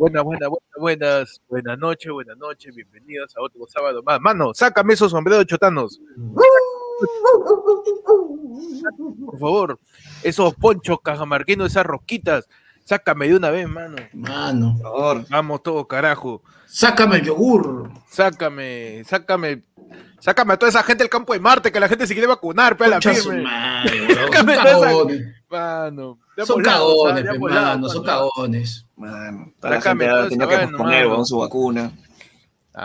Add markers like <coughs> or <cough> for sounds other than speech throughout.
Buenas, buenas, buenas, buenas, buenas noches, buenas noches, bienvenidos a otro sábado más. Mano, sácame esos sombreros chotanos. Por favor, esos ponchos cajamarquinos, esas rosquitas, sácame de una vez, mano. Mano. Por favor. Vamos todo, carajo. Sácame el yogur. Sácame, sácame, sácame a toda esa gente del campo de Marte, que la gente se quiere vacunar, pe, a la Concha su firme. madre, weón. Son esa- cagones. Mano, Son cagones, pe, mano. Son cagones. Mano, toda la gente que posponer weón, su vacuna.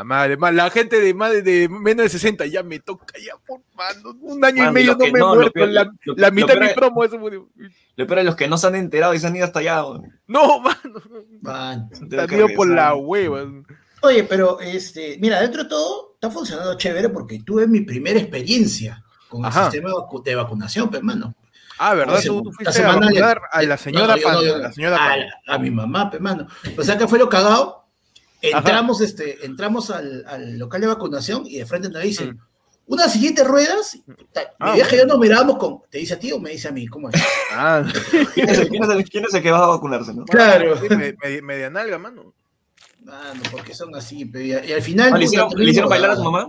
Madre, ma- la gente de más de menos de 60 ya me toca ya por mano. Un año y medio no me he no, muerto. peor- la, lo- la mitad de mi es- promo eso murió. Lo peor es los que no se han enterado y se han ido hasta allá. No, mano. Man. Que Salió por la hueva. Oye, pero este, mira, dentro de todo está funcionando chévere porque tuve mi primera experiencia con Ajá. el sistema de vacu- de vacunación, pues, mano. Ah, ¿verdad? Tú, fuiste a semana vacunar a la señora No, yo Pan, no, yo- a la señora a, Pan. la- a mi mamá, pues, mano. O sea, que fue lo cagado. Entramos, este, entramos al, al local de vacunación y de frente nos dicen, unas siguientes ruedas. puta, Mi Mm. Ah, vieja y bueno. yo nos mirábamos con, ¿te dice a ti o me dice a mí? ¿Cómo es? <laughs> Ah, ¿Quién es, el, quién es el- quién es el que va a vacunarse? ¿no? Claro. sí, me- me- media nalga, mano. Mano, porque son así, y, y al final. Ah, ¿Le hicieron, le bailar a su mamá?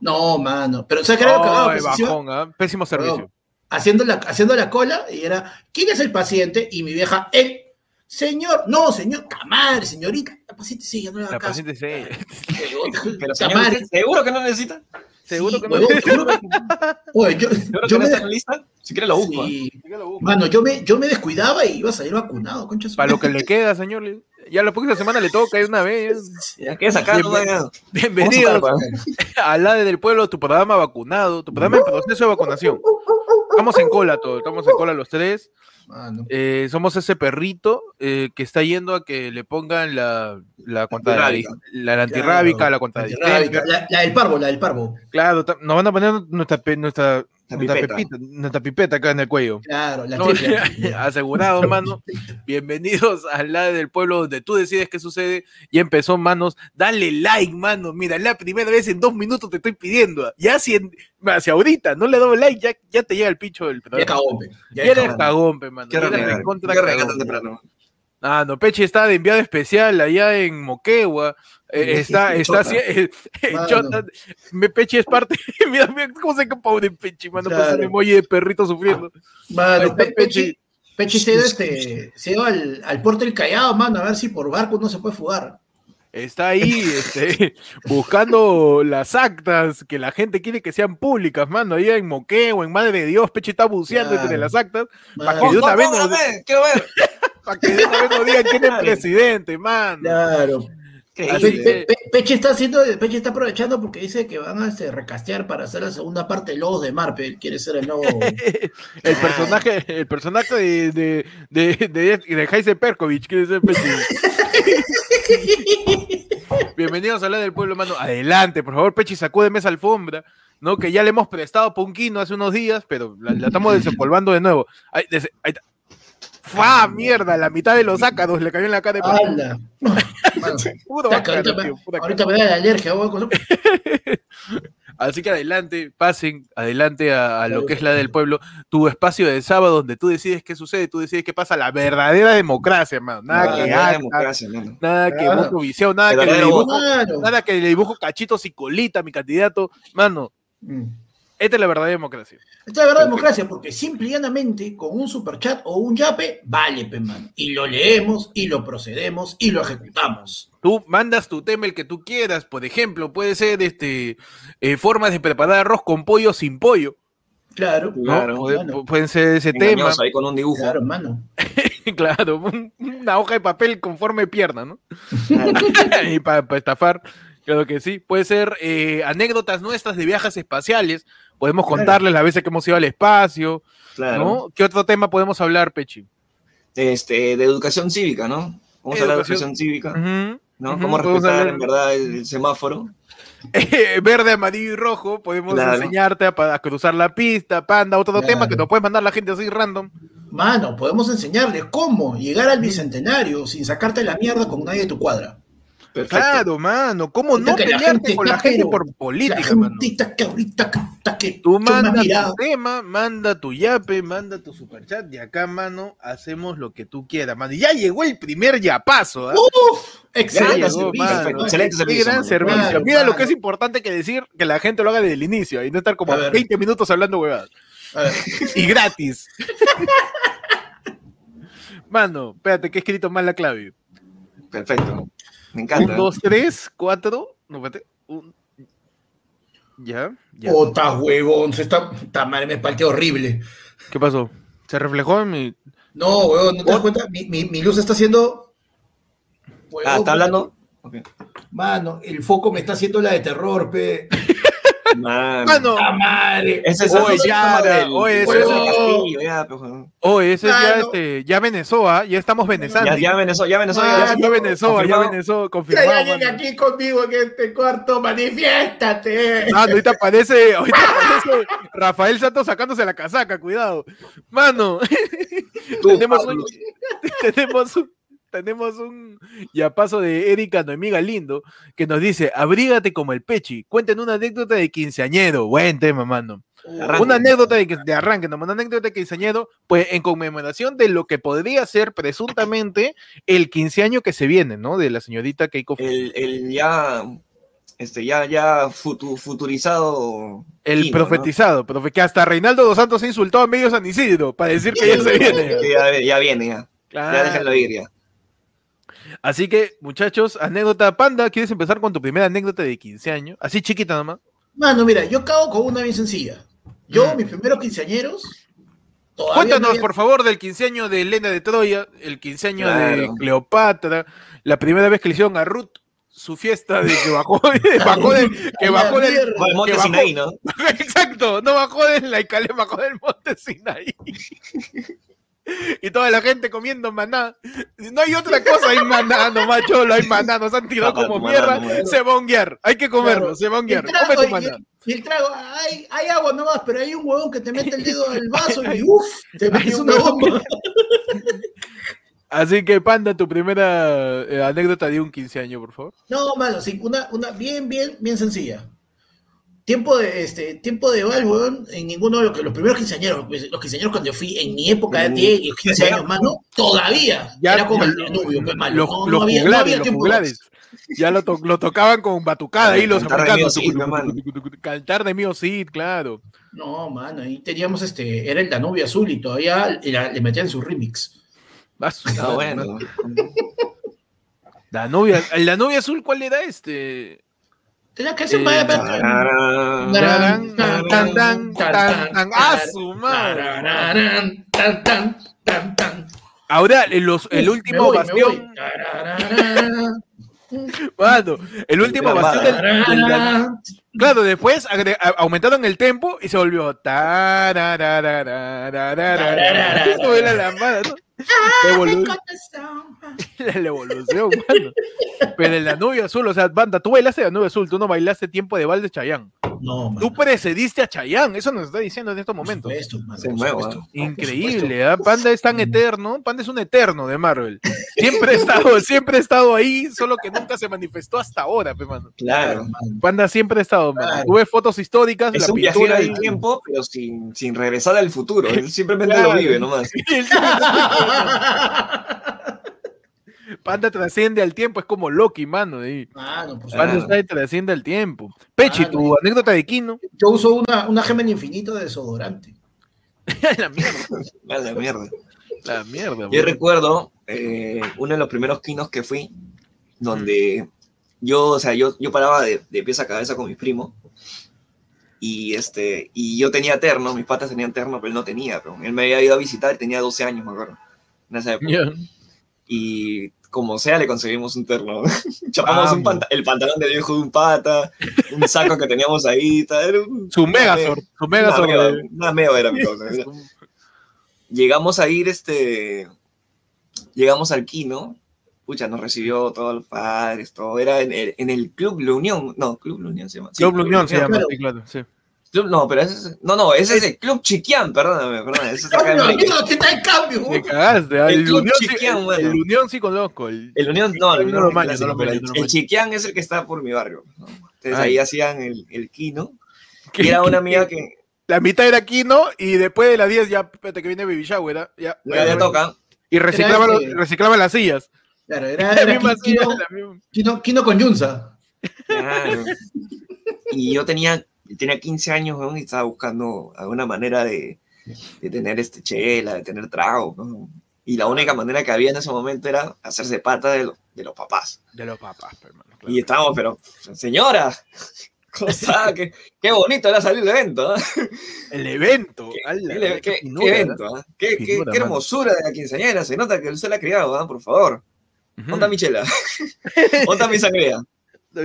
No, mano. Pero, ¿sabes qué era lo cagado? Bajón, ¿ah? Pésimo servicio. Haciendo, la, haciendo la cola y era, ¿quién es el paciente? Y mi vieja, el señor, no, señor, camadre, señorita, la paciente sí, ya no le La haga caso. paciente sí. <laughs> Pero señor, Camadre. ¿usted ¿seguro que no necesita? Seguro Sí, que no. huevón, seguro que- Oye, yo, ¿Seguro yo que no me, está en lista? Si quiere lo busco. ¿eh? sí. Lo busco. Mano, yo me, yo me descuidaba y iba a salir vacunado, concha Para lo madre. que le queda, señor. Ya la próxima semana le toca de una vez. Ya que sacar, no Bien, vaya. Vamos a <laughs> lado del pueblo, tu programa vacunado, tu programa en proceso de vacunación. Estamos en cola todos, estamos en cola los tres. Mano. Eh, somos ese perrito eh, que está yendo a que le pongan la, la, contra- Antirrábica. la, la antirrábica, Claro, la contra la, la del parvo, la del parvo. Claro, nos van a poner nuestra, nuestra, La pipeta. pepita, nuestra pipeta acá en el cuello. Claro, la No, <laughs> asegurado, mano. Bienvenidos al lado del pueblo donde tú decides qué sucede. Ya empezó, manos. Dale like, mano. Mira, la primera vez en dos minutos te estoy pidiendo. Ya si, en- si ahorita no le doy like, ya, ya te llega el picho del Ya programa. cagón, pe, Ya ya eres cagón. cagón, pe, mano. Qué Ya eres temprano. Ah, no, Peche está de enviado especial allá en Moquegua. Eh, está, está. Chota, me Peche es parte. mira, mira cómo se escapa de Peche, mano. Pues Claro. un emoji de perrito sufriendo. Ahí Mano, está Pe- Pechi, Pechi se ido, este, se ha ido al, al puerto del Callao, mano, a ver si por barco no se puede fugar. Está ahí este, <laughs> buscando las actas que la gente quiere que sean públicas, mano. Ahí en Moquegua, en Madre de Dios, Peche está buceando Claro. entre las actas para que de una vez nos, digan <laughs> quién es presidente, mano. Claro. ¿Qué Así Pe-? Pe- Pe- Peche está haciendo, Peche está aprovechando porque dice que van a este, recastear para hacer la segunda parte de Lobos de Mar, pe, él quiere ser el nuevo. <laughs> El personaje, el personaje de, de, de, de, de Heise Perkovich, quiere ser Peche. <laughs> Bienvenidos a la del pueblo, mano. Adelante, por favor, Pechi, sacúdeme esa alfombra, ¿no? Que ya le hemos prestado a Punquino hace unos días, pero la, la estamos desempolvando de nuevo. Ahí, des- ahí está. ¡Fa! Mierda, la mitad de los ácaros le cayó en la cara de <laughs> ácaro, ahorita, me, da la alergia, <laughs> Así que adelante, pasen adelante a, a lo que es la del pueblo, tu espacio de sábado donde tú decides qué sucede, tú decides qué pasa, la verdadera democracia, hermano. Nada que democracia, mano. nada que Claro. voto viciado, nada que le dibujo, nada que le dibujo cachitos y colita a mi candidato. Mano, Mm. Esta es la verdadera democracia. Esta es la verdad democracia, porque simple y llanamente, con un superchat o un yape, vale, pe, mano. Y lo leemos, y lo procedemos, y lo ejecutamos. Tú mandas tu tema el que tú quieras, por ejemplo, puede ser este eh, formas de preparar arroz con pollo sin pollo, Claro, ¿no? Claro. Puede- Claro. pueden ser ese tema, ahí con un dibujo. claro, hermano. <laughs> claro, un- una hoja de papel con forma de pierna, ¿no? <laughs> y para estafar, claro que sí. Puede ser eh, anécdotas nuestras de viajes espaciales. Podemos Claro. contarles las veces que hemos ido al espacio, Claro. ¿no? ¿Qué otro tema podemos hablar, Pechi? Este, de educación cívica, ¿no? Vamos a hablar de Educación- cívica, ¿no? Cómo respetar en verdad el, el semáforo. Eh, <laughs> Verde, amarillo y rojo, podemos Claro. enseñarte a, cruzar la pista, panda, otro Claro. tema que nos puede mandar la gente así random. Mano, podemos enseñarles cómo llegar al bicentenario sin sacarte la mierda con nadie de tu cuadra. Perfecto. Claro, mano. ¿Cómo no la pelearte gente con la gente por La política, mano? que ahorita que, Tú manda tu tema, manda tu yape, manda tu superchat y acá, mano, hacemos lo que tú quieras, mano. Y ya llegó el primer yapazo, ¿ah? Uf, excelente llegó, servicio, mano. excelente servicio, gran servicio. Mira lo que es importante que decir que la gente lo haga desde el inicio y no estar como A ver. 20 minutos hablando huevadas. Y gratis. <laughs> Mano, espérate que he escrito mal la clave. Perfecto. Me encanta. Un, dos, tres, cuatro. No, espérate. Un... Ya, ya. Ota huevón, se está, está madre, me parte horrible. ¿Qué pasó? ¿Se reflejó en mi. No, huevón, ¿no te das cuenta? Mi, mi, mi luz está haciendo. Huevón, Ah, ¿está hablando? Ok. Mano, el foco me está haciendo la de terror, pe. Man. Mano, ¡Ah, madre! Ese es Oye, el ya, del, oye, del eso es- castillo, ya, pues, oh, ese es ya, este, ya Venezuela, ya estamos venezando. ya, ya Venezuela, ya Venezuela. Ya, ya, ya Venezuela, ya confirmado. Venezuela, confirmado. ya llega mano. aquí conmigo en este cuarto, manifiéstate. Mano, ahorita aparece, ahorita aparece Rafael Santos sacándose la casaca, cuidado. Mano, <laughs> Tú, tenemos <laughs> tenemos un, tenemos un yapazo de Erika Noemí Galindo que nos dice, abrígate como el pechi, cuenten una anécdota de quinceañero, buen tema, mano. Arranque. Una anécdota de, de arranque, no, una anécdota de quinceañero, pues en conmemoración de lo que podría ser presuntamente el quinceaño que se viene, ¿no? De la señorita Keiko el, el ya, este, ya, ya futu- futurizado. El Kino, ¿no? profetizado, profe, que hasta Reinaldo dos Santos ha insultado a medio San Isidro para decir que ya se <laughs> viene. Ya, ya viene, ya. Claro. Ya déjenlo ir, ya. Así que, muchachos, anécdota panda, ¿quieres empezar con tu primera anécdota de 15 años? Así chiquita nomás. Mano, mira, yo cago con una bien sencilla. Yo, Mm. mis primeros quinceañeros. no Cuéntanos, había- por favor, del 15 años de Elena de Troya, el 15 años de Claro. Cleopatra, la primera vez que le hicieron a Ruth su fiesta de que bajó, <laughs> <laughs> bajó de, que bajó del, monte Sinaí, ¿no? Exacto, no bajó del la Icale, bajó del monte Sinaí. Y toda la gente comiendo maná. No hay otra cosa, hay maná, nomás cholo, hay maná, nos han tirado como mierda. maná. Cebonguear, hay que comerlo, el trago, Come tu maná. Y el trago, hay, hay agua nomás, pero hay un huevón que te mete el dedo al vaso y uff, te metes un una bomba. <laughs> Así que, Panda, tu primera eh, anécdota de un 15 años, por favor. No, mano, sí, una, una bien, bien, bien sencilla. Tiempo de, este, tiempo de Val, huevón, en ninguno de los, los primeros quinceañeros, pues, los quinceañeros cuando yo fui en mi época de Mm. 10 y 15 años, mano, todavía Ya, era como ya, el Danubio, pues, mano. los, no, los no había, no juglares, había los tiempo juglares. Ya lo, to- lo tocaban con batucada ahí los Cantar de americanos. Mío. Cantar de mío Cid, claro. No, mano, ahí teníamos este, era el Danubio Azul y todavía le, le metían su remix. Su Ah, bueno. La novia, la novia azul, ¿cuál era este? Tenía que ser más de Ahora, los, el último bastión. <laughs> El último bastión del, Claro, después aumentaron el tempo y se volvió. <laughs> La evolución, la evolución mano. Pero Azul, o sea, banda, tú bailaste la nube Azul, tú no bailaste tiempo de balde Chayán. No. Tú precediste a Chayán, eso nos está diciendo en estos momentos. Ah. Increíble. Ah, Panda es tan eterno, Panda es un eterno de Marvel. Siempre ha estado, siempre ha estado ahí, solo que nunca se manifestó hasta ahora. Claro. Panda siempre ha estado, mano. Tuve fotos históricas, es la un pintura del tiempo, pero sin, sin regresar al futuro. Él simplemente claro. <laughs> lo vive nomás. <laughs> Panda trasciende al tiempo, es como Loki, mano. ahí. Mano, por Panda Claro. está y trasciende al tiempo. Pechi, Mano. tu anécdota de Kino. Yo uso una, una gema infinito de desodorante. <laughs> la mierda, la mierda. la mierda. Yo bro. recuerdo eh, uno de los primeros kinos que fui, donde yo, o sea, yo, yo paraba de, de pies a cabeza con mis primos. Y, este, y yo tenía terno, mis patas tenían terno, pero él no tenía. Pero él me había ido a visitar, tenía 12 años, me acuerdo. En esa época. Ya. Y como sea, le conseguimos un terno. <laughs> Chapamos un Vamos. panta- el pantalón del viejo de un pata, un saco que teníamos ahí. tal, era un- Su Megazord, su Megazord. Una de- una meo era mi cosa. <laughs> Llegamos a ir, este. Llegamos al Kino. Pucha, nos recibió todos los padres, todo. Era en el, en el Club La Unión. No, Club La Unión se llama. Sí, Club La Unión se llama, claro. sí, claro, sí. Club, no, pero ese es, no, no, ese es el Club Chiquián, perdóname, perdóname. Ese es acá en No, Breña. no, ¿qué tal cambio? Me cagaste. ah, El El, Club Unión, sí, Chiquián, el- bueno. el Unión sí conozco. El, El Unión, no, el Unión clásico, no lo pero el-. Chiquián es el que está por mi barrio. ¿no? Entonces Ay. ahí hacían el, el kino. que- era una amiga que La mitad era Kino y después de las 10 ya, espérate que viene Baby Shower, ya, ya le toca. Y reciclaba, Era los- este- reciclaba las sillas. Claro, era, <laughs> La era misma Kino, la misma- Kino, Kino con Yunza. Claro. Y yo tenía, tenía 15 años weón, y estaba buscando alguna manera de, de tener este chela, de tener trago. ¿no? Y la única manera que había en ese momento era hacerse pata de, los- de los papás. De los papás, hermano. claro. Y estábamos, pero, señora, <laughs> cosa, <laughs> qué, qué bonito era salir del evento. ¿ah? El evento. Qué, ala, qué- qué- finura, qué evento, ¿ah? qué, qué- Finura, qué mano. hermosura de la quinceañera. Se nota que usted la ha criado, ¿ah? por favor. ¿Dónde está mi chela? <laughs> ¿Dónde mi sangría?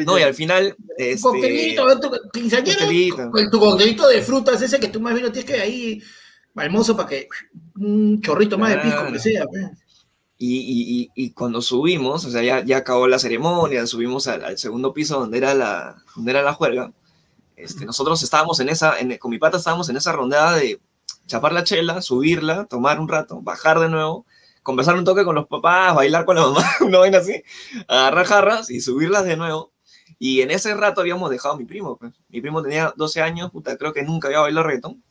No, y al final. Este, Coctelito, tu quinceañero, coctelito. con tu coctelito de frutas ese que tú más bien lo tienes que ahí malmozo para que un chorrito más de pisco que sea. pues. Y, y- y- y cuando subimos, o sea, ya, ya acabó la ceremonia, subimos al, al segundo piso donde era la, donde era la juerga. Este, nosotros estábamos en esa, en- con mi pata estábamos en esa rondada de chapar la chela, subirla, tomar un rato, bajar de nuevo, conversar un toque con los papás, bailar con la mamá, <laughs> una vaina así, agarrar jarras y subirlas de nuevo. Y en ese rato habíamos dejado a mi primo. pues. Mi primo tenía 12 años, puta, creo que nunca había bailado reggaetón.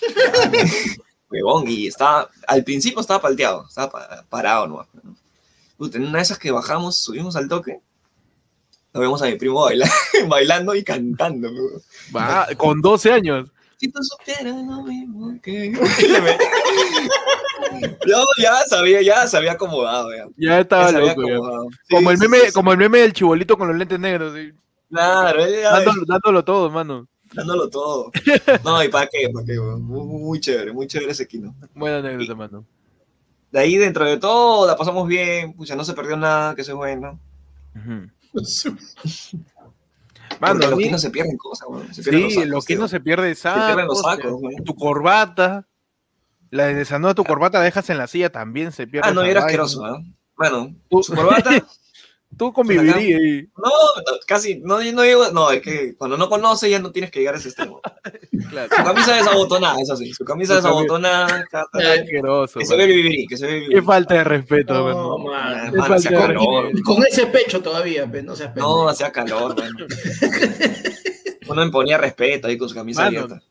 <laughs> Huevón, y estaba, al principio estaba palteado, estaba pa- parado nomás. ¿no? Puta, en una de esas que bajamos, subimos al toque, nos vemos a mi primo baila- <laughs> bailando y cantando. Va, con 12 años. Si tú supieras lo mismo que... Yo ya sabía, ya se había acomodado. Ya, Ya Ya estaba había loco. ya. Sí, Como el meme, sí, sí. como el meme del chibolito con los lentes negros. Claro, ya- dándolo, dándolo todo, mano. dándolo todo. No, y para qué, para qué, muy, muy chévere, muy chévere ese kino. Buena anécdota, mano. De ahí, dentro de todo, la pasamos bien, pucha, no se perdió nada, que eso es bueno. Mano, los mí- quinos se pierden cosas, weón. Se pierden sí, los lo sacos, que no se pierde Se pierden los sacos, sacos, tu corbata, la de desanoda tu corbata la dejas en la silla también se pierde. Ah, no, era asqueroso, ¿ah? Bueno, Tú- su corbata, <laughs> Tú convivirías y no, casi, no, no digo, no, es que cuando no conoces ya no tienes que llegar a ese extremo. claro, Su camisa desabotonada, eso sí, su camisa desabotonada, asqueroso. que se ve vivirí, que se ve el Qué falta de respeto, No, mano. man. Calor, Y con ese pecho todavía, pues, no seas no, pendejo. hacía calor, mano. <laughs> Uno imponía respeto ahí con su camisa Mano, abierta.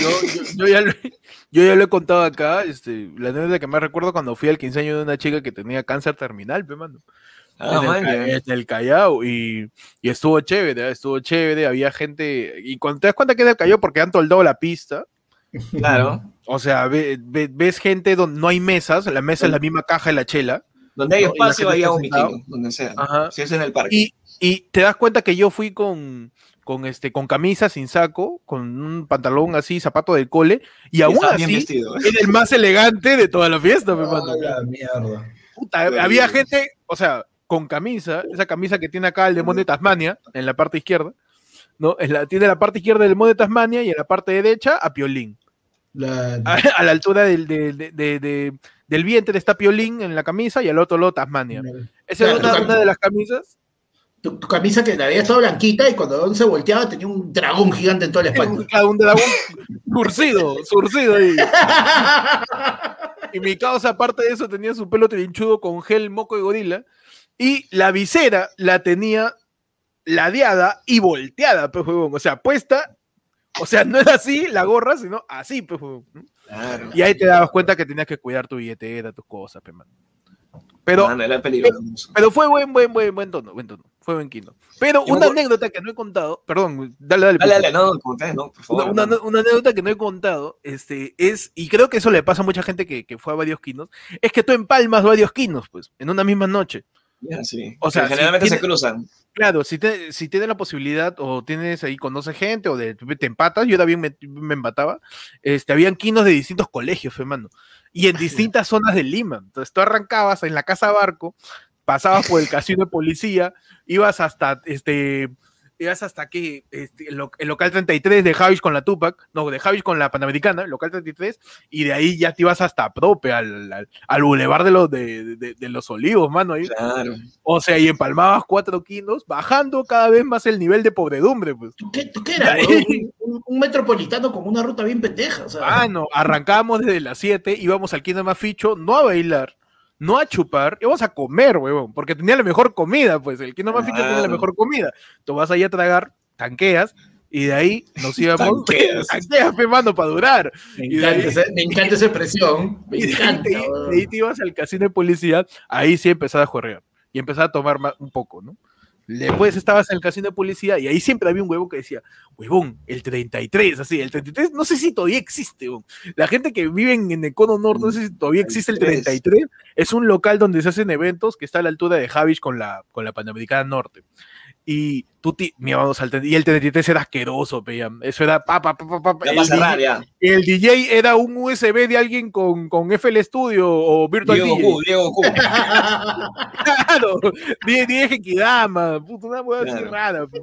Yo, yo, yo ya lo, yo ya lo he contado acá, este, la anécdota que más recuerdo cuando fui al 15 años de una chica que tenía cáncer terminal, pe, mano. Ah, en, el, en el Callao y, y estuvo chévere, ¿eh? estuvo chévere, había gente, y cuando te das cuenta que es del Callao porque han toldado la pista, Claro. o sea, ve- ve- ves gente donde no hay mesas, la mesa es la misma caja de la chela, Donde hay No, espacio, sentado. kino, donde sea. Ajá. Si es en el parque. y, y te das cuenta que yo fui con, con, este, con camisa, sin saco, con un pantalón así, zapato de cole, y aún así vestido. ¿eh? era el más elegante de toda la fiesta. Ah, la mierda. Puta, había gente, o sea, con camisa, esa camisa que tiene acá el demonio de Tasmania, en la parte izquierda, ¿no? En la, tiene la parte izquierda del demonio de Tasmania y en la parte derecha a Piolín. La- A, a la altura del, del- de- de- de- del vientre está Piolín en la camisa y al otro lado Tasmania. Esa es una, tu cam- una de las camisas. Tu, tu camisa que la veía toda blanquita y cuando Don se volteaba tenía un dragón gigante en toda la espalda. Un dragón surcido, surcido ahí. <laughs> Y mi causa, aparte de eso, tenía su pelo trinchudo con gel, moco y gorila. Y la visera la tenía ladeada y volteada, pues, huevón. O sea, puesta. O sea, no era así la gorra, sino así, pues. Claro. Y ahí te dabas cuenta que tenías que cuidar tu billetera, tus cosas, pues. Pero, era peligroso. pero fue buen, buen, buen, buen tono, buen tono. Fue buen quino. Pero una anécdota que no he contado, perdón, dale, dale. Dale, pues. dale, no, como ustedes, no, por favor. Una, una- mano. una anécdota que no he contado este, es, y creo que eso le pasa a mucha gente que, que fue a varios quinos, es que tú empalmas varios quinos, pues, en una misma noche. Sí. o sea, generalmente si se cruzan. Claro, si, te- si tienes la posibilidad o tienes ahí, conoces gente o de, te empatas, yo también me, me empataba, este, habían quinos de distintos colegios, hermano, y en distintas zonas de Lima. Entonces tú arrancabas en la casa barco, pasabas por el casino de policía, ibas hasta este ibas hasta que este, el, el local 33 de Javis con la Tupac, no, de Javis con la Panamericana, el local 33, y de ahí ya te ibas hasta Prope, al, al, al bulevar de los, de, de- de los olivos, mano. Ahí. Claro. O sea, y empalmabas cuatro kilos, bajando cada vez más el nivel de pobredumbre, pues. ¿Tú qué, tú qué eras, un, un- un metropolitano con una ruta bien pendeja. O sea, Ah, no, arrancábamos desde las 7, íbamos al Kingdom Maficho, no a bailar, no a chupar, íbamos a comer, huevón, porque tenía la mejor comida, pues el Kingdom Maficho tiene la Claro. mejor comida. Tú vas ahí a tragar, tanqueas, y de ahí nos <laughs> íbamos. Tanqueas. Tanqueas, mano, para durar. me, y de encanta ahí- esa, me encanta esa expresión. Me Y de ahí, encanta. te, weón. de ahí te ibas al casino de policía, ahí sí empezaba a jorrear y empezaba a tomar más, un poco, ¿no? Después estabas en el casino de policía y ahí siempre había un huevo que decía, huevón, el 33, así, el 33, no sé si todavía existe, huevón. La gente que vive en, en el Cono Norte, no sé si todavía existe el 33, es un local donde se hacen eventos que está a la altura de Javis con la, con la Panamericana Norte. Y tú, ti- mi íbamos al 30 y el 33 era asqueroso, pe, ya. eso era pa, pa, pa, pa, el cerrar, DJ ya. el DJ era un USB de alguien con, con FL Studio o Virtual Diego DJ. Goku, Diego Goku. <laughs> <laughs> Claro, DJ, DJ Genkidama, puta, una hueá así Claro. rara. pe.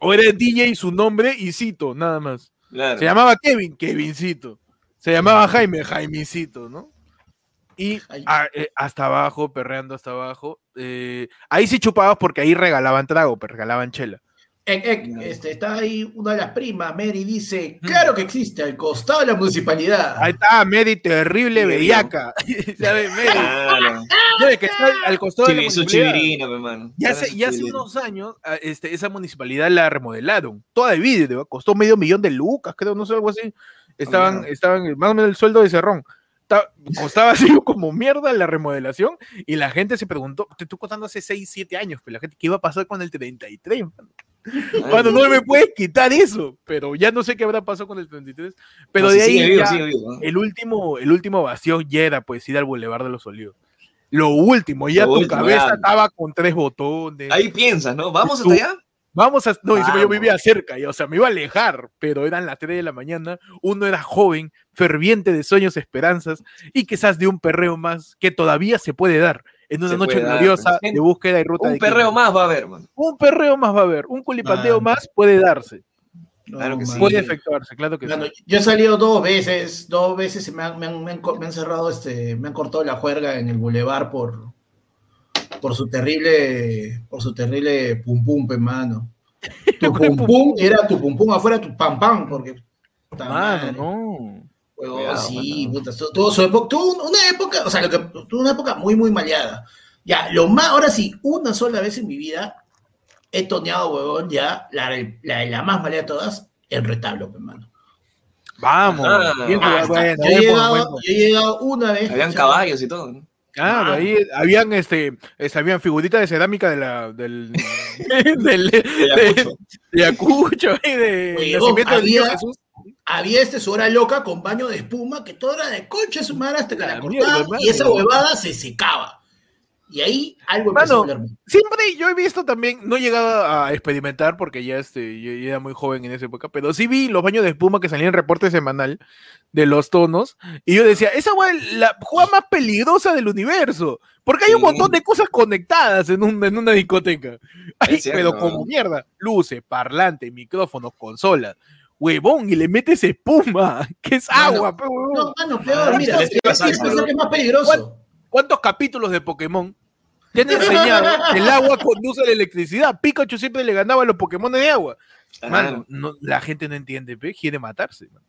O era el DJ su nombre y Cito, nada más. Claro. Se llamaba Kevin, Kevincito. Se llamaba Jaime, Jaimecito, ¿no? Y a- eh, hasta abajo, perreando hasta abajo. Eh, ahí sí chupabas porque ahí regalaban trago, pero regalaban chela. Ec, ec, este, está ahí una de las primas, Mary, dice, claro que existe, al costado de la municipalidad. Ahí está Mary, terrible Sí, bellaca. <laughs> ¿Sabes? Mary, Claro. Debe que está al costado de la municipalidad. chivirina, pe, hermano. Ya hace, ya hace unos años, a- este, esa municipalidad la remodelaron, toda de vidrio, costó medio millón de lucas, creo, no sé, algo así. Estaban, estaban más o menos el sueldo de Cerrón. Ta- costaba <laughs> así como mierda la remodelación y la gente se preguntó, te estoy contando hace 6, 7 años, pero la gente, ¿qué iba a pasar con el 33? mano? Bueno, no me puedes quitar eso, pero ya no sé qué habrá pasado con el 33. Pero No, de ahí sigue vivo, ya- sigue vivo, ¿no? el último, el último bastión ya era pues ir al Boulevard de los Olivos. Lo último, ya Lo tu último, cabeza ya. estaba con tres botones. Ahí piensas, ¿no? ¿Vamos hasta allá? Vamos a. No, encima yo Vamos. vivía cerca, y, o sea, me iba a alejar, pero eran las 3 de la mañana. Uno era joven, ferviente de sueños, esperanzas, y quizás de un perreo más que todavía se puede dar en una Se noche gloriosa pues. de búsqueda y ruta Un de perreo más va a haber, man. Un perreo más va a haber, un culipanteo Mano. más puede darse, No, Claro que sí. puede efectuarse, claro que sí. yo he salido dos veces, dos veces y me han, me han- me han me han cerrado, este, me han cortado la juerga en el bulevar por, por su terrible, por su terrible pum pum, pe, mano. <laughs> Tu pum pum era tu pum pum afuera, tu pam pam, porque. Mano, madre, no. huevón, Cuidado, sí, puta, tuvo su época, tuvo una época, o sea, lo que, tuvo una época muy, muy maleada. Ya, lo más, ahora sí, una sola vez en mi vida he toneado, huevón, ya, la, la, la más maleada de todas, en retablo, pe, mano. Vamos. Ah, bien bueno, yo, he llegado, bueno. yo he llegado una vez. Habían caballos y todo, ¿no? Claro, Ah. ahí habían este, este, habían figuritas de cerámica de la del <laughs> del de, Ayacucho. de de del niño había- Jesús. Había este su hora loca con baño de espuma, que todo era de coche su madre hasta que La la cortaban y esa huevada se secaba. Y ahí algo empezó Mano, a. Siempre yo he visto también, no he llegado a experimentar porque ya este, yo, yo era muy joven en esa época, pero sí vi los baños de espuma que salían en reporte semanal de los tonos y yo decía, esa hueá es la jugada más peligrosa del universo, porque hay un Sí. montón de cosas conectadas en, un- en una discoteca, Ay, Es cierto, pero como mierda, luces, parlantes, micrófonos, consolas, huevón, y le metes espuma, <laughs> que es Mano, agua, pe, huevón. No, mano, peor, mira, es que es más peligroso. ¿Cuántos capítulos de Pokémon te han enseñado que el agua conduce a la electricidad? Pikachu siempre le ganaba a los Pokémon de agua. Mano, no, la gente no entiende, pe, quiere matarse. man.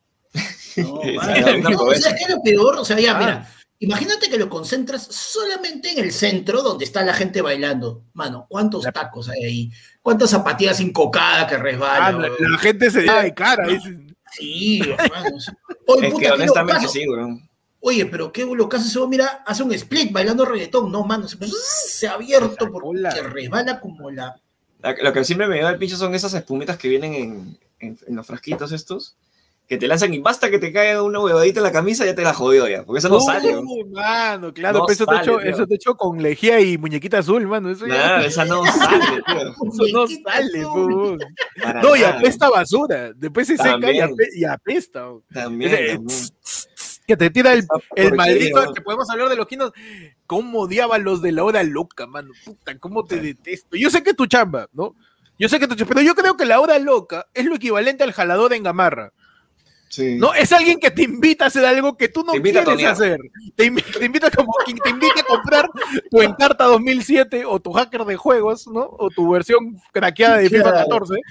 No, <laughs> no, no, o sea, ¿qué es lo peor? O sea, ya, Ah. mira, imagínate que lo concentras solamente en el centro donde está la gente bailando. Mano, ¿cuántos La- tacos hay ahí? ¿Cuántas zapatillas sin cocada que Ah, resbalan? la, huevón? la gente se da de cara. Sí, hermano. Oye, <laughs> Es puta, que qué honestamente locazo. sí, bro. Oye, pero qué lo que hace hombre, mira, hace un split bailando reggaetón. No, mano, se, se ha abierto porque se resbala como la. La- Lo que siempre me lleva el pincho son esas espumitas que vienen en, en- en los frasquitos estos, que te lanzan y basta que te caiga una huevadita en la camisa, ya te la jodió ya, porque eso no "Uy, sale. bro. mano, claro, No pe, eso, te sale, hecho, eso te hecho con lejía y muñequita azul, mano. Eso, ya- esa no sale, tío. <laughs> eso no sale, po. No, y apesta basura. Después se seca y, También. ape- y apesta. También, Ese- también. Que te tira el, el maldito, que podemos hablar de los quinos. ¿Cómo odiaba a los de la hora loca, mano? Puta, cómo te detesto. Yo sé que es tu chamba, ¿no? Yo sé que tú, pero yo creo que la hora loca es lo equivalente al jalador en gamarra. Sí. No, es alguien que te invita a hacer algo que tú no Te invita a quieres hacer. Te, invi- te invita como que te invita a comprar tu Encarta 2007 o tu hacker de juegos, ¿no? O tu versión craqueada de <laughs> FIFA Claro. 14.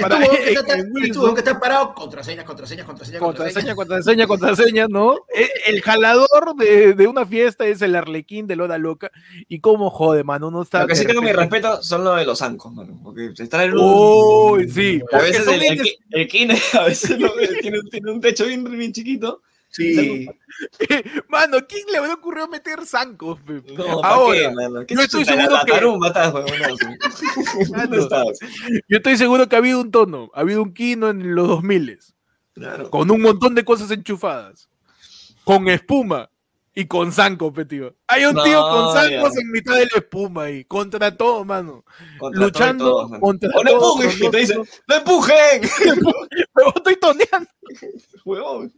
Para- estuvo <laughs> que está- Wilson. estuvo que está parado, contraseñas, contraseñas, contraseñas, Contraseña, contraseña, contraseña, ¿no? E- El jalador de, de una fiesta es el arlequín de Loda Loca. Y cómo jode, mano, uno está. Lo que sí tengo mi respeto son los de los zancos, mano. Porque están en un. Uy, sí. a veces el, el, el kine <laughs> a veces lo- tiene, tiene un techo bien, bien chiquito. Sí. <laughs> Mano, ¿quién le habrá ocurrido meter zancos? No, ¿para Ahora, qué, mano? ¿Qué yo estoy seguro la que- tarumba estás, <laughs> estás? Yo estoy seguro que ha habido un tono, ha habido un kino en los 2000 Claro. con un montón de cosas enchufadas, con espuma y con zanco, pe, tío. Hay un No, tío con zancos en mitad de la espuma ahí, contra todo, mano. Contra luchando todo todo, contra ¡O no todo, empujen! con Te dicen. ¡no empujen! <laughs> Pero estoy toneando Huevón.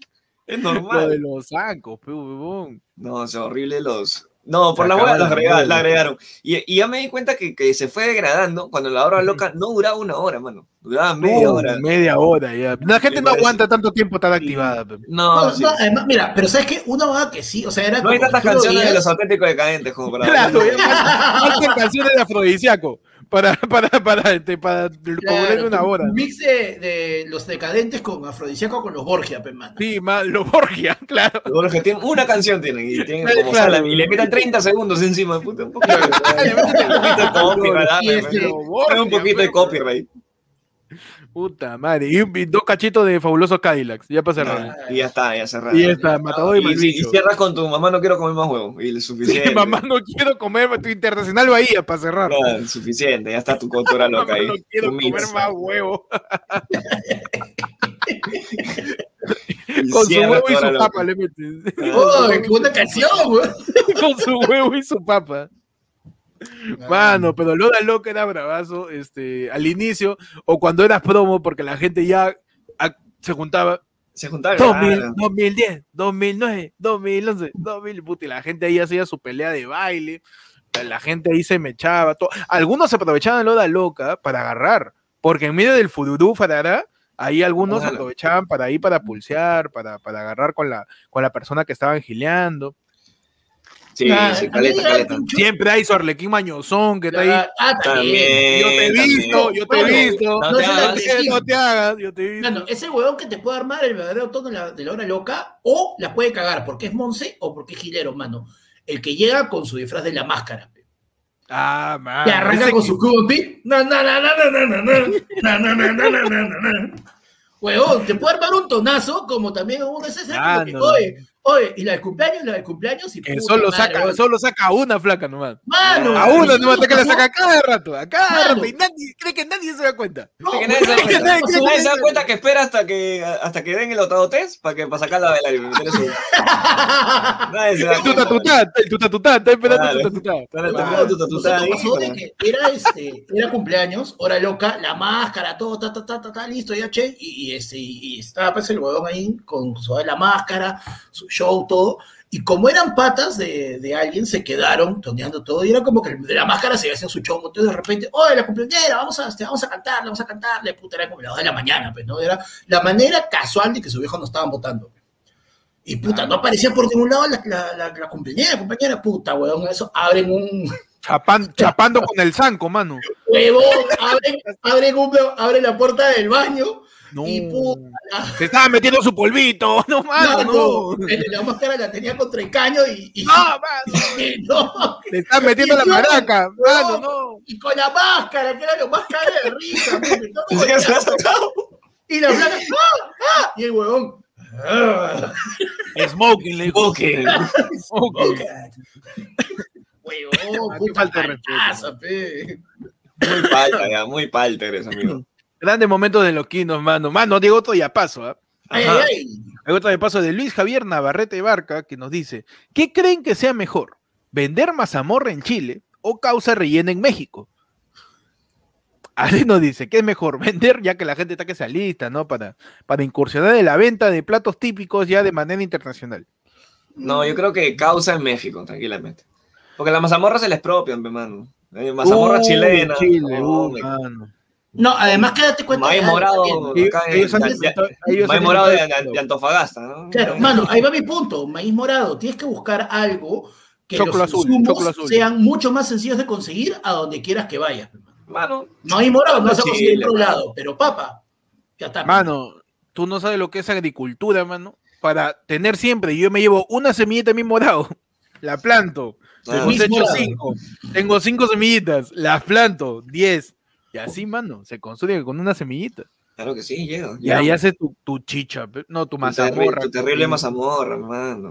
Es lo de normal. los zancos, pe, huevón. No, es horrible los. No, por Se la hueá las agregaron. La agregaron. Y, y ya me di cuenta que, que se fue degradando cuando la hora loca no duraba una hora, mano. Duraba media hora. Media hora ya. La gente Me no parece. aguanta tanto tiempo tan activada. No, No, sí. no, además, mira, pero ¿sabes qué? Una va que sí, o sea, era No hay como tantas tú lo canciones de los auténticos decadentes como para. Claro, faltan canciones de afrodisíaco para, <laughs> para, para, este, para Claro, una un hora. ¿no? mix de, de los decadentes con afrodisíaco con los Borgia, pe, mano. Sí, más lo Borgia, <laughs> claro. Seguro que tienen una canción tienen y tienen Claro. como sala y le metan 30 segundos encima. Puta, un poquito, Le meten <laughs> un poquito de este- Borgia, un poquito copyright. Puta madre. Y, y dos cachitos de fabulosos Cadillacs. Ya para cerrar. Y ya está, ya cerrado. Y ya está, matador y Y, y cierras con tu mamá, no quiero comer más huevo. Y es <laughs> Sí, suficiente. mamá, no quiero comer tu internacional Bahía para cerrar. Claro, suficiente, ya está tu cultura <laughs> loca Mamá, ahí. no quiero tu comer más huevo. <laughs> Y Con su huevo y su papa le metes. ¡Oh, qué buena canción, güey! Con su huevo y su papa. Mano, pero Loda Loca era bravazo este, al inicio o cuando eras promo, porque la gente ya ah, se juntaba Se juntaron. 2000, claro. 2010, 2009, 2011, 2000, puta, y la gente ahí hacía su pelea de baile, la gente ahí se mechaba, todo. algunos se aprovechaban de Loda Loca para agarrar, porque en medio del fururú farará, ahí algunos Claro. aprovechaban para ir para pulsear, para, para agarrar con la, con la persona que estaban gileando. Sí, Ah, sí, caleta, caleta. Siempre hay su Arlequín Mañozón que está ahí. Ah, también. Yo te he también. visto, yo te he visto. no No te hagas. no te yo te he visto. Ese huevón que te puede armar el verdadero tono de la, de la hora loca o la puede cagar porque es Monse o porque es Gilero, mano. El que llega con su disfraz de la máscara. Ah, man. Y arranca con que- su cubo beat. Na, na, na, na, na, na, na, na, na, na, na, na, na, na, na. Huevón, te puede armar un tonazo como también uno de esos. Ah, como que, no. Oye, oye, y la del cumpleaños, la del cumpleaños y solo madre, saca, solo saca a una flaca nomás. Mano, A una ¿y nomás, que la saca a cada rato, a cada Mano. rato. Y nadie, cree que nadie se da cuenta. No, Que nadie se da cuenta. nadie- se da cuenta que espera hasta que, hasta que den el octavo test para, que, para sacarla a bailar y <laughs> meterle su... Nadie se da cuenta. tutá, el tuta tutá, está esperando tu que era, este, era cumpleaños, hora loca, la máscara, todo, ta, ta, ta, ta, ta, listo, ya, che, y, este, y, y estaba pues el huevón ahí con su la máscara, su show, todo, y como eran patas de, de alguien, se quedaron toneando todo, y era como que el de la máscara se hacía su show, entonces de repente, oye, la cumpleañera, vamos a, este, vamos a cantarle, vamos a cantarle, puta, era como dos de la mañana, pues, ¿no? Era la manera casual de que sus viejos no estaban votando. Y puta, no aparecía por ningún lado la, la, la, la compañera, compañera, puta, huevón, eso, abren un, Chapan- <laughs> chapando con el zanco, mano. huevón, abren, abren, un- abren la puerta del baño No. y puta, la, Se estaba metiendo su polvito. <laughs> No, mano, no, no. el- la máscara la tenía contra el caño y, y, No, mano. <laughs> y no, Le están metiendo la maraca. Mano, no. y con la máscara, que era lo más caro de risa, se la sacado. y la flaca, ¡ah! ¡ah! y el huevón. Smoking, le digo. Ok. Smoking. <laughs> huevón, Ah, puta falta de respeto. Muy palta, ya, muy palta eres, amigo. Grandes momentos de los quinos, mano. Mano, Diego otro ya paso, ¿ah? Ajá. ay, ay. Hay otro de paso de Luis Javier Navarrete Barca que nos dice: ¿Qué creen que sea mejor? ¿Vender mazamorra en Chile o causa rellena en México? Así nos dice: ¿qué es mejor? <laughs> Vender, ya que la gente está que se alista, ¿no? Para, para incursionar en la venta de platos típicos ya de manera internacional. No, yo creo que causa en México, tranquilamente. Porque las mazamorras se les propian, pe, mano. Eh, mazamorra Uh, chilena. Chile, no, uh, mano. No, además quédate cuenta. Maíz de- morado, Maíz morado de, Antofagasta, ¿no? Claro, mano, ahí va mi punto. Maíz morado, tienes que buscar algo que Choclo los azul, insumos azul. sean mucho más sencillos de conseguir a donde quieras que vayas. Mano, Maíz morado no vas a conseguir en otro lado, pero papa, ya está. Mano, tú no sabes lo que es agricultura, mano. Para tener siempre, yo me llevo una semillita de mi morado, <laughs> la planto, Ah. hemos Mismo hecho morado. cinco, tengo cinco semillitas, las planto, diez, y así, mano, se construye con una semillita. claro que sí, llega. Y ahí haces tu, tu chicha, no, tu Tu, terri- mazamorra. tu terrible mazamorra, hermano.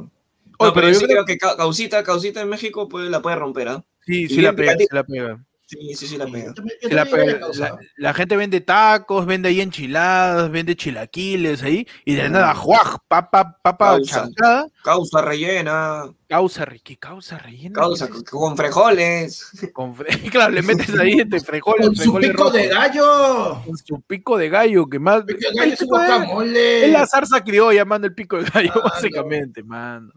Oye, No, pero, pero yo sí creo- que Ca- Causita, Causita en México puede, la puede romper, ¿ah? Sí, y sí la pega, sí la pega. Sí, sí, sí la pega. Sí la, gente vende tacos, vende ahí enchiladas, vende chilaquiles ahí, y de nada, juaj, papa, papa Causa. chancada, Causa rellena, causa, ¿qué causa rellena? causa ¿Qué es con, frijoles. Con fre- <laughs> claro, le metes ahí este frijoles, Con su frijoles pico rojos, de gallo. con su pico de gallo, que más Pico de gallo es, es la zarza criolla, mano, el pico de gallo, Claro. <laughs> básicamente, mano.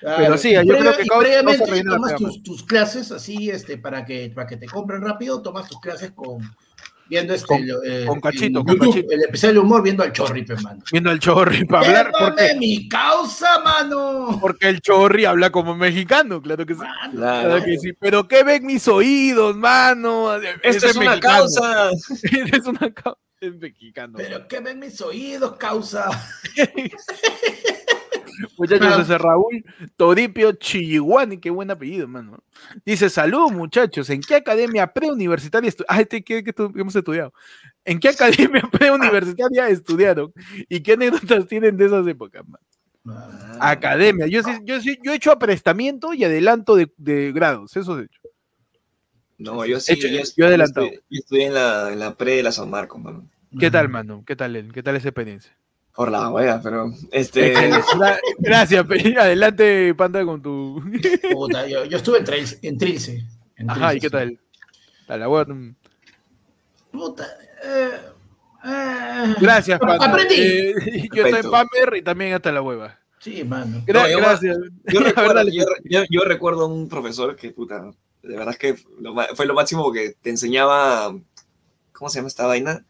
Claro, pero sí, y yo creo que y previamente tomas tus, tus clases así, este, para que, para que te compren rápido, tomas tus clases con viendo este Con- eh, con cachito, en con YouTube, cachito. el especial de humor viendo al Chorri, pe, mano. Viendo al chorri para hablar, ¡Llévame porque, mi causa, mano! porque el chorri habla como mexicano, claro que sí. Mano, Claro que sí, pero ¿qué ven mis oídos, mano? Esta Ese es una causa. <laughs> Es una causa. Es mexicano. Pero que ven mis oídos, causa. <laughs> Muchachos, ese Raúl Toripio Chilliguani, qué buen apellido, mano. Dice, salud, muchachos, ¿en qué academia preuniversitaria estu- Ah, este que, que estu- hemos estudiado. ¿En qué academia <laughs> preuniversitaria estudiaron? ¿Y qué anécdotas tienen de esas épocas, mano? Academia. Yo, sí, yo, sí, yo he hecho aprestamiento y adelanto de, de grados, eso he hecho. No, yo sí. Hecho- yo, yo adelantado. estudié- Yo estudié en la, en la pre de la San Marcos, mano. ¿Qué tal, mano? ¿Qué tal, él? ¿Qué tal esa experiencia? Por la wea, pero este. Gra- <laughs> Gracias, adelante, Panda, con tu. <laughs> Puta, yo, yo estuve en, Trails- en Trilce. en Ajá, Trilce, ¿y qué sí. tal? A la hueá, mm. Puta, eh, eh. Gracias, Panda. Aprendí. Eh, <laughs> yo estoy en. Pamer y también hasta la hueva. Sí, mano. Gra- No, yo- gracias. Yo A recuerdo, dale. yo, yo- yo recuerdo un profesor que, puta, de verdad es que lo fue lo máximo porque te enseñaba, ¿cómo se llama esta vaina?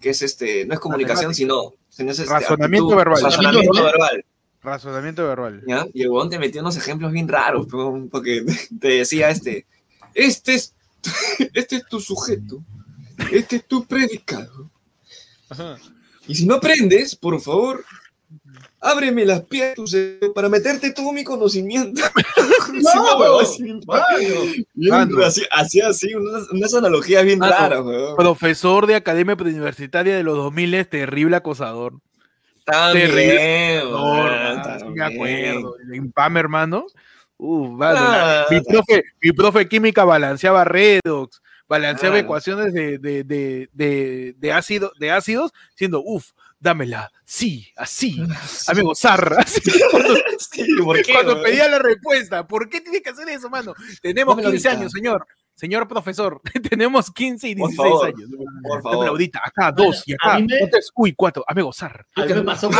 Que es este, no es comunicación, sino, sino es este, Razonamiento actitud- verbal. Razonamiento verbal. Razonamiento verbal. ¿ya? Y el huevón te metió unos ejemplos bien raros, porque <laughs> te decía este, este es, <laughs> este es tu sujeto, este es tu predicado. Ajá. Y si no aprendes, por favor, ábreme las piernas tu cerebro para meterte todo mi conocimiento. <laughs> Sí, una huevada así así, así, así, unas, unas analogías bien Mano, raras, weón. Profesor de Academia Preuniversitaria de los 2000 es terrible acosador. También, terrible. weón, Ah, sí me acuerdo. En PAM, hermano. Uh, la- Ah, mi, profe, mi profe química balanceaba redox, balanceaba Claro. ecuaciones de, de, de, de, de ácido, de ácidos, diciendo, uff, dámela, sí, así, <laughs> amigo Zarra. <laughs> así, cuando Sí, ¿por qué, cuando weón? pedía la respuesta, ¿por qué tiene que hacer eso, mano? Tenemos Dámelo 15 ahorita. años, señor. Señor profesor, <laughs> tenemos 15 y Por 16 favor, años. por favor. ahorita, acá, dos, y acá, me- uy, cuatro, amigo Zar. A mí me pasó con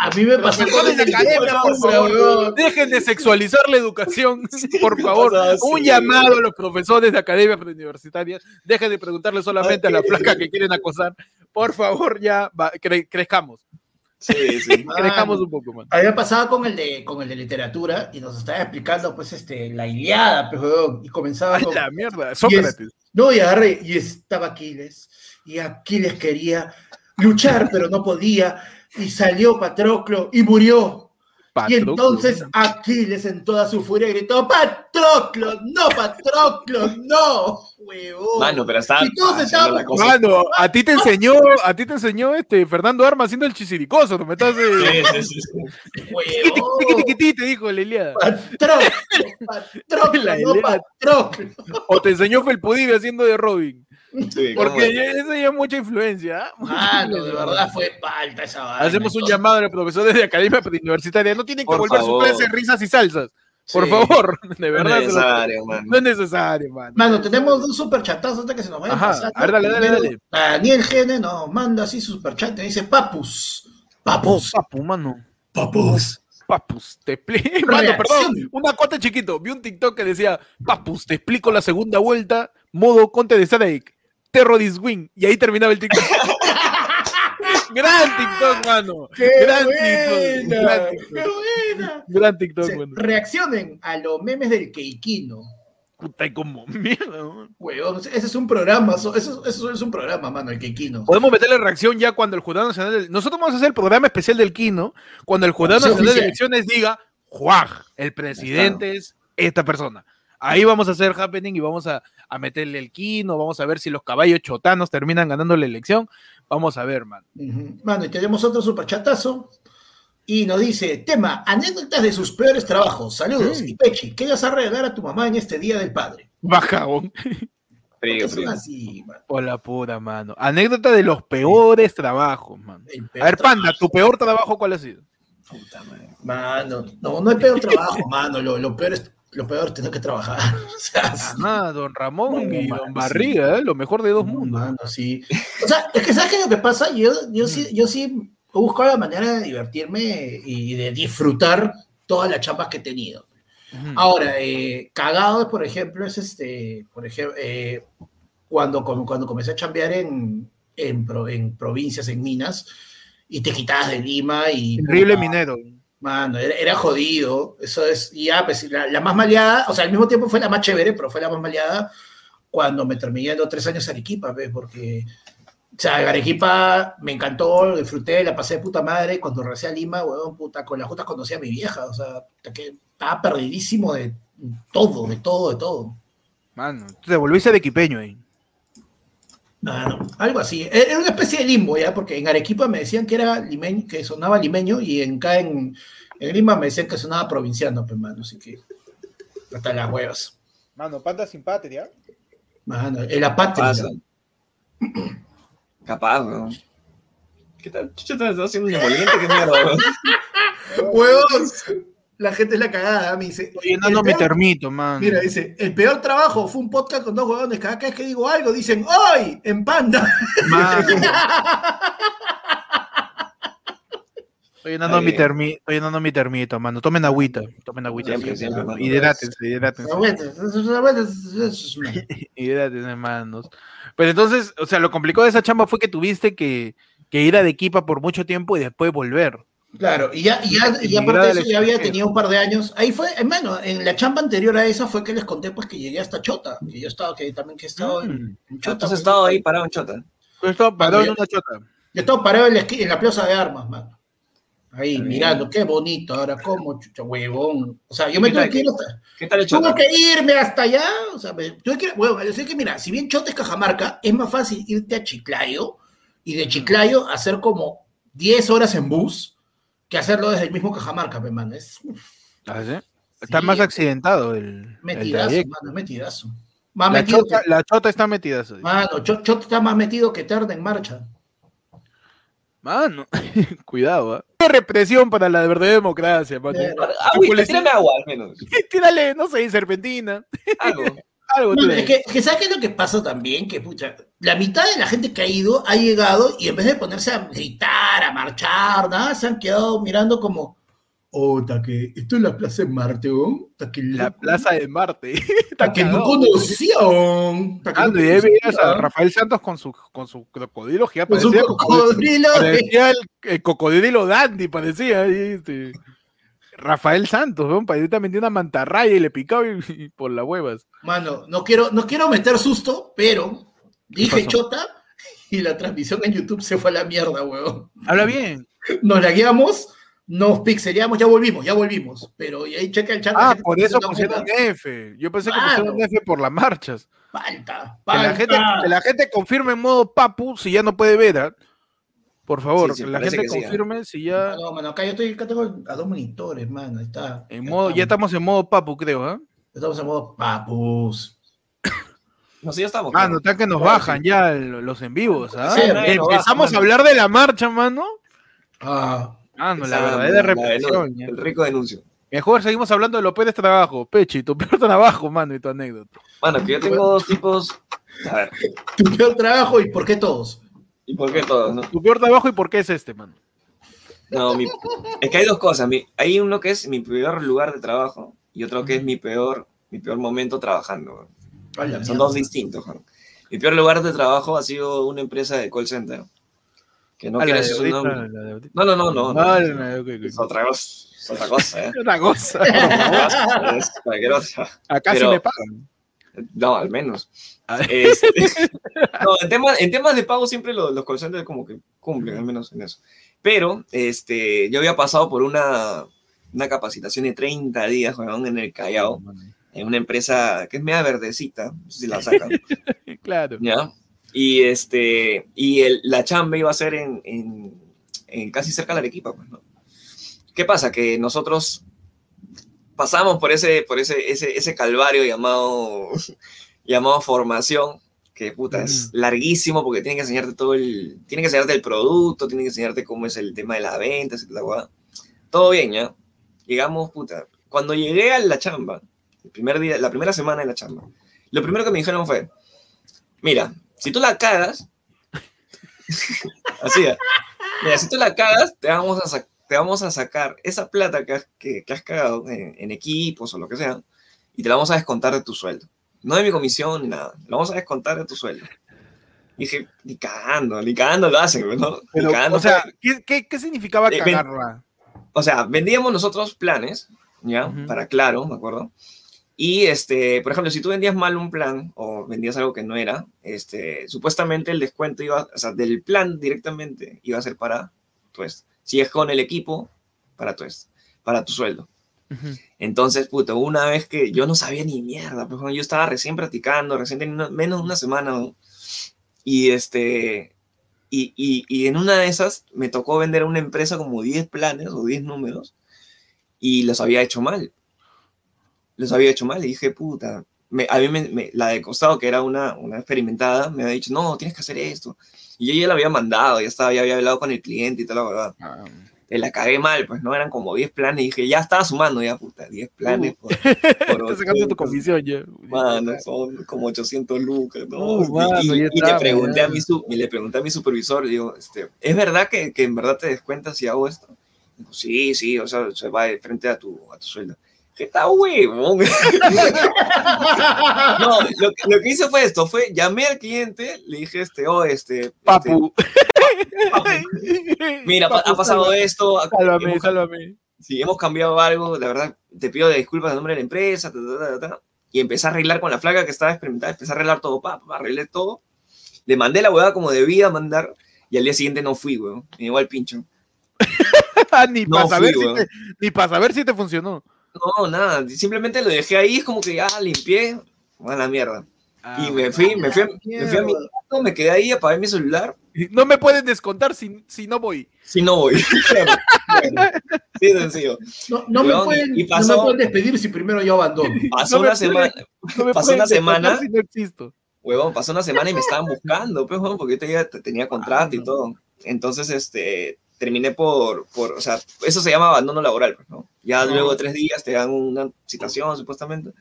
A mí me pasó con Profesores de academia, por favor, dejen de sexualizar la educación, <laughs> por favor. Un llamado a los profesores de academia preuniversitarias. Dejen de preguntarle solamente a la flaca que quieren acosar. Por favor, ya cre- crezcamos. Sí, sí. <laughs> Crezcamos un poco, man. A mí me pasaba con el de, con el de literatura y nos estaba explicando, pues, este, la Iliada, pues, weón, y comenzaba Ay, con, la mierda, Sócrates. No, y agarré, y estaba Aquiles, y Aquiles quería luchar, pero no podía, y salió Patroclo y murió. Y entonces Aquiles en toda su furia gritó, Patroclo, no, Patroclo, no, huevón. Mano, pero estaba Y todos haciendo estaban- la cosa. Mano, a ti te enseñó, a ti te enseñó este Fernando Arma haciendo el chisiricoso, ¿no me estás eh, Sí, sí, sí, Huevón. te dijo <laughs> la Iliada. Patroclo, Patroclo, no. Patroclo. O te enseñó Felpudive haciendo de Robin. Sí, ¿cómo Porque es? ya- eso ya es mucha influencia. ¿ah? Mucha Mano, de verdad fue falta esa vaina. Hacemos un llamado a los profesores de academia universitaria. No tienen que Por volver favor. su clase risas y salsas. Por Sí. favor, <laughs> de No es verdad. se lo- necesario, mano. no es necesario, man. Mano, tenemos dos superchatazos antes que se nos vayan Ajá, a ver, dale, dale, dale. Daniel Gene nos manda así su superchat y dice Papus. Papus. papu, mano. Papus. Papus, te explico. <laughs> Mano, perdón, una cuota chiquito. Vi un TikTok que decía, Papus, te explico la segunda vuelta, modo Conte de Strike. Terrorist Wing. Y ahí terminaba el TikTok. <laughs> gran TikTok, mano. ¡Qué gran buena! TikTok. Gran TikTok. ¡Qué buena! Gran TikTok, mano. reaccionen a los memes del Keikino. Puta, y como mierda. Huevón, ese es un programa, eso, eso- eso es un programa, mano, el Keikino. Podemos meterle reacción ya cuando el Jurado Nacional. del- Nosotros vamos a hacer el programa especial del Kino. Cuando el Jurado Nacional de. Elecciones diga, Juan, el presidente es esta persona. Ahí vamos a hacer happening y vamos a, a meterle el Kino. Vamos a ver si los caballos chotanos terminan ganando la elección. Vamos a ver, man. Mano, y tenemos otro superchatazo. Y nos dice, tema, anécdotas de sus peores trabajos. Saludos. Mm. Y Pechi, ¿qué vas a regalar a tu mamá en este Día del Padre? Bajabón. <laughs> ¿Por Frío, frío. así, mano? Por la pura mano. Anécdota de los peores trabajos, man. El A ver, Panda, trabajo. ¿tu peor trabajo cuál ha sido? Puta madre. Mano, no, no es peor trabajo, mano. Lo, lo peor es lo peor tener que trabajar. <laughs> O sea. Ah, don Ramón y mano, don Barriga, ¿eh? lo mejor de dos mundos. Mano, sí. O sea, es que ¿sabes qué es lo que pasa? Yo, yo, Mm. sí, yo sí busco la manera de divertirme y de disfrutar todas las chambas que he tenido. Ahora, eh, cagado, por ejemplo, es este, por ejemplo, eh, cuando, cuando comencé a chambear en, en, en provincias, en minas, y te quitabas de Lima y... Terrible minero. Mano, era, jodido. Eso es, y ya, pues la, la más maleada, o sea, al mismo tiempo fue la más chévere, pero fue la más maleada cuando me terminé yendo tres años a Arequipa, ¿ves? Porque, o sea, Arequipa me encantó, lo disfruté, la pasé de puta madre. Cuando regresé a Lima, weón, puta, con las juntas conocí a mi vieja, o sea, estaba perdidísimo de todo, de todo, de todo. Mano, te volviste de equipeño ahí. Mano, algo así. E-, Era una especie de limbo, ¿ya? Porque en Arequipa me decían que era limeño, que sonaba limeño, y en, acá en, en Lima me decían que sonaba provinciano, pues, mano, así que hasta las huevas. Mano, Panda sin patria. Mano, en la patria. Pasa. Capaz, weón. ¿Qué tal? Chucha, estás haciendo un qué mierda, weón. <laughs> La gente es la cagada, me dice. Estoy llenando mi termito, mano. Mira, dice, el peor trabajo fue un podcast con dos huevones. Cada vez que digo algo, dicen, ¡Hoy! En panda. Estoy llenando, mi termi- estoy llenando mi termito, mano. Tomen agüita. Tomen agüita. Siempre, siempre, mano. Hidrátense, hidrátense. <laughs> Hidrátense, manos. Pero entonces, o sea, lo complicado de esa chamba fue que tuviste que, que ir a Arequipa por mucho tiempo y después volver. Claro, y ya, y ya, y aparte de eso ya había tenido un par de años. Ahí fue, hermano, en la chamba anterior a esa fue que les conté pues que llegué hasta Chota, que yo estaba, que también que he estado en, en ¿Tú Chota. has pues. estado ahí parado en chota? Tú estabas parado en una chota. Yo estaba parado en la, esqui- en la plaza de armas, mano. Ahí, bien. mirando, qué bonito, ahora cómo, chucha, huevón. O sea, yo me ¿Qué tuve que ir hasta, ¿Qué tal el tuve chota? que irme hasta allá, o sea, me tuve que, bueno, yo sé que mira, si bien Chota es Cajamarca, es más fácil irte a Chiclayo y de Chiclayo hacer como 10 horas en bus que hacerlo desde el mismo Cajamarca, pe, mano. Es ¿Ah, sí? Está Sí, más accidentado el, el metidazo, trayecto. mano, metidazo. Más La metido chota, que, la chota está metida. sí. mano, Cho- Chota está más metido que Terna en marcha. Mano, <laughs> cuidado, ¿ah? Qué represión para la verdadera democracia, mano. Eh, Agüita, policía- tírame agua al menos. <laughs> Tírale, no sé, serpentina. Algo. Algo es que, es que ¿sabes qué es lo que pasa también? Que, pucha, la mitad de la gente que ha ido ha llegado y en vez de ponerse a gritar, a marchar, nada, se han quedado mirando como, oh, que esto es la plaza de Marte. Ta que La loco, plaza de Marte. <laughs> ta que no conocían. ta que no y a. Rafael Santos con su, con su crocodilo gigante. Con su cocodrilo. parecía el, el cocodrilo Dandy, parecía ahí, este, Rafael Santos, ¿no? Parecía metió una mantarraya y le picaba y, y por las huevas. Mano, no quiero, no quiero meter susto, pero dije chota y la transmisión en YouTube se fue a la mierda, weón. Habla bien. Nos lagueamos, nos pixeleamos, ya volvimos, ya volvimos. Pero y ahí checa el chat. Ah, por eso pusieron puta, F. Yo pensé que pusieron F por las marchas. Falta, Que la, falta. gente, que la gente confirme en modo papu si ya no puede ver. ¿ah? Por favor, Sí, sí, que la gente que sí, ¿ah? confirme si ya. No, mano, acá yo estoy, acá tengo a dos monitores, mano, ahí está. En modo, ya estamos en modo papu, creo. ¿ah? Estamos en modo papus. <coughs> No sé, ya estamos. Ah, no, está que nos bajan ya el- los en vivos. ¿ah? Sí, baja, Empezamos a mano. hablar de la marcha, mano. Ah, Ah, no, la Esa- verdadera represión. ya. El rico denuncio. Mejor seguimos hablando de los peores trabajos. Pechi, tu <laughs> peor trabajo, mano, y tu anécdota. Bueno, que yo tengo dos tipos. A ver, tu peor trabajo y por qué todos. ¿Y por qué todos, no? Tu peor trabajo y por qué es este, mano. No, mi- es que hay dos cosas. Mi- hay uno que es mi peor lugar de trabajo y otro que es mi peor, mi peor momento trabajando. Son mierda. dos distintos. weón. Mi peor lugar de trabajo ha sido una empresa de call center. Que no Ah, decir su nombre. No, no, no, no. no. Ah, la- ok, ok. Es otra cosa. Es otra cosa, ¿eh? <laughs> Una cosa. Es otra. Acá Pero- sí me pagan. No, al menos. Este, <laughs> no, en, temas, en temas de pago siempre los, los call centers como que cumplen, al menos en eso. Pero este, yo había pasado por una, una capacitación de 30 días en el Callao, en una empresa que es media verdecita, no sé si la sacan, <laughs> Claro. ¿ya? Y, este, y el- la chamba iba a ser en, en, en casi cerca de Arequipa, pues, ¿no? ¿Qué pasa? Que nosotros pasamos por ese, por ese, ese, ese calvario llamado, llamado formación, que puta, es larguísimo porque tiene que enseñarte todo el, tiene que enseñarte el producto, tiene que enseñarte cómo es el tema de la venta, etcétera, guau. Todo bien, ¿ya? Llegamos, puta. Cuando llegué a la chamba, el primer día, la primera semana de la chamba, lo primero que me dijeron fue, mira, si tú la cagas, <laughs> así, ¿eh? mira, si tú la cagas, te vamos a, te vamos a sacar esa plata que has, que, que has cagado en, en equipos o lo que sea, y te la vamos a descontar de tu sueldo. No de mi comisión nada, la vamos a descontar de tu sueldo. Y dije, ni cagando, ni cagando lo hacen, ¿no? Pero, cagando o sea, ¿qué, qué, qué significaba Eh, cagarla? o sea, vendíamos nosotros planes, ¿ya? Para Claro, me acuerdo. Y, este, por ejemplo, si tú vendías mal un plan o vendías algo que no era, este, supuestamente el descuento iba, o sea, del plan directamente iba a ser para tu est. Si es con el equipo, para tu est, para tu sueldo. Entonces, puto, una vez que yo no sabía ni mierda, pues, yo estaba recién practicando, recién teniendo menos de una semana, ¿no? y este, y, y, y en una de esas me tocó vender a una empresa como 10 planes o 10 números, y los había hecho mal. Los había hecho mal, y dije, puta, me, a mí me, me- la de costado, que era una, una experimentada, me había dicho, no, tienes que hacer esto. Y yo ya la había mandado, ya estaba, ya había hablado con el cliente y toda la verdad Ah, te la cagué mal, pues no eran como 10 planes. Y dije, ya estaba sumando, ya puta, 10 planes por, por <laughs> Estás sacando tu 80, comisión ya. Mano, son como 800 lucas, ¿no? Uh, Y- mano, y, ya y le pregunté a mi y le pregunté a mi supervisor, digo, este, ¿es verdad que, que en verdad te descuentas si hago esto? Dijo, sí, sí, o sea, se va de frente a tu, a tu sueldo. ¿Qué está huevón? <laughs> no, lo, que- lo que hice fue esto, fue, llamé al cliente, le dije, este, oh, este, este, Papu. mira, pa- ha pasado esto, Sálvame, hemos- sálvame. si hemos cambiado algo, la verdad, te pido disculpas en nombre de la empresa, ta, ta, ta, ta, ta. y empecé a arreglar con la flaca que estaba experimentada, empecé a arreglar todo, pa, pa, arreglé todo, le mandé la huevada como debía mandar, y al día siguiente no fui, weón, me llegó al pincho. <laughs> ni No para saber, si te- ni para saber si te funcionó. No, nada, simplemente lo dejé ahí, es como que ya limpié, a la mierda. Ah, y me fui, me fui, a- me fui a mi cuarto, me quedé ahí, apagué mi celular, No me pueden descontar si, si no voy. si no voy. <laughs> Sí, sencillo. No, no me pueden, y no pasó- me pueden despedir si primero yo abandono. <laughs> Pasó No una semana, No me Pasó una semana. descontar Si no existo. Huevón, pasó una semana y me estaban buscando, pues, porque yo tenía, tenía contrato y Ah. todo. Entonces, este, terminé por, por, o sea, eso se llama abandono laboral, pues, ¿no? Ya luego de tres días te dan una citación, supuestamente.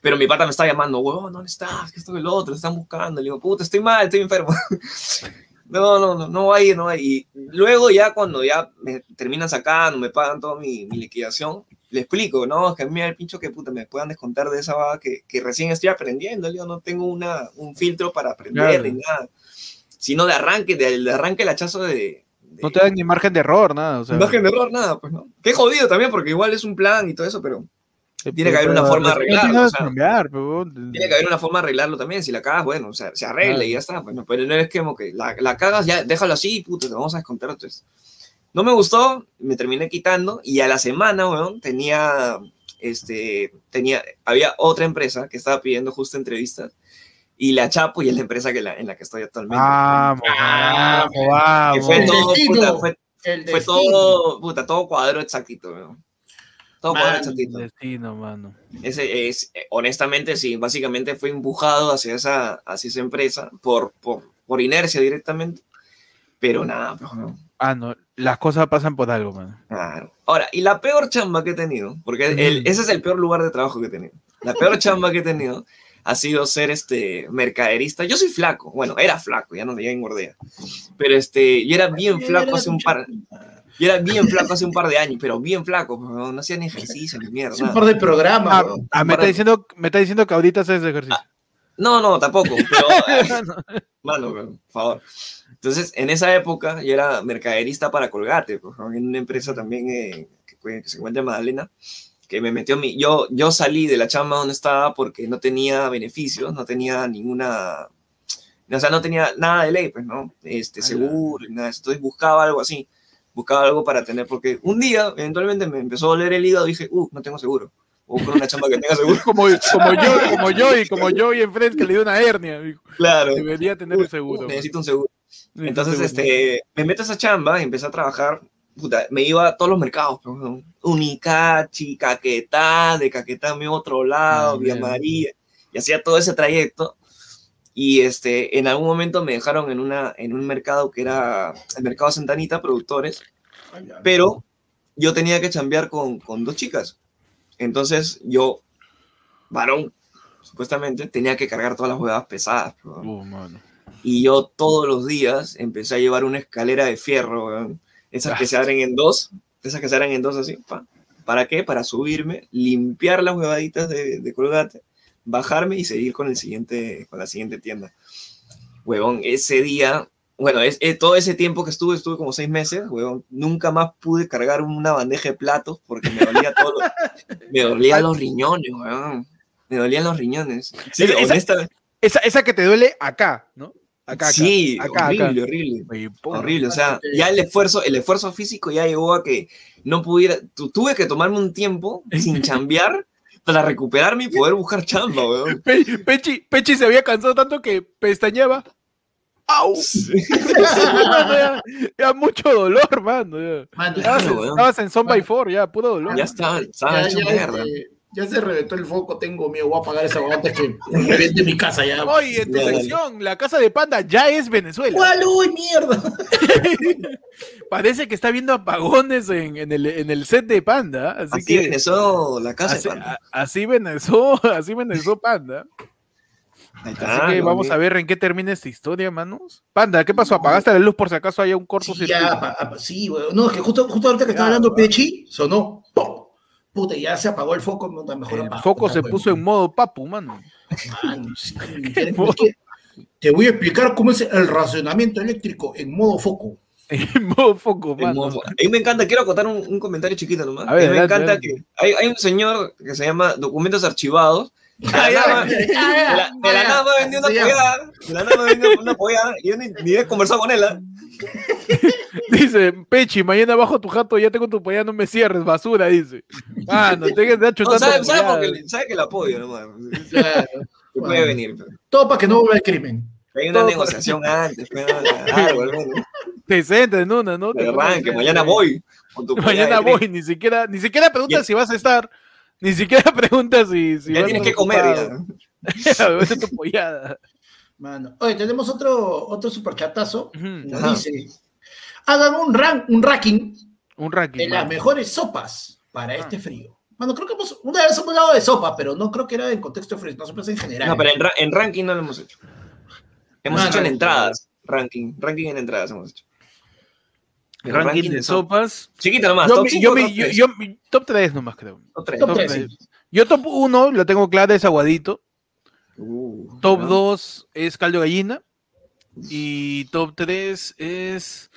Pero mi pata me está llamando, huevón, ¿dónde estás? ¿Qué esto que el otro? Están buscando. Le digo, puta, estoy mal, estoy enfermo. <laughs> No, no, no, no va a ir, no va a ir. Y luego ya cuando ya me terminan sacando, me pagan toda mi, mi liquidación, le explico, no, es que a mí el pincho que puta, me puedan descontar de esa vaga que, que recién estoy aprendiendo, yo no tengo una, un filtro para aprender Claro. ni nada, sino de arranque, de, de arranque el hachazo de... No te dan ni margen de error, nada. O sea, margen de error, nada, pues no. Qué jodido también, porque igual es un plan y todo eso, pero tiene que haber una forma de arreglarlo, o sea. cambiar, pero- tiene que haber una forma de arreglarlo también. Si la cagas, bueno, o sea, se arregla y ya está. pues, no, pero no es que como que la, la cagas, ya déjalo así, puto, te vamos a descontar. Entonces, no me gustó, me terminé quitando y a la semana, weón, tenía, este, tenía, había otra empresa que estaba pidiendo justo entrevistas y la Chapo y es la empresa que la, en la que estoy actualmente. Vamos, Ah, vamos, que fue vamos. todo, destino. puta, fue, fue todo, puta, todo cuadro exactito, weón. Todo cuadro Man, exactito. Destino, mano. Ese es, honestamente, sí, básicamente fue empujado hacia esa, hacia esa empresa por, por, por inercia directamente. Pero nada, pues, no, Ah, no. Las cosas pasan por algo, mano. claro. Ahora, y la peor chamba que he tenido, porque el- Ujú. ese es el peor lugar de trabajo que he tenido. La peor chamba que he tenido ha sido ser este mercaderista. Yo soy flaco, bueno, era flaco, ya no ya engordé. Pero este, yo era bien flaco hace un par, yo era bien flaco hace un par de años, pero bien flaco, pues, no, no hacía ni ejercicio ni mierda. Es un par de programas. Ah, ah, me, está diciendo, me está diciendo que ahorita haces ejercicio. No, no, tampoco, pero... <laughs> mano, por favor. Entonces, en esa época yo era mercaderista para Colgate, pues, en una empresa también eh, que, que, se encuentra en Magdalena, que me metió mi... Yo, yo salí de la chamba donde estaba porque no tenía beneficios, no tenía ninguna... O sea, no tenía nada de ley, pues, ¿no? Este, seguro, nada. Entonces buscaba algo así, buscaba algo para tener, porque un día, eventualmente, me empezó a doler el hígado y dije, uh, no tengo seguro o con una chamba que tenga seguro. <laughs> Como, como yo, como yo y como yo y enfrente que le dio una hernia. Claro. Debería tener un seguro. Necesito un seguro. Entonces, este, me meto a esa chamba y empecé a trabajar. Puta, me iba a todos los mercados. Unicachi, Caquetá, de Caquetá me otro lado, ah, Villa María. Y hacía todo ese trayecto. Y este, en algún momento me dejaron en, una, en un mercado que era el mercado Santanita, productores. Pero yo tenía que chambear con, con dos chicas. Entonces yo, varón, supuestamente, tenía que cargar todas las huevas pesadas. Oh, y yo todos los días empecé a llevar una escalera de fierro, esas que se abren en dos, esas que se abren en dos así. ¿Para qué? Para subirme, limpiar las huevaditas de, de, colgate, bajarme y seguir con, el siguiente, con la siguiente tienda. Huevón, ese día bueno, es, todo ese tiempo que estuve, estuve como seis meses, weón, nunca más pude cargar una bandeja de platos porque me dolía todo, <laughs> me dolían los riñones, weón, me dolían los riñones. Sí, esa, esa, esa, que te duele acá, ¿no? Acá, acá, sí, acá, horrible, acá. horrible, horrible, o sea, ya el esfuerzo, el esfuerzo físico ya llegó a que no pudiera, tuve que tomarme un tiempo sin <laughs> chambear para recuperarme y poder buscar chamba, weón. <laughs> Pechi, Pechi se había cansado tanto que pestañeaba ¡Au! <laughs> ya, mucho dolor, mano. Estabas, en Son by Four, ya, puro dolor. Ya estaba ya, hecho ya, mierda. Este, ya se reventó el foco, tengo miedo, voy a apagar esa antes que reviente mi casa ya. Oye, en tu sección, la casa de Panda ya es Venezuela. ¿Cuál? ¡Uy, mierda! <laughs> Parece que está viendo apagones en, en, el, en el set de Panda. Así, así que, venezó la casa así, de Panda. Así venezó, <laughs> así venezó Panda. Así que vamos a ver en qué termina esta historia, manos. Panda, ¿qué pasó? ¿Apagaste la luz por si acaso haya un corto sí, ya, sí, No, es que justo, justo ahorita que estaba hablando Pechi, sonó. ¡pum! Puta, ya se apagó el foco. Mejor el foco se puso en modo papu, mano. <laughs> sí, te voy a explicar cómo es el racionamiento eléctrico en modo foco. <laughs> En modo foco, mano. A mí me encanta, quiero acotar un, un comentario chiquito nomás. A ver, me encanta que hay, hay un señor que se llama Documentos Archivados de la nada, de la nada me vendió una pollada. De la nada me vendió una pollada y yo ni, ni he conversado con él. ¿eh? <laughs> Dice, Pechi, mañana bajo tu jato, ya tengo tu pollada, no me cierres, basura, dice. Ah, no te no, ¿sabe, sabe, porque, sabe que la apoyo nomás. Claro. Bueno, puede venir. Pero... Todo para que no vuelva el crimen. Hay una Todo negociación para... antes, pero algo, al menos. Decente en una, ¿no? De verdad, que mañana voy. mañana voy, ni siquiera, ni siquiera preguntas si vas a estar. Ni siquiera <laughs> preguntas si. si ya tienes que comer. Ya. <laughs> tu pollada. Mano. Oye, tenemos otro, otro superchatazo. Uh -huh. Dice: hagan un, rank, un ranking, un ranking de las mejores sopas para ah. este frío. Bueno, creo que hemos, una vez hemos hablado de sopa, pero no creo que era en contexto de frío, no sopas en general. No, pero en, ra en, ranking no lo hemos hecho. Hemos Mano, hecho en entradas. Ranking, ranking en entradas hemos hecho. El ranking, ranking de sopas. Chiquita nomás. Yo, top, yo, yo, yo, yo, top 3 nomás creo. Top 3. Top 3, sí. Yo top 1 lo tengo claro, es aguadito. Uh, top 2 es caldo gallina. Y top 3 es.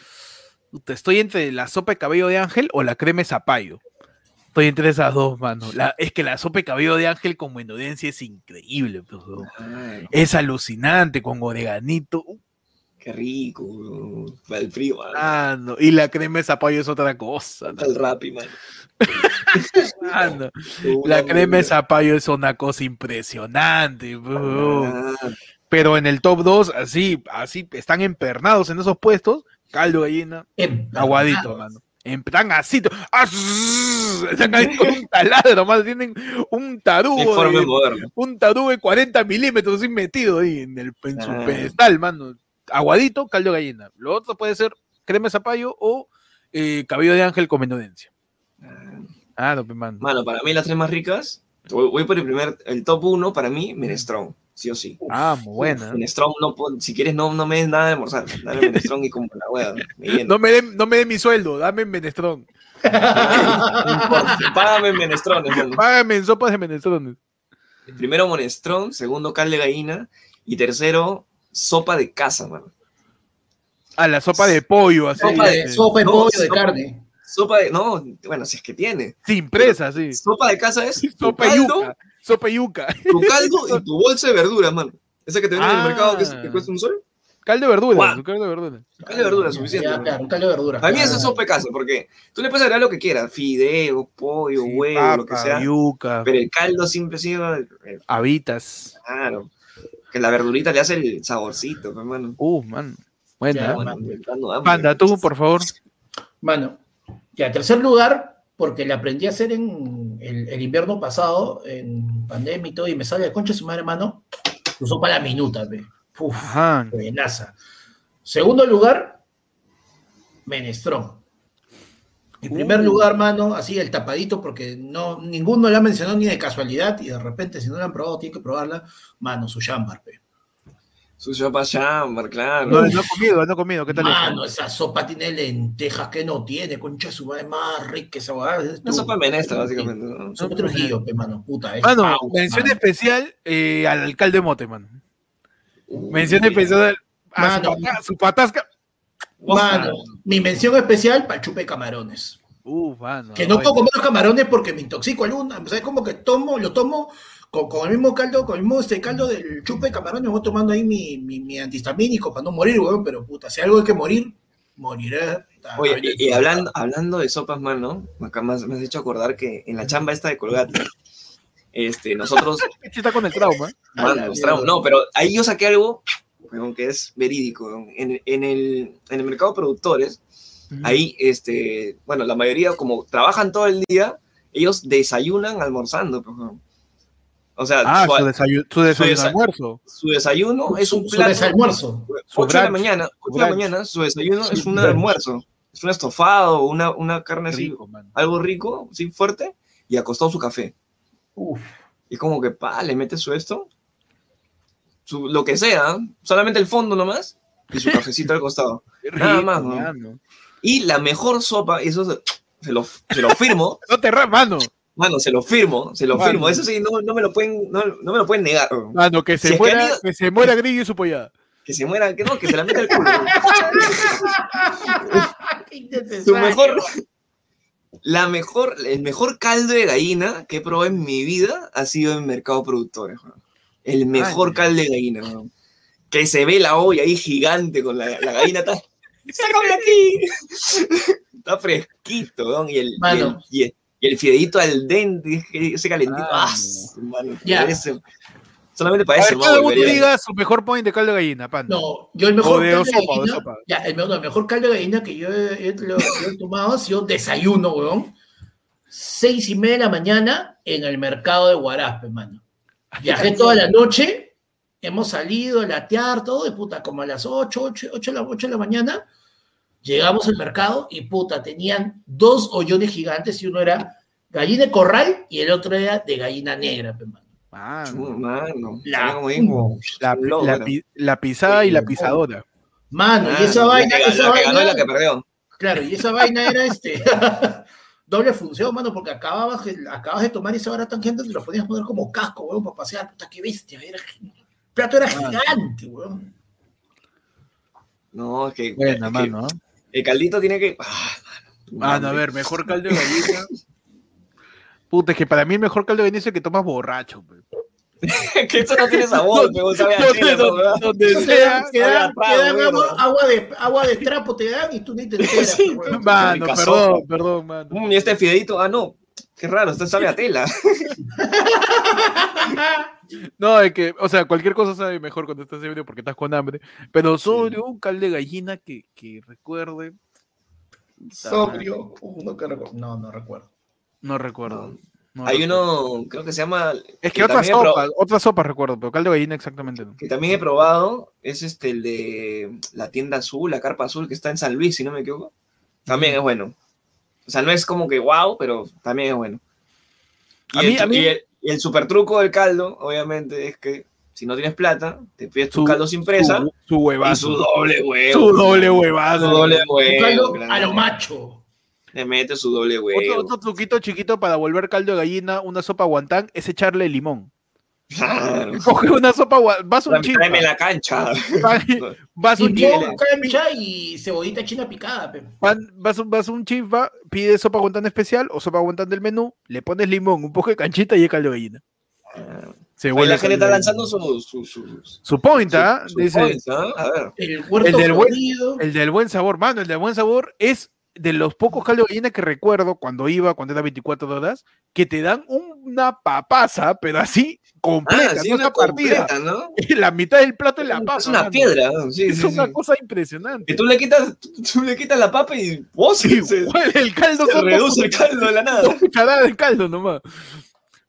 Estoy entre la sopa de cabello de ángel o la crema de zapallo. Estoy entre esas dos, mano. La, es que la sopa de cabello de ángel con menudencia es increíble. Pues, es alucinante, con oreganito. Uh, Qué rico, para el frío. Ah, no. Y la crema de zapallo es otra cosa. ¿no? El rapi, man. <laughs> ah, no. La crema de zapallo es una cosa impresionante. Ah. Pero en el top 2, así, así, están empernados en esos puestos. Caldo gallina, Empernados. aguadito, mano. Están así, ¡ah! están ahí con un taladro, más tienen un tarugo, de, moderno. un tarugo de 40 milímetros así metido ahí en, el, en su Ah. pedestal, mano. Aguadito, caldo gallina. Lo otro puede ser crema de zapallo o eh, cabello de ángel con menudencia. Ah, no, pues, mano. Para mí las tres más ricas, voy, voy por el primer, el top 1 para mí, Menestrón, sí o sí. Ah, muy buena. Menestrón, no, puedo- si quieres no, no me des nada de almorzar, dame Menestrón y como la me lleno. No me den no me den mi sueldo, dame menestrón. <laughs> Págame Menestrón, hermano. Págame en sopas de menestrones. Primero monestrón, segundo cal de gallina y tercero sopa de casa, mano. Ah, la sopa de pollo, así. Sopa de, sopa de No, pollo de carne. Sopa de, no, bueno, si es que tiene. Sin presa, sí. Sopa de casa es <laughs> tu Sopa caldo, yuca. Sopa yuca. tu caldo y <laughs> tu bolsa de verduras, mano. Esa que te venden en el Ah. mercado que, es- que cuesta un sol. Caldo de verduras. Guau. Caldo de verduras. Caldo de verduras, Ya, suficiente. ya, claro, un caldo de verduras. A mí claro. eso es sopa de casa, porque tú le puedes agregar lo que quieras, fideo, pollo, Sí, huevo, lo que sea, Yuca, pero el caldo siempre ha sido, eh, habitas. claro, que la verdurita le hace el saborcito, pues, hermano. Uh, man. Ya, Bueno, man. dando hambre. Panda, tú, por favor. Mano, ya, tercer lugar, porque la aprendí a hacer en el, el invierno pasado, en pandemia y todo, y me sale de concha su madre, mano, su sopa a la minuta, ve. Uf, Ajá. buenaza. Segundo lugar, menestrón. En primer Uh. lugar, mano, así el tapadito, porque no, ninguno la mencionó ni de casualidad, y de repente, si no la han probado, tiene que probarla, mano, su chambar, pe. Su sopa chambar, claro. No, no he comido, no he comido. ¿Qué tal Mano, eso? esa sopa tiene lentejas que no tiene, concha su madre, más rica esa huevada. Es Una sopa de menestra, básicamente. ¿no? Sopa Trujillo, pe, mano, puta. es Mano, pau, mención mano. especial eh, al alcalde Mote, mano. Mención especial a su, Mano. pata- su patasca. Mano, mi mención especial para el chupe de camarones. Uh, mano. Que no puedo comer los camarones porque me intoxico al una. O sea, es como que tomo, lo tomo con, con el mismo caldo, con el mismo este caldo del chupe de camarones, voy tomando ahí mi, mi, mi antihistamínico para no morir, weón. Pero puta, si algo hay que morir, moriré. Puta, Oye, y, y hablando, hablando de sopas, mano, acá más me has hecho acordar que en la chamba esta de Colgate, este, nosotros, <laughs> está con el trauma. A <laughs> la mano, nos traemos- mierda. no, pero ahí yo saqué algo weón, que es verídico. En, en el, en el mercado de productores, ahí, este, bueno, la mayoría, como trabajan todo el día, ellos desayunan almorzando. pues, weón. O sea, Ah, su, su desayuno, su desayuno desa- almuerzo. su desayuno es un Su- su plato. desalmuerzo. Su 8 de la mañana, su 8 de la mañana, su desayuno Su es un brunch. almuerzo. Es un estofado, una, una carne así, Rico, mano. algo rico, sí, fuerte, y acostado su café. Uf. Y como que, pa, le mete su esto, su, lo que sea, solamente el fondo nomás, y su cafecito al costado. <laughs> Nada Rico, más, ¿no? mano. Y la mejor sopa, eso se, se lo, se lo firmo, <laughs> No te mano. Mano, se lo firmo, se lo Mano. firmo. Eso sí, no, no me lo pueden, no, no me lo pueden negar. Mano, que se Si es que muera, han ido- que se muera Grillo y su pollada. Que se muera, que no, que se la meta el culo. <laughs> Su mejor, la mejor, el mejor caldo de gallina que he probado en mi vida ha sido en Mercado Productores. El mejor Ay. caldo de gallina. weón. Que se ve la olla ahí gigante con la, la gallina. Está, <laughs> ¡Sácame de aquí! <laughs> está fresquito, weón, y el, y el, Mano. y el- y el fideíto al dente, ese calentito. Ah, ¡ah! Ya. ese- solamente A para ver, eso, cada diga su mejor point de caldo de gallina, pan. No, yo el mejor de caldo de sopa, de ya, el, no, el mejor caldo de gallina que yo he, he- lo- yo he tomado ha sido desayuno, weón. Seis y media de la mañana en el mercado de Guaraspe, mano. Viajé toda la noche, hemos salido a latear, todo, de puta, como a las 8, 8, 8, de la, 8 de la mañana, llegamos al mercado y puta, tenían dos hoyones gigantes y uno era gallina de corral y el otro era de gallina negra, pe, mano. Mano. Mano, La- La, pisada y la pisadora. Mano, y Ah, esa vaina, que- esa la que ganó y vaina, la que perdió. Claro, y esa vaina era este <laughs> doble función, mano, porque acababas, acabas de tomar esa hora tan gente te lo podías poner como casco, weón, para pasear. Puta, qué bestia. Era, el plato era Mano. gigante, weón. No, es que, Buena, es que mano. ¿No? el caldito tiene que. Ah, Mano, a ver, mejor caldo de gallina. Puta, es que para mí el mejor caldo de gallina es el que tomas borracho. pe. <laughs> que eso no tiene sabor, pero sabe a Donde, chile, esa donde- donde sea. dan, te agua, agua de, agua de trapo, te dan y tú ni te enteras, Sí, weón. Mano, Rica perdón, perdón, mano. Mm, y este fideito, ah, no. Qué raro, esto sabe a tela. <laughs> No, es que, o sea, cualquier cosa sabe mejor cuando estás ebrio porque estás con hambre. Pero sobre un caldo de gallina que, que recuerde. Sobrio. No, que no, no recuerdo. No recuerdo. no Hay recuerdo. uno, creo que se llama. Es que otra también he pro- sopa, otra sopa recuerdo, pero caldo de gallina exactamente no. que también he probado, es este, el de la tienda azul, la carpa azul, que está en San Luis, si no me equivoco. También es bueno. O sea, no es como que wow, pero también es bueno. Y, A el, mí- a mí- y el- y el super truco del caldo, obviamente, es que si no tienes plata, te pides tu Su- caldo sin presa Su, su y huevazo. su doble huevo. Su doble Su huevazo. doble Un huevo. caldo claro. a lo macho. Le mete su doble huevo. Otro, otro truquito chiquito para volver caldo de gallina, una sopa guantán, es echarle limón. <laughs> Coge una sopa, vas a un chip. tráeme la cancha. <laughs> Vas, un pongo cancha y cebollita china picada, vas, un- vas a un chifa, pides sopa guantán especial o sopa guantán del menú, le pones limón, un poco de canchita y caldo de gallina. Se Ahí vuelve la gente está lanzando su, su, su, su point, ¿ah? Dice, ¿ah? El del buen- el del buen sabor, mano, el del buen sabor es de los pocos caldo de gallina que recuerdo cuando iba, cuando era 24 horas, que te dan una papaza, pero así completa, Ah, sí, no una. <laughs> La mitad del plato es la papa. Es una mano. piedra, ¿no? sí, Es sí, una cosa impresionante. Y tú le quitas, tú, le quitas la papa y se, el caldo se reduce el caldo de la nada. Cucharadas de caldo nomás.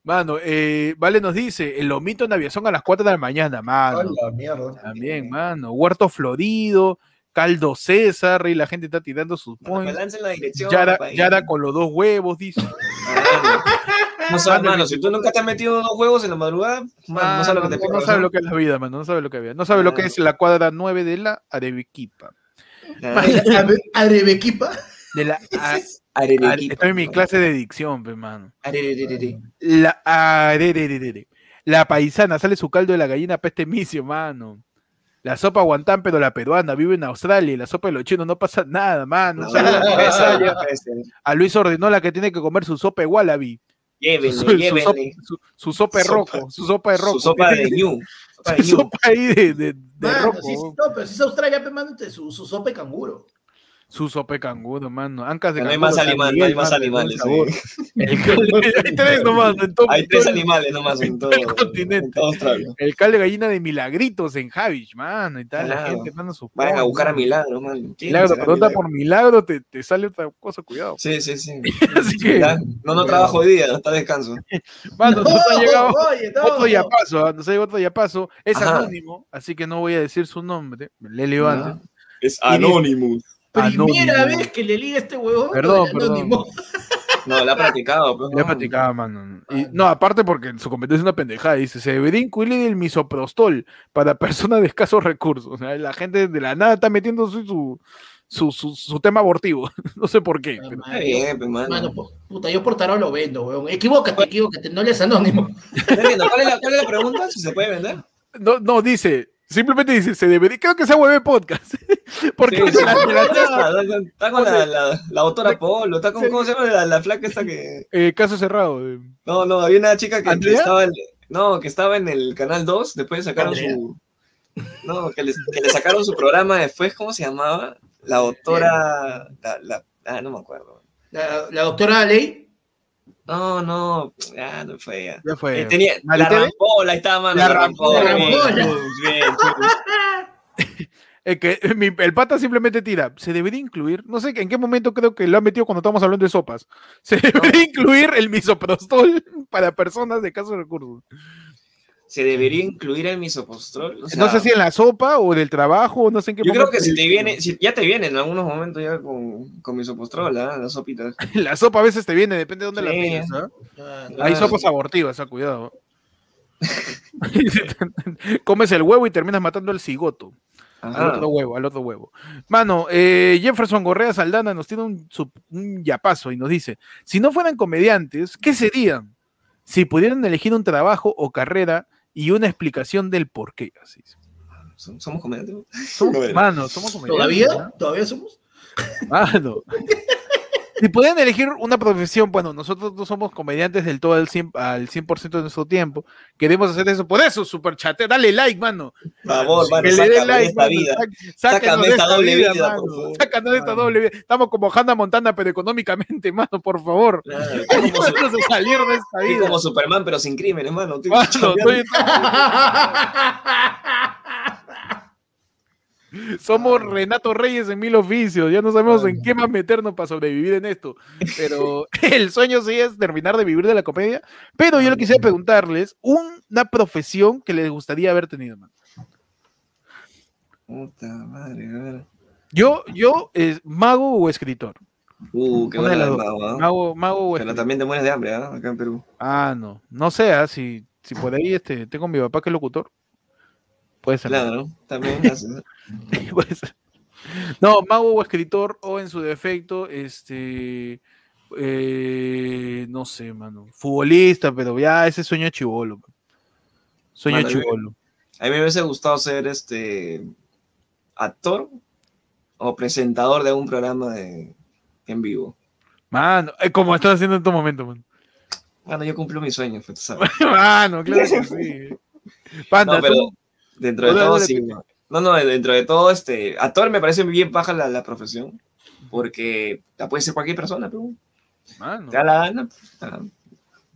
Mano, eh, Vale nos dice, el lomito en aviación a las 4 de la mañana, mano. Hola, mierda. También, mano. Huerto florido, caldo César, y la gente está tirando sus points. lancen la dirección. Yara. Yara con los dos huevos, dice. <laughs> No sabes, Mano, si tú nunca te has metido dos huevos en la madrugada, no sabes lo que te no, pierdes. sabe lo que es la vida, mano. No sabe lo que había. No sabe lo que es la cuadra 9 de la Arequipa. Ah, Arebequipa. De la a- Arequipa, Estoy en mi ¿no? clase de dicción, pe, mano. La. La paisana sale su caldo de la gallina peste micio, mano. La sopa guantán, pero la peruana, vive en Australia y la sopa de los chinos no pasa nada, mano. No, no. A Luis ordenó la que tiene que comer su sopa de wallaby. Su, Llévenle, su sopa, llévenle. su- su sopa de roco, su sopa de roco. Su sopa de <laughs> ñu. Sopa de Su ñu. sopa ahí de, de, de Mano, roco. sí, no, pero si es Australia, mano, su, su sopa de canguro. Su sopa de canguro, mano. Ancas de No hay más animales, no hay más mano, animales. sí. <laughs> El <laughs> hay tres nomás, en todo- Hay tres animales nomás en <laughs> todo, el continente. en todo Australia. El caldo de gallina de milagritos en Javish, mano. Y tal, la Claro. gente manda sus Vayan a buscar a mano. Milagro, man. ¿Quién Milagro, pregunta por milagro, te, te sale otra cosa, cuidado. Sí, sí, sí. Así que, Ya, No, no trabajo hoy día, está descanso. mano, nos ha llegado oye, no, otro no. ya paso, ¿ah? nos ha llegado otro ya paso. Es Ajá. anónimo, así que no voy a decir su nombre. Le leo Ya. antes. Es Anonymous. Primera Anónimo. vez que le liga este huevón. Perdón, anónimo. <laughs> No, la ha practicado. Pues, Ya no. platicaba, mano. Y, no, aparte porque su competencia es una pendejada. Dice, se debería incluir el misoprostol para personas de escasos recursos. O sea, la gente de la nada está metiendo su, su, su, su- su tema abortivo. <laughs> no sé por qué. pero- Está bien, pues, mano. Mano, pu- puta, yo por tarot lo vendo, weón. Equivócate, equivócate, no anónimo. <laughs> ¿Cuál es, la, ¿Cuál es la pregunta? ¿Si se puede vender? No, no, dice, simplemente dice, se debería, creo que sea web podcast. <laughs> porque Sí, la- la Está, está con la, la, la autora Polo, está con, ¿cómo se llama? La, la flaca esta que... eh, caso cerrado. eh. No, no, había una chica que, estaba en... No, que estaba en el Canal 2, después sacaron Andrea. su... No, que, le sacaron su programa después, ¿cómo se llamaba? La doctora... La, la- ah, no me acuerdo. La, la doctora Ley. No, no, ya no fue ya. Ya fue. Eh, tenía, ¿Mari la rampola, estaba, mano. La La rampola. bien. <laughs> Es que mi- el pata simplemente tira. Se debería incluir, no sé en qué momento creo que lo han metido cuando estamos hablando de sopas. <laughs> Se debería incluir el misoprostol <laughs> para personas de escasos recursos. Se debería incluir el misopostrol. o sea, no sé si en la sopa o del trabajo, no sé en qué Yo creo que si te viene, si ya te viene en algunos momentos ya con, con misopostrol, ¿ah? Las sopitas. <laughs> La sopa a veces te viene, depende de dónde la pides. ¿ah? Ah, Hay Claro. sopas abortivas, cuidado. <laughs> Comes el huevo y terminas matando al cigoto. Al otro huevo, al otro huevo. Mano, eh, Jefferson Gorrea Saldana nos tiene un, un yapazo y nos dice: si no fueran comediantes, ¿qué serían? Si pudieran elegir un trabajo o carrera y una explicación del por qué. Así. Som- ¿Somos comediantes? Somos, <laughs> mano, somos comediantes. ¿Todavía? ¿Todavía somos? Mano. <laughs> Si pudieran elegir una profesión, bueno, nosotros no somos comediantes del todo al 100%, al 100 de nuestro tiempo. Queremos hacer eso. Por eso, super chat, dale like, mano. Por favor, mano, que le like, esta mano. vida. Sácanos de esta doble vida, mano. por favor. Sácanos de esta doble vida. Estamos como Hannah Montana, pero económicamente, mano, por favor. Claro, como, salir de esta vida. Superman, pero sin crímenes, mano. Estoy Mano, <laughs> estoy- <laughs> <laughs> Somos Renato Reyes en mil oficios, ya no sabemos en qué más meternos para sobrevivir en esto. Pero <laughs> <laughs> el sueño sí es terminar de vivir de la comedia. Pero yo le quisiera preguntarles una profesión que les gustaría haber tenido. man. Puta madre, a ver. Yo, yo, es mago o escritor. Uh, qué buena dos. mago, ¿ah? Mago, mago o Pero también te mueres de hambre, ¿ah? Acá en Perú. Ah, no. No sé, ah, si, si por ahí este, tengo a mi papá que es locutor. Puede ser. Claro, también <laughs> Puede ser. No, mago o escritor, o en su defecto, este. eh, no sé, mano. Futbolista, pero ya ese sueño chivolo. Sueño Mano, chivolo. A mí me hubiese gustado ser este actor o presentador de un programa de, en vivo. Mano, eh, como estás haciendo en estos momentos, mano. Bueno, yo cumplo mi sueño, pues, ¿sabes? <laughs> Mano, claro que sí. <laughs> Panda, No, pero tú- dentro de todo, sí. No, no, dentro de todo, este, actor me parece bien baja la, la profesión, porque la puede ser cualquier persona, pero Mano. te da la gana.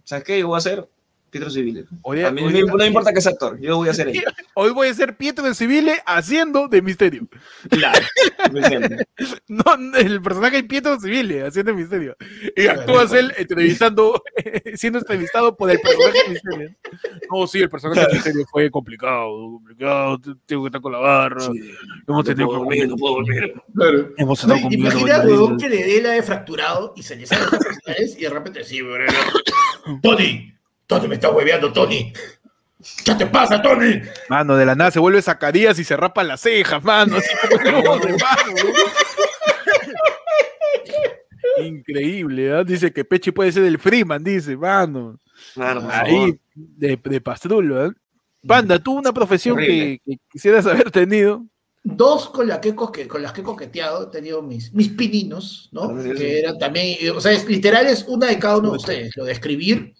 ¿Sabes qué? Yo voy a ser Pietro Civile. Día- A mí hoy no, no me importa que sea actor, yo voy a ser él. <laughs> Hoy voy a ser Pietro Civile haciendo de misterio. Claro. <laughs> No, el personaje es Pietro Civile haciendo de misterio. Y actúas él entrevistando, <laughs> siendo entrevistado por el personaje de misterio. No, sí, el personaje de misterio fue complicado, complicado. Tengo que estar con la barra. Sí. Hemos No tenido puedo que dormir, no puedo dormir. Claro. Hemos No, estado con imagina, huevón, que le dé la de fracturado y se le salen las extremidades y de repente sí, bro. <coughs> Tony, Tony me está hueveando, Tony. ¿Qué te pasa, Tony? Mano, de la nada se vuelve Zacarías y se rapa las cejas, mano. Así como de mano. Increíble, ¿ah? Dice que Pechi puede ser el Freeman, dice, mano. Claro, Ahí, de, de pastrulo, ¿eh? Panda, tú una profesión que, quisieras haber tenido. Dos con, la que coque- con las que he coqueteado, he tenido mis, mis pininos, ¿no? Sí, sí. Que eran también, o sea, es, literal es una de cada uno de ustedes, lo de escribir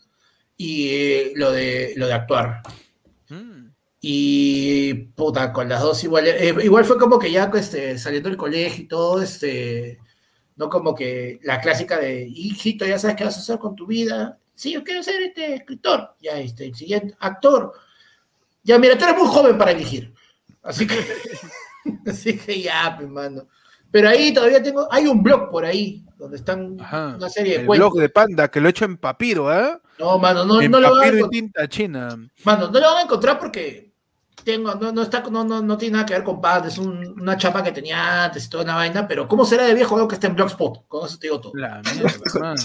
y eh, lo, de, lo de actuar. Y puta, con las dos igual, eh, igual fue como que ya este, saliendo del colegio y todo, este, no como que la clásica de, hijito, ya sabes qué vas a hacer con tu vida. Sí, yo quiero ser este escritor, ya este, el siguiente actor. Ya, mira, tú eres muy joven para elegir. Así que, <laughs> así que ya, pues, mano. Pero ahí todavía tengo, hay un blog por ahí, donde están Ajá. una serie de El cuentos. blog de Panda, que lo he hecho en papiro, ¿eh? No, mano, no, en no lo van a encontrar. tinta china. Mano, no lo van a encontrar porque tengo, no, no, está, no, no, no tiene nada que ver con Paz, es un- una chapa que tenía antes y toda una vaina, pero ¿cómo será de viejo algo que está en Blogspot? Con eso te digo todo. La mierda, <laughs>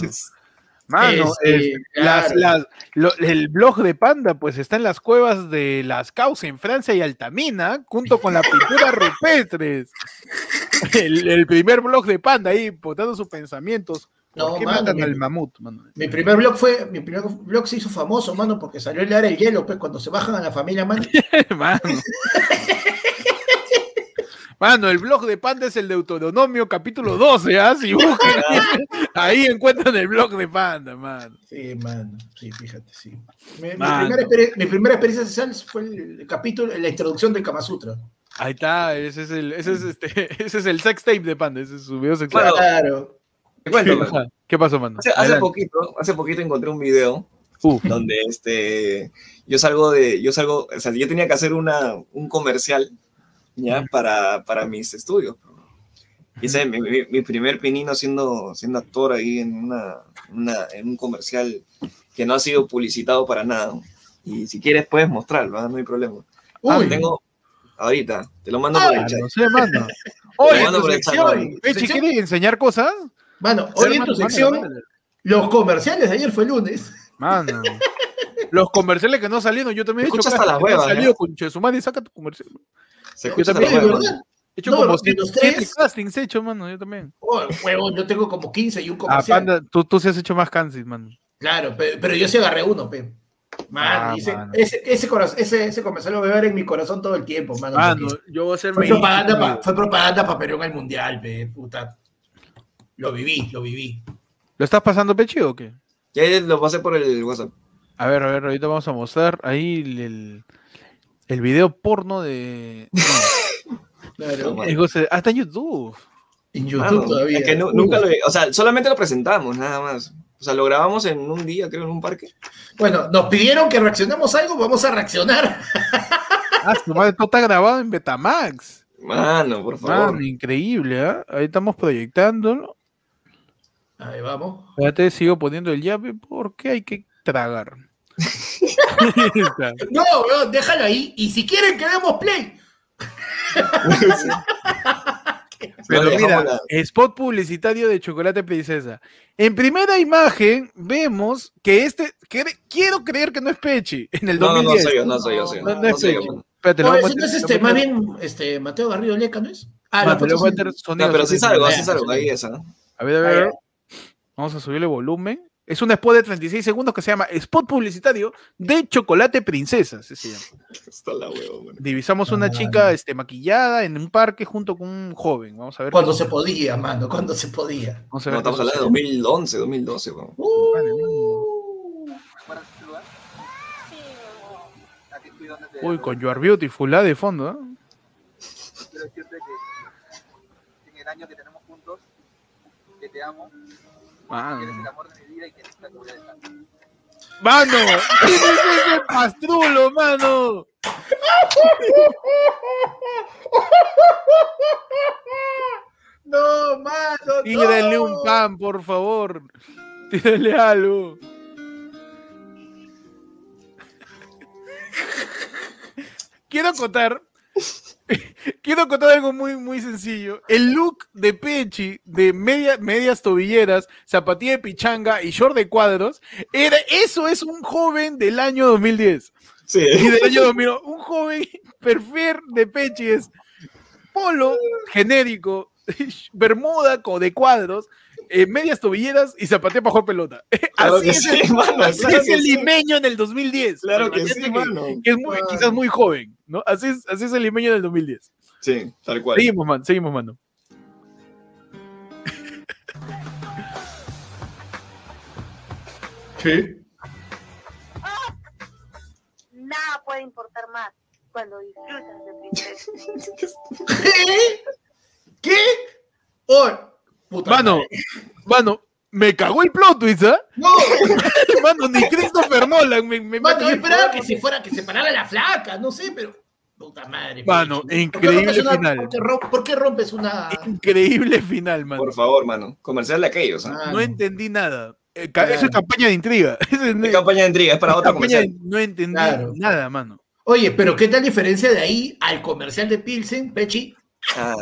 mano. Mano, Este, claro. las- lo- el blog de Panda, pues está en las cuevas de Las Caus en Francia y Altamina, junto con la pintura rupestres. <laughs> El, el primer blog de Panda ahí, botando sus pensamientos. ¿Por No, qué mano, matan mi- al mamut, mano? Mi primer blog fue, mi primer blog se hizo famoso, mano, porque salió el área del hielo, pues cuando se bajan a la familia, mano. <laughs> Mano. <laughs> Mano, el blog de Panda es el Deuteronomio capítulo 12, ¿ah? Si buscan, <laughs> ahí encuentran el blog de Panda, mano. Sí, mano, sí, fíjate, sí. Mi, mi primera, exper- mi primera experiencia social fue el, capítulo, la introducción del Kama Sutra. Ahí está, ese es el, ese es este, <laughs> ese es el sex tape de Panda, ese es su video sexual. Claro. Cuento. ¿Qué pasó, mano? Hace, poquito, hace poquito encontré un video Uf. donde este, yo salgo de, yo salgo, o sea, yo tenía que hacer una, un comercial, ya, para, para mis estudios. Hice mi, mi- mi primer pinino siendo, siendo actor ahí en, una, una- en un comercial que no ha sido publicitado para nada. Y si quieres puedes mostrarlo, ¿ah? no hay problema. Ah, tengo, ahorita, te lo mando Ah, por el chat. No sé, mano. <laughs> Oye, mando el chat, sección. Pechi, Sección. ¿quieres enseñar cosas? mano, hoy en tu sección, mano. los comerciales de ayer fue lunes. Mano. <laughs> Los comerciales que no salieron, yo también he hecho Escucha hasta las no huevas, han salido ¿eh? con Chesumari, saca tu comercial. Se Yo escucha también, la hueva. verdad. He hecho No, como los- siete, los siete tres. castings, he hecho, mano, yo también. Oh, huevón, yo tengo como 15 y un Ah, comercial. Panda, tú, tú sí has hecho más castings, mano. Claro, pe- pero, yo sí agarré uno, pe. Man, Ah, ese, mano. ese, ese, ese, ese comercial lo voy a ver en mi corazón todo el tiempo, mano. Mano, yo voy a ser fue, propaganda pa- fue propaganda para Perú en el Mundial, pe, puta. Lo viví, lo viví. ¿Lo estás pasando, Pechi, o qué? Ya lo pasé por el WhatsApp. A ver, a ver, ahorita vamos a mostrar ahí el, el, video porno de. No, <laughs> Claro. Ah, está en YouTube. En YouTube Mano, todavía. es que nu- nunca lo, o sea, solamente lo presentamos, nada más. O sea, lo grabamos en un día, creo, en un parque. Bueno, nos pidieron que reaccionemos a algo, vamos a reaccionar. Ah, su madre, todo está grabado en Betamax. Mano, por favor. Mano, increíble, ¿ah? Ahí estamos proyectándolo. Ahí vamos. Espérate, sigo poniendo el llave porque hay que tragar. <laughs> No, weón, déjalo ahí. Y si quieren que demos play. <laughs> Pero mira, spot publicitario de Chocolate Princesa. En primera imagen vemos que este, que- quiero creer que no es Pechi, en el No, no, 2010. no soy yo, no soy yo. soy yo. No, no es No soy yo. Espérate, No, voy a ese no es este, más bien este, Mateo Garrido Leca, ¿no es? Ah, No, pero sonido, No, pero sí salgo, sí salgo. Ahí esa. A ver, a ver. Vamos a subirle volumen. Es un spot de 36 segundos que se llama Spot Publicitario de Chocolate Princesa. se llama. Está la huevo, mano. Divisamos una Ah. chica este, maquillada en un parque junto con un joven. Vamos a ver. Cuando se podía, mano, cuando se podía. Vamos a No, ver qué estamos hablando de sucede. 2011, 2012, weón. Uy, con You Are Beautiful, la de fondo. ¿eh? quiero decirte que en el año que tenemos juntos, que te amo, que eres el amor de mi vida y que eres la seguridad de estar. mano, ¿quién es ese pastrulo, mano? No, mano. Tírale no. un pan, por favor. Tírale algo. Quiero acotar. <laughs> Quiero acotar algo muy, muy sencillo. El look de Pechi, de media, medias tobilleras, zapatilla de pichanga y short de cuadros, era, eso es un joven del año 2010. Sí. Y del año 2000, un joven <laughs> perfil de Pechi es polo genérico, <laughs> bermuda de cuadros, eh, medias tobilleras y zapatilla para jugar pelota. Claro así es, sí, el, mano. así Claro es el sí. limeño en el 2010. Claro que sí, gente mano. que es muy, quizás muy joven, ¿no? Así es, así es el limeño del 2010. Sí, tal cual. Seguimos, man, seguimos, mano. ¿Qué? Nada puede importar más cuando disfrutas de princesa. <laughs> ¿Qué? ¿Qué? Oh, puta Mano, madre. mano, me cagó el plot twist, ¿ah? No, <laughs> Mano, ni Christopher Nolan me, me mano, yo esperaba que se fuera, que se parara la flaca, no sé, pero. Puta madre. Mano, Pechi. ¿Por qué increíble una- final. ¿por qué, rom- por qué rompes una.? Increíble final, mano. Por favor, mano. Comercial de aquellos. ¿ah? Mano. No entendí nada. Eh, Eso es Claro. campaña de intriga. <laughs> Eso es- Es campaña de intriga, es para otra de- comercial. No entendí Claro. nada, mano. Oye, pero ¿qué tal diferencia de ahí al comercial de Pilsen, Pechi? Ah,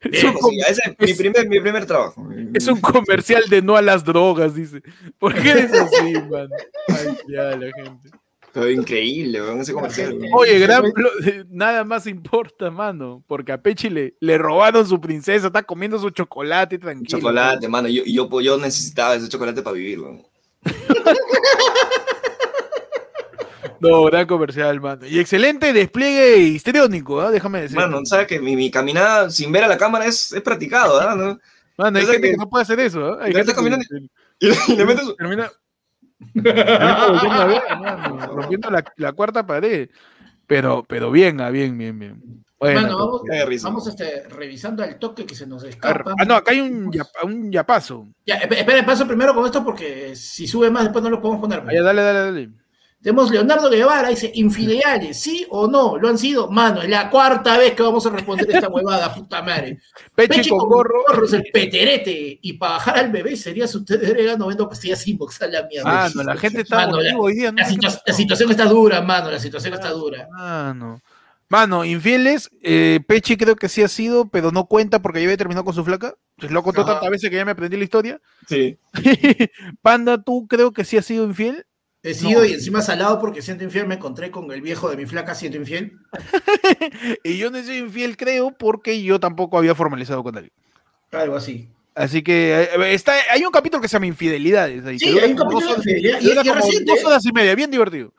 <laughs> Es un, com- sí, ese es mi es- primer, mi primer trabajo. es un comercial de no a las drogas, dice. ¿Por qué eres así, <laughs> mano? Ay, ya, la gente. Pero increíble, weón, ese comercial. weón. Oye, gran plo- nada más importa, mano, porque a Pechi le, le robaron su princesa, está comiendo su chocolate tranquilo. Chocolate, mano. Yo, yo, yo necesitaba ese chocolate para vivir, weón. <laughs> <laughs> No, gran comercial, mano. Y excelente despliegue histriónico, ¿ah? déjame decir. Mano, sabes que mi, mi caminada sin ver a la cámara es, es practicado, ¿ah? ¿no? Mano, hay gente que... que- no puede hacer eso, ¿ah? Hay Ya gente caminando. que Y le metes. termina, termina volviendo a ver, mano, rompiendo la, la cuarta pared. Pero, pero bien, ah, bien, bien, bien. Bueno, Mano, vamos, vamos este, revisando al toque que se nos escapa. ah, no, acá hay un, yap- un yapazo. Ya, esp- espera, paso primero con esto porque si sube más después no lo podemos poner. Ah, ya, dale, dale, dale. Tenemos Leonardo Guevara, dice, infidelidades, ¿sí o no? ¿Lo han sido? Mano, es la cuarta vez que vamos a responder esta <laughs> huevada, puta madre. Pechi, Pechi con gorro. es el peterete. Y para bajar al bebé sería si usted orégano vendo pastillas inbox a la mierda. Mano, la gente está Mano, la- hoy día. ¿no? La, situa- la situación está dura, mano, la situación está dura. Mano. Mano, infieles, eh, Pechi creo que sí ha sido, pero no cuenta porque ya había terminado con su flaca. Pues lo contó tantas veces que ya me aprendí la historia. Sí. <laughs> Panda, ¿tú creo que sí has sido infiel? He sido No. y encima salado porque siento infiel me encontré con el viejo de mi flaca siento infiel. <laughs> y yo no soy infiel, creo, porque yo tampoco había formalizado con alguien. Algo así. Así que eh, está, hay un capítulo que se llama Infidelidades. ahí, Sí, hay un capítulo dos de horas- infidelidad y- y como reciente, dos ¿eh? horas y media, bien divertido.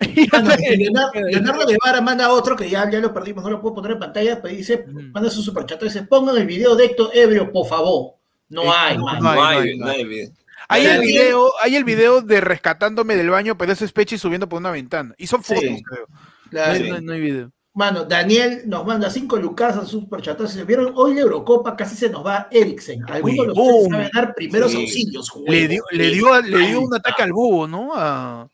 <laughs> Ah, no, Leonardo, Leonardo Guevara manda otro que ya, ya lo perdimos, no lo puedo poner en pantalla, pero dice, Mm. manda su superchat, dice, pongan el video de Héctor Ebrio, por favor. No Eh, hay, no, no hay, No hay, no hay. no hay video. Hay el video, hay el video de rescatándome del baño, pero ese es Pechi subiendo por una ventana. Y son Sí. fotos, creo. No Claro. hay, no hay- no hay video. Mano, Daniel nos manda cinco lucas a su superchat. Se vieron hoy la Eurocopa, casi se nos va Eriksen. Algunos de ustedes saben dar primeros Sí. auxilios. Le dio, le dio, le dio un ataque al búho, ¿no? A-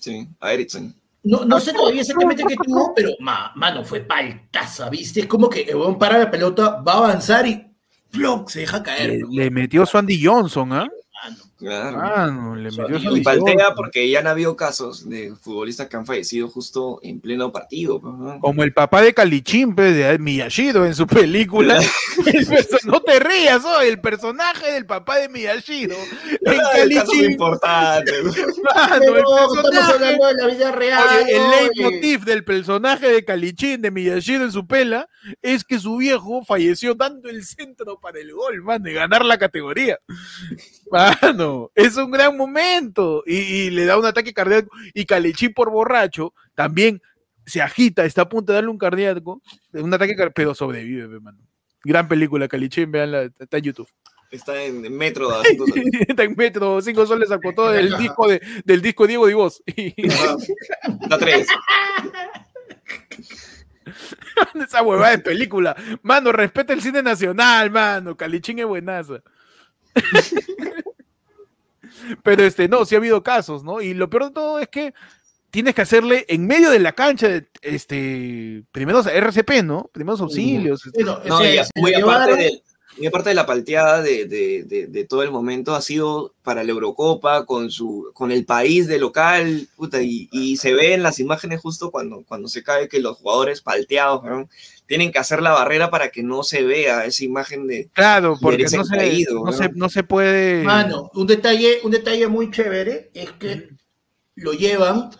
Sí, a Ericsson. No, no sé todavía exactamente qué tuvo, pero ma- mano, fue paltaza, ¿viste? Es como que el para la pelota, va a avanzar y ¡plop! se deja caer. le, metió su Andy Johnson, ¿ah? Mano. Claro. Ah, no, le metió Y paltea porque ya han habido casos de futbolistas que han fallecido justo en pleno partido. pues, ¿no? Como el papá de Calichín, pues, de Miyashiro en su película. <laughs> <laughs> No te rías, oh, el personaje del papá de Miyashiro. <laughs> En importantes. mano, el estamos personaje- hablando de la vida real. Oye, el leitmotiv del personaje de Calichín, de Miyashiro en su pela, es que su viejo falleció dando el centro para el gol, man, de ganar la categoría. Ah, Es un gran momento. Y, y le da un ataque cardíaco. Y Calichín por borracho también se agita, está a punto de darle un cardíaco, un ataque cardíaco, pero sobrevive, pe, mano. Gran película, Calichín, veanla, está en YouTube. Está en metro a <laughs> cinco soles. está en metro, cinco soles sacó todo del disco de, del disco Diego Divos. <laughs> Y Está tres. <laughs> esa huevada de película. Mano, respeta el cine nacional, mano. Calichín es buenaza. <laughs> Pero este, no, sí ha habido casos, ¿no? Y lo peor de todo es que tienes que hacerle en medio de la cancha, este, primeros RCP, ¿no? Primeros auxilios. este. Bueno, No, y, se muy lo aparte, de, muy aparte de la palteada de, de- de- de todo el momento, ha sido para la Eurocopa, con, su, con el país de local, puta, y, y se ve en las imágenes justo cuando, cuando se cae que los jugadores palteados ¿no? Tienen que hacer la barrera para que no se vea esa imagen de... Claro, porque no se, caído, no, ¿no? se, no se puede. Mano, un detalle, un detalle muy chévere es que lo llevan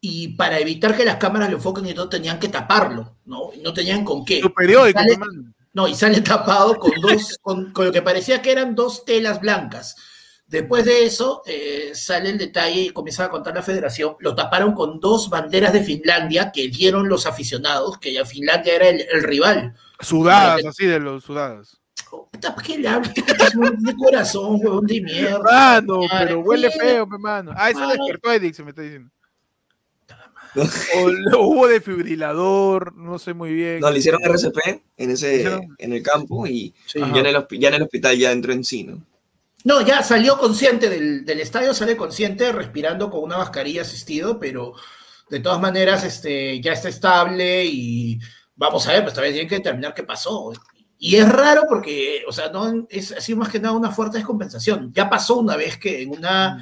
y para evitar que las cámaras lo enfoquen y todo tenían que taparlo, ¿no? Y no tenían con qué. Su periódico, Sale- mano. No, y sale <laughs> tapado con dos, con, con lo que parecía que eran dos telas blancas. Después de eso, eh, sale el detalle y comienza a contar la federación. Lo taparon con dos banderas de Finlandia que dieron los aficionados, que ya Finlandia era el, el rival. Sudadas, así de los sudadas. Puta, ¿por qué le hablas? ¿Qué te de corazón, huevón de mierda? Mano, Madre, pero huele ¿qué? feo, pe, mano. Ah, eso despertó Edix, se me está diciendo. O lo- hubo defibrilador, no sé muy bien. No, le hicieron RCP en, ese, en el campo y Sí. ya en, el, ya en el hospital ya entró en sí, ¿no? No, ya salió consciente del, del estadio, sale consciente, respirando con una mascarilla asistido, pero de todas maneras este, ya está estable y vamos a ver, pues todavía tienen que determinar qué pasó. Y es raro porque, o sea, no es así más que nada una fuerte descompensación. Ya pasó una vez que en una,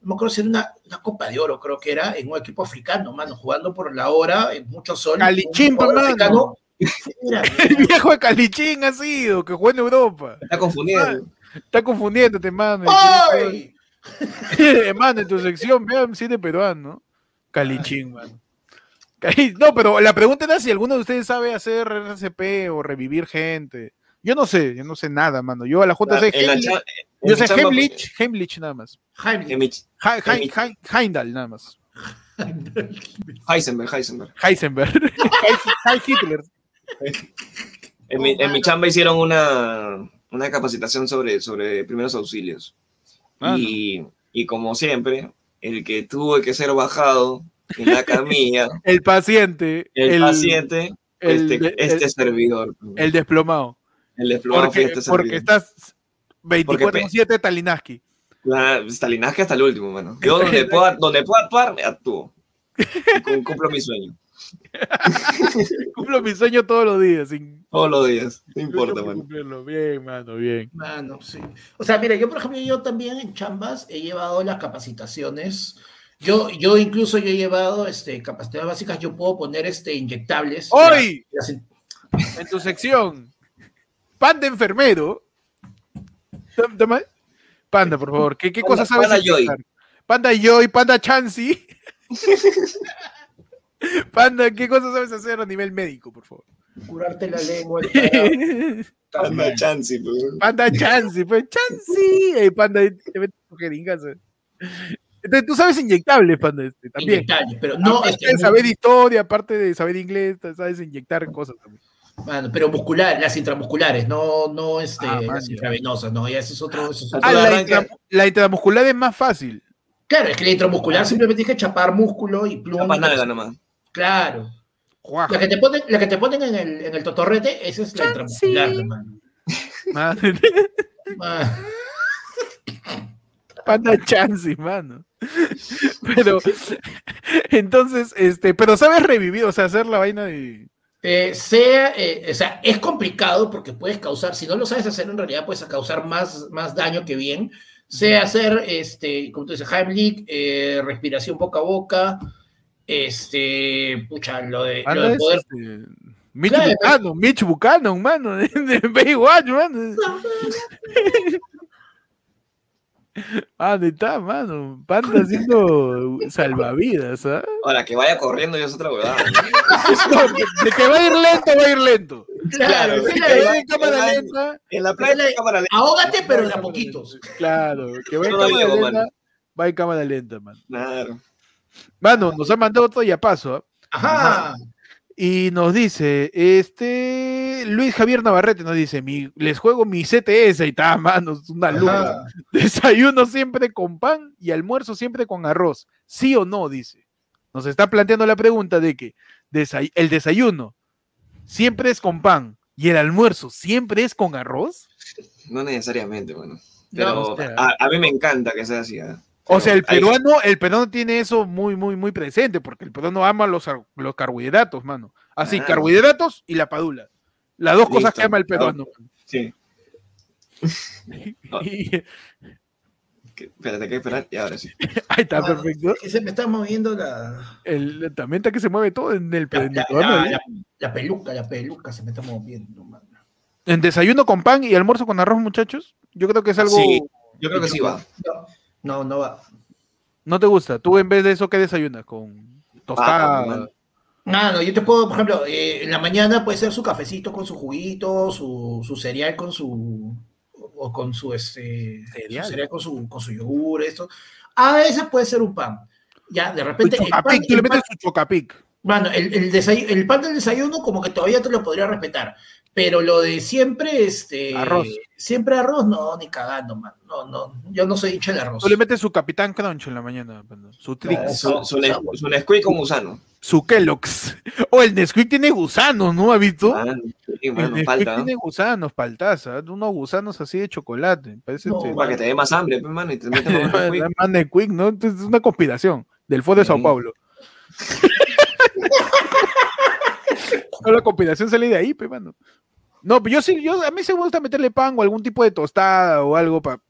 no me acuerdo si era una, una Copa de Oro, creo que era, en un equipo africano, mano, jugando por la hora, en mucho sol. Calichín, africano, <laughs> mira, El viejo de Calichín ha sido, que juega en Europa. Está confundido. Está confundiéndote, mano. ¡Ay! <laughs> mano, en tu sección, vean cine peruano. Calichín, mano. No, pero la pregunta era si alguno de ustedes sabe hacer RCP o revivir gente. Yo no sé, yo no sé nada, mano. Yo a la J sé Heimlich, yo sé Heimlich, Heimlich nada más. Hein- Heimdall nada más. Heisenberg, Heisenberg. Heisenberg. <laughs> Hitler. En mi, en mi chamba hicieron una, una capacitación sobre, sobre primeros auxilios. Ah, y, y como siempre, el que tuvo que ser bajado en la camilla, <laughs> El paciente. el, paciente, el- este, el- este servidor. El desplomado. el desplomado Porque, este porque estás 24-7 Talinaski. La Stalinaje hasta el último, mano. <laughs> Yo donde puedo, donde puedo actuar, actúo. Y cum- cumplo mi sueño. <laughs> Cumplo mi sueño todos los días. Sin Todos los días. No importa, mano. cumplirlo. Bien, mano, bien. Mano, sí. O sea, mira, yo por ejemplo, yo también en chambas he llevado las capacitaciones. Yo, yo incluso yo he llevado este, capacitaciones básicas, yo puedo poner este, inyectables. Hoy, en tu sección, Panda enfermero. Tam- tama- Panda, por favor, ¿qué, qué cosas sabes Panda Joy. Panda Joy, Panda Chansey. <laughs> Panda, ¿qué cosas sabes hacer a nivel médico, por favor? curarte la lengua. <laughs> el carajo. Anda, chance, pues. Panda Chansey, pues Chansey. Eh, panda, te metes tu jeringazo. Entonces, tú sabes inyectables, Panda, este, también. Inyectables, pero no, aparte este, de saber historia, aparte de saber inglés, sabes inyectar cosas también. mano, pero muscular, las intramusculares, no, no este, Ah, las intravenosas, no, ya ese es otro. ese es Ah, otro- Ah, intra- la intramuscular es más fácil. Claro, es que la intramuscular simplemente tienes que chapar músculo y pluma. Chapa nalga nomás. Claro. La que te ponen, la que te ponen en, el, en el totorrete, esa es la intramuscular, hermano. Madre, Ah, <laughs> Panda chance, mano. Pero, entonces, este, pero sabes revivir, o sea, hacer la vaina de. eh, sea, eh, o sea, es complicado porque puedes causar, si no lo sabes hacer, en realidad puedes causar más, más daño que bien. Sea hacer, este, como tú dices, Heimlich, eh, respiración boca a boca, este, pucha, lo de, lo Panda de poder. este, Mitch Claro. Buchanan, Mitch Buchanan, mano, de, <laughs> de Baywatch, mano. Ah, ¿dónde está, mano? Panda haciendo salvavidas, ¿ah? Ahora, que vaya corriendo ya es otra huevada. <laughs> No, de, que va a ir lento, va a ir lento. Claro, sí, que la- va en cámara la- lenta, En la playa hay cámara lenta. ahógate, pero de a poquitos. claro. Que va en no cámara lenta, mano. va en cámara lenta, mano. Claro. Mano, nos ha mandado otro ya paso, ¿ah? Ajá. Y nos dice, este, Luis Javier Navarrete nos dice, mi, les juego mi CTS y está, mano, es una luna. Ajá. Desayuno siempre con pan y almuerzo siempre con arroz. ¿Sí o no? Dice. Nos está planteando la pregunta de que desay- el desayuno siempre es con pan y el almuerzo siempre es con arroz. No necesariamente, bueno. No, Pero a, a mí me encanta que sea así. ¿ah? O sea, el peruano, el peruano tiene eso muy, muy, muy presente, porque el peruano ama los, los carbohidratos, mano. Así, Claro. carbohidratos y la padula. Las dos cosas que ama el peruano. Sí. No. <laughs> Y- Que- espérate, hay que esperar. Y ahora sí. <laughs> ahí está, Ah, perfecto. es que se me está moviendo la, El, también está que se mueve todo en el, la, en el la- peruano, la- ¿eh? la- la peluca, la peluca se me está moviendo, mano. En desayuno con pan y almuerzo con arroz, muchachos. Yo creo que es algo. Sí. Yo creo que sí va. No, no, no va. No te gusta. Tú en vez de eso, ¿qué desayunas? Con tostada. man. No, no, yo te puedo, por ejemplo, eh, en la mañana puede ser su cafecito con su juguito, su, su cereal con su. o con su este. ¿Cereal? su cereal con su, con su yogur, esto. A veces puede ser un pan. Ya, de repente. El pan, chocapic, tú le pan- metes tu chocapic. Bueno, el, el, desayu- el pan del desayuno como que todavía te lo podría respetar, pero lo de siempre, este... Arroz. Siempre arroz, no, ni cagando, man. No, no, yo no soy hincha del arroz. Tú le metes su Capitán Crunch en la mañana. perdón. Su Trix. Su, su, su Nesquik con gusano. Su Kellogg's. O el Nesquik tiene gusanos, ¿no? ¿Has visto? Sí, el mano, Nesquik falta. ¿ah? tiene gusanos, paltaza. Unos gusanos así de chocolate. Parece No, este- Para que te dé más hambre, pues, mano, y te metes <laughs> más Nesquik. ¿no? Entonces, Es una conspiración del Foro de Sao. Paulo. <laughs> No, la conspiración sale de ahí, pe, mano. No, pero yo sí, yo, a mí se me gusta meterle pan o algún tipo de tostada o algo para.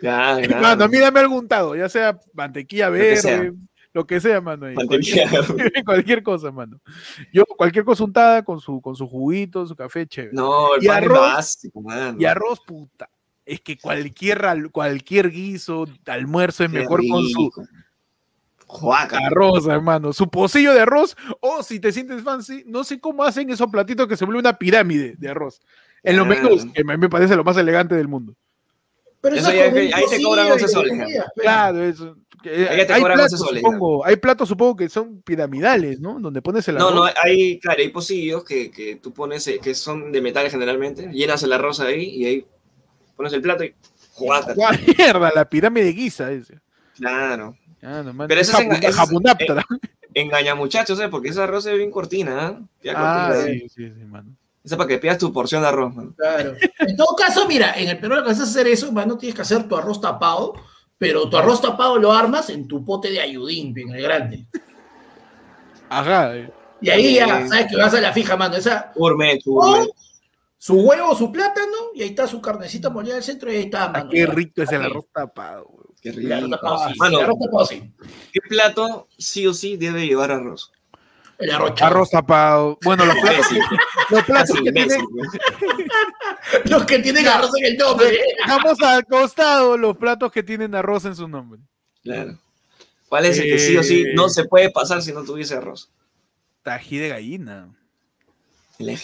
Ya, ya. <laughs> Mano, a mí dame algún untado, ya sea mantequilla verde, lo que sea, mano. Mantequilla Cualquier, <laughs> cualquier cosa, mano. Yo, cualquier cosa untada con su, con su juguito, su café, chévere. No, el Y pan es arroz, básico, mano. Y arroz, puta. Es que cualquier, al- cualquier guiso, almuerzo es Qué mejor con su Juaca. arroz, hermano. Su pocillo de arroz. O si te sientes fancy, no sé cómo hacen esos platitos que se vuelve una pirámide de arroz. En los Ah. menús, que a mí me parece lo más elegante del mundo. Pero Eso eso ya ahí te cobran cocido 11 y soles, comida, pues. Claro, eso. que- Ahí te hay, cobran platos, 11 soles, supongo, hay platos, supongo, que son piramidales, ¿no? Donde pones el No, arroz. no, hay, claro, hay pocillos que, que tú pones, eh, que son de metal generalmente, llenas el arroz ahí y ahí pones el plato y. ¡Guau, mierda! La pirámide guisa ese. Claro. Ah, no, man, Pero es ese es es- Japunaptra. Engaña muchachos, ¿eh? Porque ese arroz es bien cortina, ¿eh? Ah, cortina, ¿eh? sí, sí, sí, mano. Esa es para que pidas tu porción de arroz, mano. Claro. En todo caso, mira, en el Perú lo que vas a hacer eso, no tienes que hacer tu arroz tapado, pero tu arroz tapado lo armas en tu pote de ayudín, en el grande. Ajá. eh. Y ahí ya Eh. sabes que vas a la fija, mano. Esa, Gourmet, gourmet. su huevo, su plátano, y ahí está su carnecita molida del centro, y ahí está, Ah, mano. qué rico es el arroz tapado, güey. Qué El arroz rico. El arroz tapado, sí. ¿qué plato sí o sí debe llevar arroz? El arroz chavo. Arroz tapado. Bueno, los platos, los platos que tienen. <laughs> Los que tienen arroz en el nombre. Dejamos al costado los platos que tienen arroz en su nombre. Claro. ¿Cuál es el que sí o sí no se puede pasar si no tuviese arroz? Tají de gallina.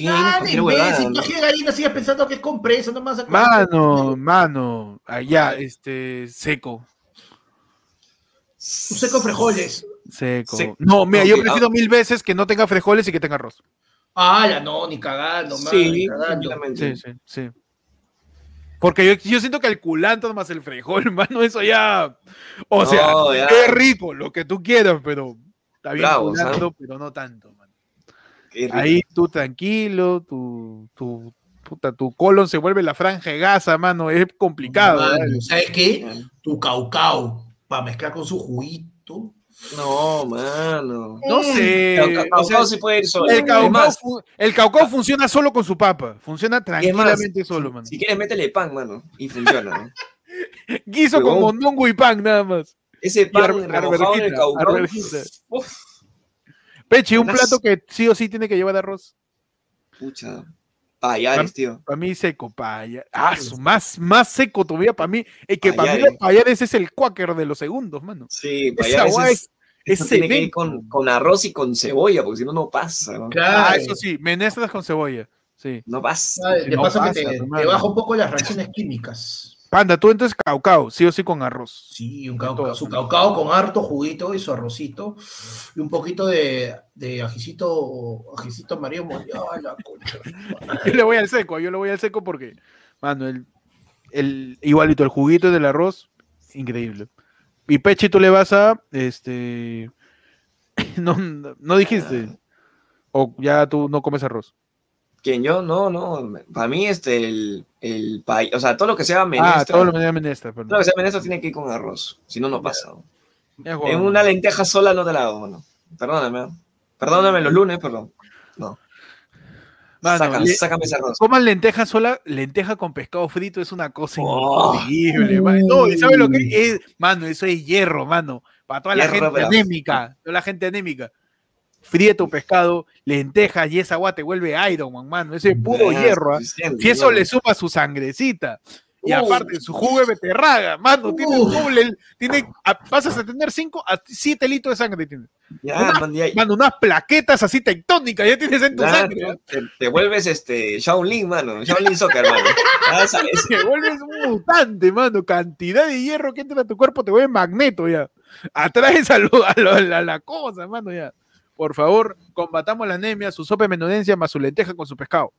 Ah, cualquier huevada, imbécil, ¿no? tú que gallina sigues pensando que es compresa, no más. Mano, mano. Allá, este, seco. Un seco frijoles. Seco. Seco. No, mira, yo Ok, prefiero mil veces que no tenga frijoles y que tenga arroz. Ah, ya no, ni cagando, mano, ni Sí, cagando. Sí, sí, sí. Porque yo, yo siento que el culantro más el frijol, <laughs> mano, eso ya. O sea, ya. es rico, lo que tú quieras, pero está bien Bravo, culantro, pero no tanto, mano. Qué. Ahí tú tranquilo, tu, tu, puta, tu colon se vuelve la franja de gasa, mano, es complicado. ¿vale? ¿Sabes qué? Tu caucao, para mezclar con su juguito. No, mano. No sé. Caucao- o sea, sí puede ir solo. el caucao, más, el caucao funciona solo con su papa, funciona más, tranquilamente solo, mano. Si quieres, métele pan, mano. Y funciona. ¿no? <laughs> Guiso con mondongo y pan, nada más. Ese pan en el caucao. Pechi, un plato que sí o sí tiene que llevar arroz. pucha. Payares, tío. Para mí seco, paya. Ah, su- más, más seco todavía para mí. Es que para mí Payares. payares es el cuáquer de los segundos, mano. Sí, payares guay es, es eso tiene que ir con, con arroz y con cebolla, porque si no, no pasa. ¿no? Ah, Claro. eso sí, menestras con cebolla. Sí. No pasa. Ah, Te no pasa pasa, que te, te baja un poco las reacciones químicas. Panda, tú entonces caucao, sí o sí con arroz. Sí, un caucao, su caucao con harto juguito y su arrocito y un poquito de, de ajicito, ajicito amarillo molido. Ay, la concha. <laughs> Yo le voy al seco, yo le voy al seco porque, mano, el, el igualito, el juguito del arroz, increíble. Y Pechi, tú le vas a, este, <coughs> no, no dijiste, o ya tú no comes arroz. ¿Quién yo? No, no. Para mí, este, el, el pay- o sea, todo lo que sea ah, menestra, todo lo que me menestra, todo lo perdón. que sea menestra tiene que ir con arroz. Si no, no pasa. ¿no? En una lenteja sola no te la hago, mano. Perdóname. ¿no? Perdóname los lunes, perdón. No. Mano, Sácame, le- sácame ese arroz. Coman lenteja sola, lenteja con pescado frito es una cosa Oh. increíble. No, ¿y ¿sabes lo que es? Mano, eso es hierro, mano. Para toda la Hierro, gente pero- anémica, toda la gente anémica. Fríe tu pescado, lentejas y esa agua te vuelve Iron Man, mano. Ese es puro hierro. ¿ah? Si eso le suma su sangrecita. Y Uh. aparte, su jugo de beterraga, mano, tiene Uh. doble, tiene, a- pasas a tener 5 a 7 litros de sangre. Tiene. Ya, man, ya- Mano, unas plaquetas así tectónicas, ya tienes en tu ya, sangre. ¿ah? te, te vuelves este Shaolin, mano. Shaolin Soccer, mano. Sabes. <laughs> Te vuelves un mutante, mano. Cantidad de hierro que entra a tu cuerpo te vuelve magneto ya. Atraes a, lo- a lo- a la cosa, mano, ya. Por favor, combatamos la anemia, su sopa de menudencia más su lenteja con su pescado.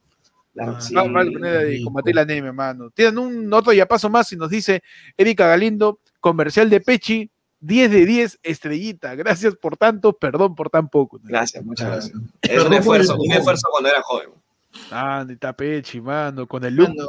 Claro, Ah, sí. Vamos a poner ahí, combatir la anemia, mano. Tienen un otro ya paso más y nos dice Erika Galindo, comercial de Pechi, 10 de 10, estrellita. Gracias por tanto, perdón por tan poco. Gracias, muchas gracias. Es Perdón un esfuerzo, un esfuerzo cuando era joven. Ah, está Pechi, mano, con el look. Mano.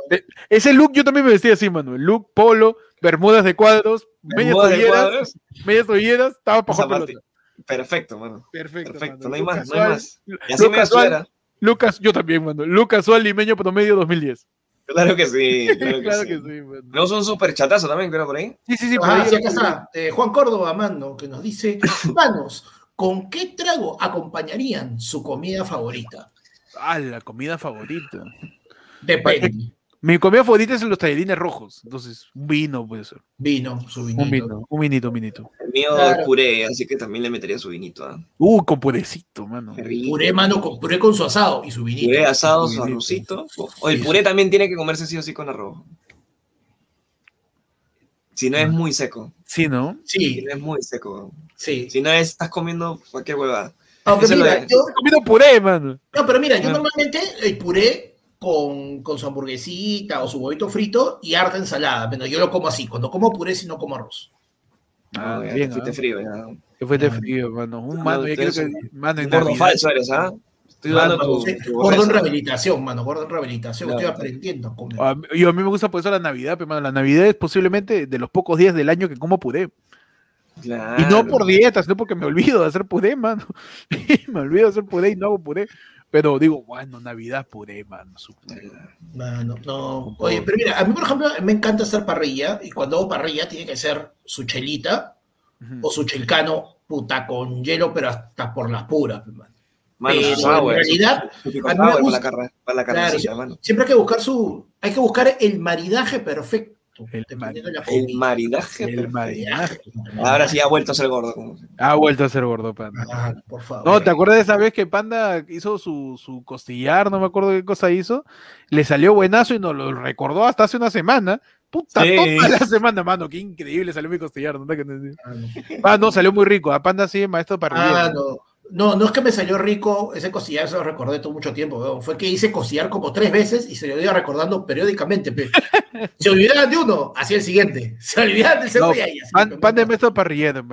ese look yo también me vestía así, mano. El look polo, bermudas de cuadros, medias tolleras, medias tolleras, estaba para jugar Zapati- pelota. Perfecto, mano. Perfecto. Perfecto, mano. no hay más, no hay más. Y así look me. Lucas, yo también, mano. Look casual limeño promedio 2010. Claro que sí, <laughs> claro que claro sí. que sí, mano. Tenemos un super chatazo también, creo, por ahí. Sí, sí, sí. por Ah, ahí sí, acá está. Eh, Juan Córdoba, mano, que nos dice, <coughs> manos, ¿con qué trago acompañarían su comida favorita? Ah, la comida favorita. Depende. Mi comida favorita es los tallarines rojos. Entonces, un vino puede ser. Vino, su vinito. Un vino, un vinito, un vinito. El mío Claro. es puré, así que también le metería su vinito. ¿ah? Uh, con purecito, mano. Puré, mano, con, puré con su asado y su vinito. Puré asado, su Vinito. arrocito. O el Sí, puré también tiene que comerse sí o sí con arroz. Si no es muy seco. Sí, ¿no? Si Sí, no es muy seco. sí. Si no es, estás comiendo cualquier huevada. Aunque Eso mira, yo, He comido puré, mano. no, pero mira, yo Ah. normalmente el puré con, con su hamburguesita o su huevito frito y harta ensalada. Bueno, yo lo como así. Cuando como puré, si no como arroz. Ah, No, ya bien, te fuiste ah. frío. Ya. Que fue de Ah. frío, mano. Un No, mano, ya quiero ustedes que. Mano, gordo falso eres, ¿ah? Estoy Mano, dando tu. Sí, tu Gordo en rehabilitación, mano. Gordo en rehabilitación. Claro. Estoy aprendiendo a comer. A mí- yo a mí me gusta por eso la Navidad, pero mano, la Navidad es posiblemente de los pocos días del año que como puré. Claro. Y no por dieta, sino porque me olvido de hacer puré, mano. <laughs> me olvido de hacer puré y no hago puré. Pero digo, bueno, Navidad puré, mano. Mano, no. Oye, pero mira, a mí, por ejemplo, me encanta hacer parrilla. Y cuando hago parrilla, tiene que ser su chelita o su chelcano, puta, con hielo, pero hasta por las puras, pues, mano. Mano, Pero su sour, en realidad, para la, carne, para la Claro, carnecita, sí. mano. Siempre hay que buscar su. Hay que buscar el maridaje perfecto. El El maridaje. El maridaje. Ahora sí ha vuelto a ser gordo. Ha vuelto a ser gordo, panda. Ah, por favor. No, ¿te acuerdas de esa vez que Panda hizo su, su costillar? No me acuerdo qué cosa hizo. Le salió buenazo y nos lo recordó hasta hace una semana. Puta, Sí. toda la semana, mano. Qué increíble salió mi costillar. ¿no? Ah, no. Ah, no, salió muy rico. A Panda sí, maestro para Ah, no. No, no es que me salió rico ese costillar, se lo recordé todo mucho tiempo. Fue que hice costillar como tres veces y se lo iba recordando periódicamente. pe. <laughs> Se olvidaban de uno, hacía el siguiente. Se olvidaban del segundo No, y Pan, pan de maestro parrillero,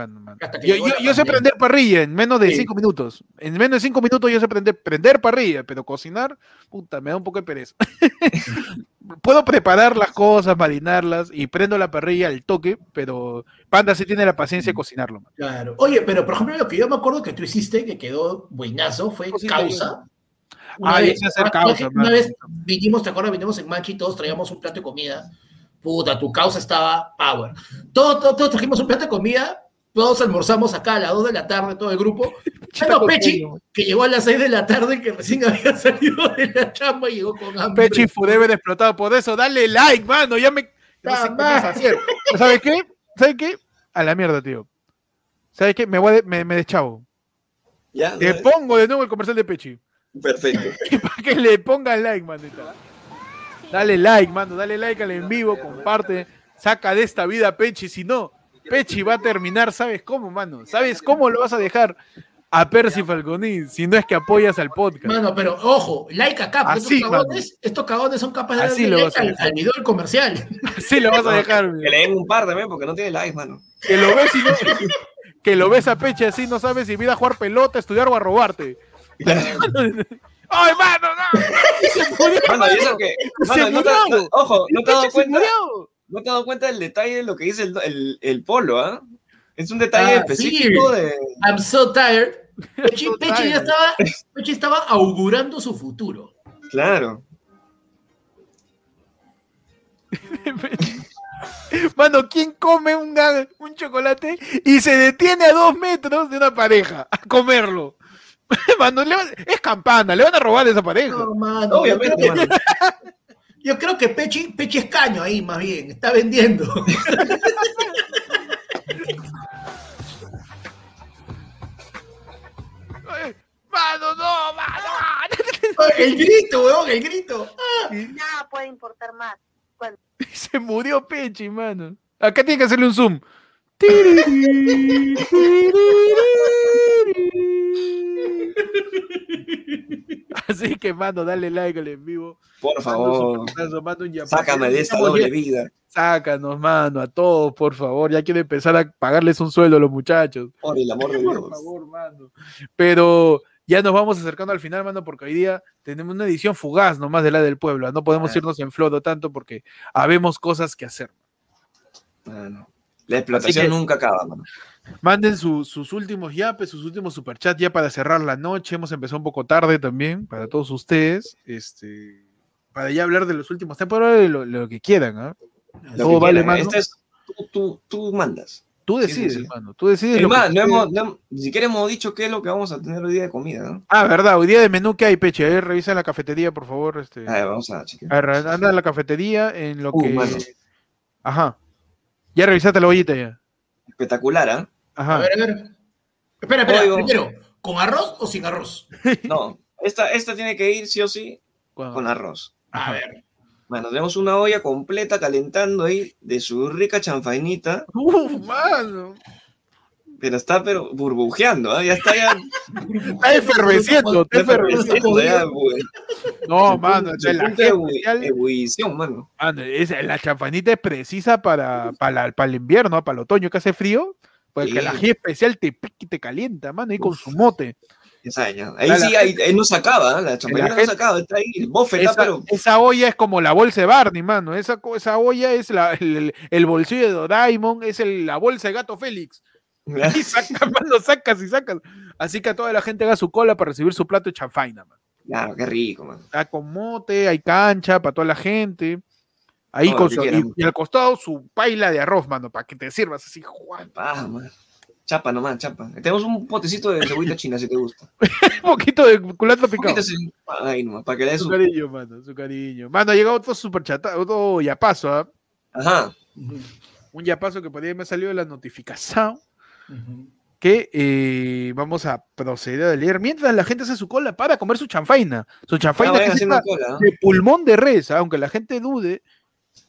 que Yo, sé prender parrilla en menos de Sí. cinco minutos. En menos de cinco minutos yo sé prender, prender parrilla, pero cocinar, puta, me da un poco de pereza. <laughs> Puedo preparar las cosas, marinarlas y prendo la parrilla al toque, pero Panda sí tiene la paciencia de cocinarlo. mano. Claro. Oye, pero por ejemplo, lo que yo me acuerdo que tú hiciste, que quedó buenazo, fue Cosita causa. Ah, vez- hacer una- causa, Una mano. vez vinimos, ¿te acuerdas? Vinimos en Manchi y todos traíamos un plato de comida. Puta, tu causa estaba power. Todos, todos, todos trajimos un plato de comida, todos almorzamos acá a las 2 de la tarde, todo el grupo. <laughs> Bueno, Pechi, que llegó a las 6 de la tarde, que recién había <laughs> salido de la chamba y llegó con hambre. Pechi Forever explotado por eso. Dale like, mano. Ya me. No sé. ¿Sabes qué? ¿Sabes qué? A la mierda, tío. ¿Sabes qué? Me, voy de- me, me deschavo. Ya, Te pongo de nuevo el comercial de Pechi. perfecto. <laughs> Para que le pongan like, manita. Dale like, mano. Dale like al en vivo. Comparte. Saca de esta vida a Pechi. Si no, Pechi va a terminar. ¿Sabes cómo, mano? ¿Sabes cómo lo vas a dejar a Percy Falconi si no es que apoyas al podcast? Mano, pero ojo, like acá, porque Así, estos, cagones, estos cagones son capaces de darle like al, video del comercial. <laughs> Así lo vas a dejar. Que le den un par también, porque no tiene likes, mano. Que lo ves y no- <laughs> que lo ves a Peche así, no sabes si ir a jugar pelota, estudiar o a robarte. <laughs> ¡Ay, mano! ¡No! Mano, y eso que. Se Mano, no te- murió. no- ojo, no te has dado se cuenta. murió. No te has dado cuenta del detalle de lo que dice el, el, el polo, ¿ah? Es un detalle Ah, específico sí. de. I'm so tired. <laughs> Pechi, So Pechi ya estaba, <laughs> Pechi estaba augurando su futuro. Claro. <laughs> Mano, ¿quién come un, un chocolate y se detiene a dos metros de una pareja a comerlo? Mano, le es campana, le van a robar a esa pareja. No, mano, yo, creo Obviamente, que, mano. yo creo que Pechi, Pechi es caño ahí, más bien, está vendiendo. Mano, no, mano. el grito, weón, el grito. Nada puede importar más. Cuando <laughs> Se murió Pechi, mano. Acá tiene que hacerle un zoom. Así que, mano, dale like al en vivo. Por favor. un. Sácame de esta doble vida. Sácanos, mano, a todos, por favor. Ya quiero empezar a pagarles un sueldo a los muchachos. Por el amor de Por Dios. favor, mano. Pero ya nos vamos acercando al final, mano, porque hoy día tenemos una edición fugaz nomás de la del pueblo. No podemos Ah. irnos en flodo tanto porque habemos cosas que hacer. Mano. La explotación que- nunca acaba, mano. Manden su- sus últimos yapes, sus últimos superchats ya para cerrar la noche. Hemos empezado un poco tarde también para todos ustedes. Este, para ya hablar de los últimos temporadas lo, lo que quieran. ¿ah? Lo que vale, mano. Este es, tú, tú, tú mandas. Tú decides, sí, sí. hermano. Tú decides. Es más, no hemos, no ni siquiera hemos dicho qué es lo que vamos a tener hoy día de comida, ¿no? Ah, verdad. Hoy día de menú que hay, Peche. A ver, revisa la cafetería, por favor. Este. A ver, vamos a chequear. A ver, anda a la cafetería en lo Uh, que. mano. Ajá. Ya revisaste la ollita ya. Espectacular, ¿ah? A Ajá. ver, a ver. Espera, espera, Oigo. primero, ¿con arroz o sin arroz? <laughs> No, esta, esta tiene que ir sí o sí con arroz. A ver. Bueno, tenemos una olla completa calentando ahí de su rica chanfainita, Uf, mano. pero está pero burbujeando, ¿ah? Ya está ya. Está efervesciendo, está efervesciendo. ya. No, mano. de la gente especial- ebullición, mano. Mano, es- la chafanita es precisa para, para, la- para el invierno, para el otoño que hace frío, porque Sí. la ají especial te pica y te calienta, mano, y con su mote. Sabes, ya. Ahí sí, ahí, ahí no se acaba, ¿ah? la champañita no se acaba, está ahí, el bofe está, Esa, pero. esa olla es como la bolsa de Barney, mano. Esa, esa olla es la- el, el bolsillo de Doraemon, es el- la bolsa de Gato Félix. Y sacas, <laughs> mano, sacas y sacas. Así que a toda la gente haga su cola para recibir su plato de chanfaina, mano. Claro, qué rico, mano. Está con mote, hay cancha para toda la gente. Ahí Todo con su- y, al costado su paila de arroz, mano, para que te sirvas así, Juan. Ah, man. Chapa nomás, chapa. Tenemos un potecito de cebollita china si te gusta. Un <laughs> poquito de culantro Un picado. poquito así, ahí nomás, para que le des Su un. cariño, mano, su cariño. Mano, ha llegado otro super chat, otro yapazo, ¿ah? Ajá. Un yapazo que por ahí me salió la notificación que eh, vamos a proceder a leer mientras la gente hace su cola para comer su chanfaina. Su Ya chanfaina que es. ¿ah? de pulmón de res, ¿ah? aunque la gente dude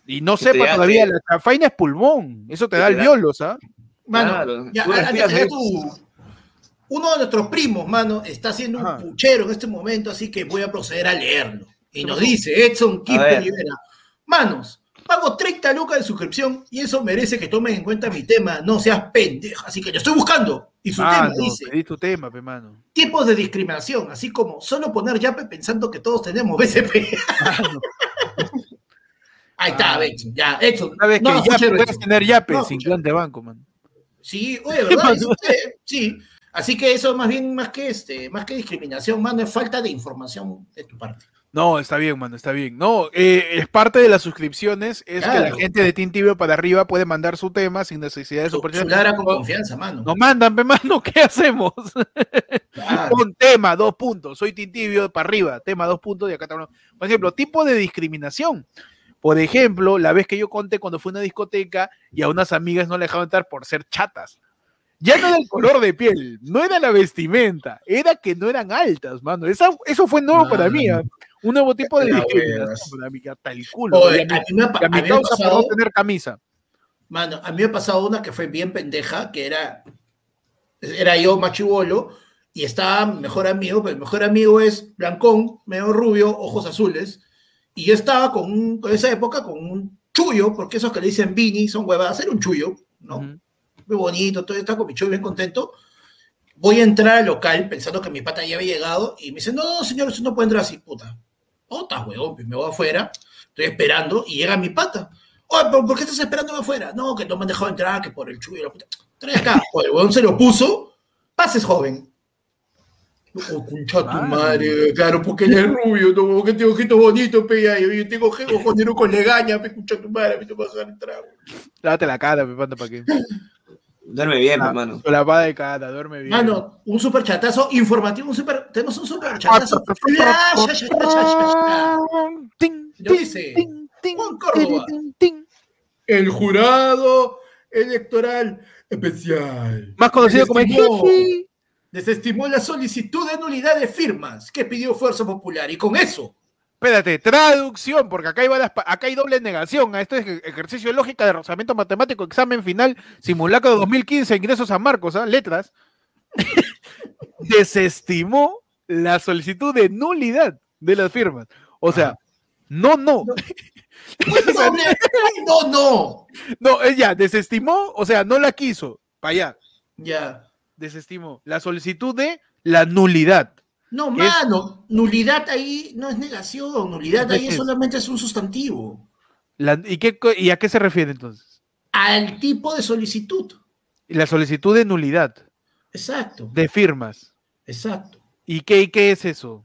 y no Que sepa todavía, la chanfaina es pulmón. Eso te da el violos, ¿ah? Mano, Claro, ya, antes de tu- uno de nuestros primos, mano, está haciendo Ajá. un puchero en este momento, así que voy a proceder a leerlo. Y ¿Qué nos dice Edson Quispe ver. Rivera, manos, pago 30 lucas de suscripción y eso merece que tomen en cuenta mi tema, no seas pendeja, así que lo estoy buscando. Y su Mano, tema dice, pedí tu tema, pe, mano. tipos de discriminación, así como solo poner yape pensando que todos tenemos BCP. <laughs> Ahí está, Ah. Edson, ya, Edson. Sabes no, que ya puedes tener yape No, sin cuenta de banco, man. Sí, oye, ¿verdad? Eso, eh, sí. Así que eso más bien, más que este, más que discriminación, mano, es falta de información de tu parte. No, está bien, mano, está bien. No, eh, es parte de las suscripciones, es que la gente de Team Tibio para arriba puede mandar su tema sin necesidad de Su, su con confianza, mano. No mandan, mano, ¿qué hacemos? Claro. Pon tema, dos puntos. Soy Team Tibio para arriba, tema, dos puntos y acá está. uno. Por ejemplo, tipo de discriminación. Por ejemplo, la vez que yo conté cuando fui a una discoteca y a unas amigas no le dejaban entrar por ser chatas. Ya no era el color de piel, no era la vestimenta, era que no eran altas, mano. Esa- eso fue nuevo para mí. ¿ah? un nuevo tipo de discriminación huevas. para mí, que hasta el culo. Oye, y a mí me a mí causa por pasado, no tener camisa. mano, a mí me ha pasado una que fue bien pendeja, que era, era yo machibolo, y estaba mi mejor amigo, pero mi mejor amigo es blancón, medio rubio, ojos azules, y yo estaba con, un, esa época con un chullo, porque esos que le dicen Vini son huevadas, era un chullo, ¿no? Muy bonito, todo está con mi chullo bien contento. Voy a entrar al local pensando que mi pata ya había llegado y me dice, no, señor, usted no puede entrar así, puta. Puta, huevón, pues me voy afuera, estoy esperando y llega mi pata. Oye, ¿pero ¿por qué estás esperándome afuera? No, que no me han dejado entrar, que por el chullo, la puta. Trae acá. Oye, <laughs> el huevón se lo puso, pases, joven. Oh, concha tu Madre. claro, porque él es rubio, no, porque tiene ojitos bonitos, pe, ya, yo tengo ojos <laughs> negros con legaña, pe, concha tu madre, a mí no me vas a dejar entrar. Lávate la cara, me panda para que. Duerme bien, Ah, hermano. Con la pava de cara, duerme bien. Mano, un super chatazo informativo, un super, tenemos un super chatazo. Ya, ya, ya, ya, ya, ya. Ting, Lo ting, dice ting, ting, Juan Córdoba. ting, ting. El jurado electoral especial Más conocido como el Desestimó. La solicitud de nulidad de firmas que pidió Fuerza Popular y con eso, Espérate, traducción, porque acá hay, varias acá hay doble negación a este ej- ejercicio de lógica de rozamiento matemático, examen final, simulacro 2015, ingresos a Marcos, ¿ah? letras, <laughs> desestimó la solicitud de nulidad de las firmas. O sea, no, no, Pues no, no, no, <laughs> no, ella desestimó, o sea, no la quiso, para allá, ya. Desestimó la solicitud de la nulidad. No, mano, nulidad ahí no es negación, nulidad ahí solamente es un sustantivo. La- ¿y, qué, ¿Y a qué se refiere entonces? Al tipo de solicitud. La solicitud de nulidad Exacto, de firmas. exacto. ¿Y qué, y qué es eso?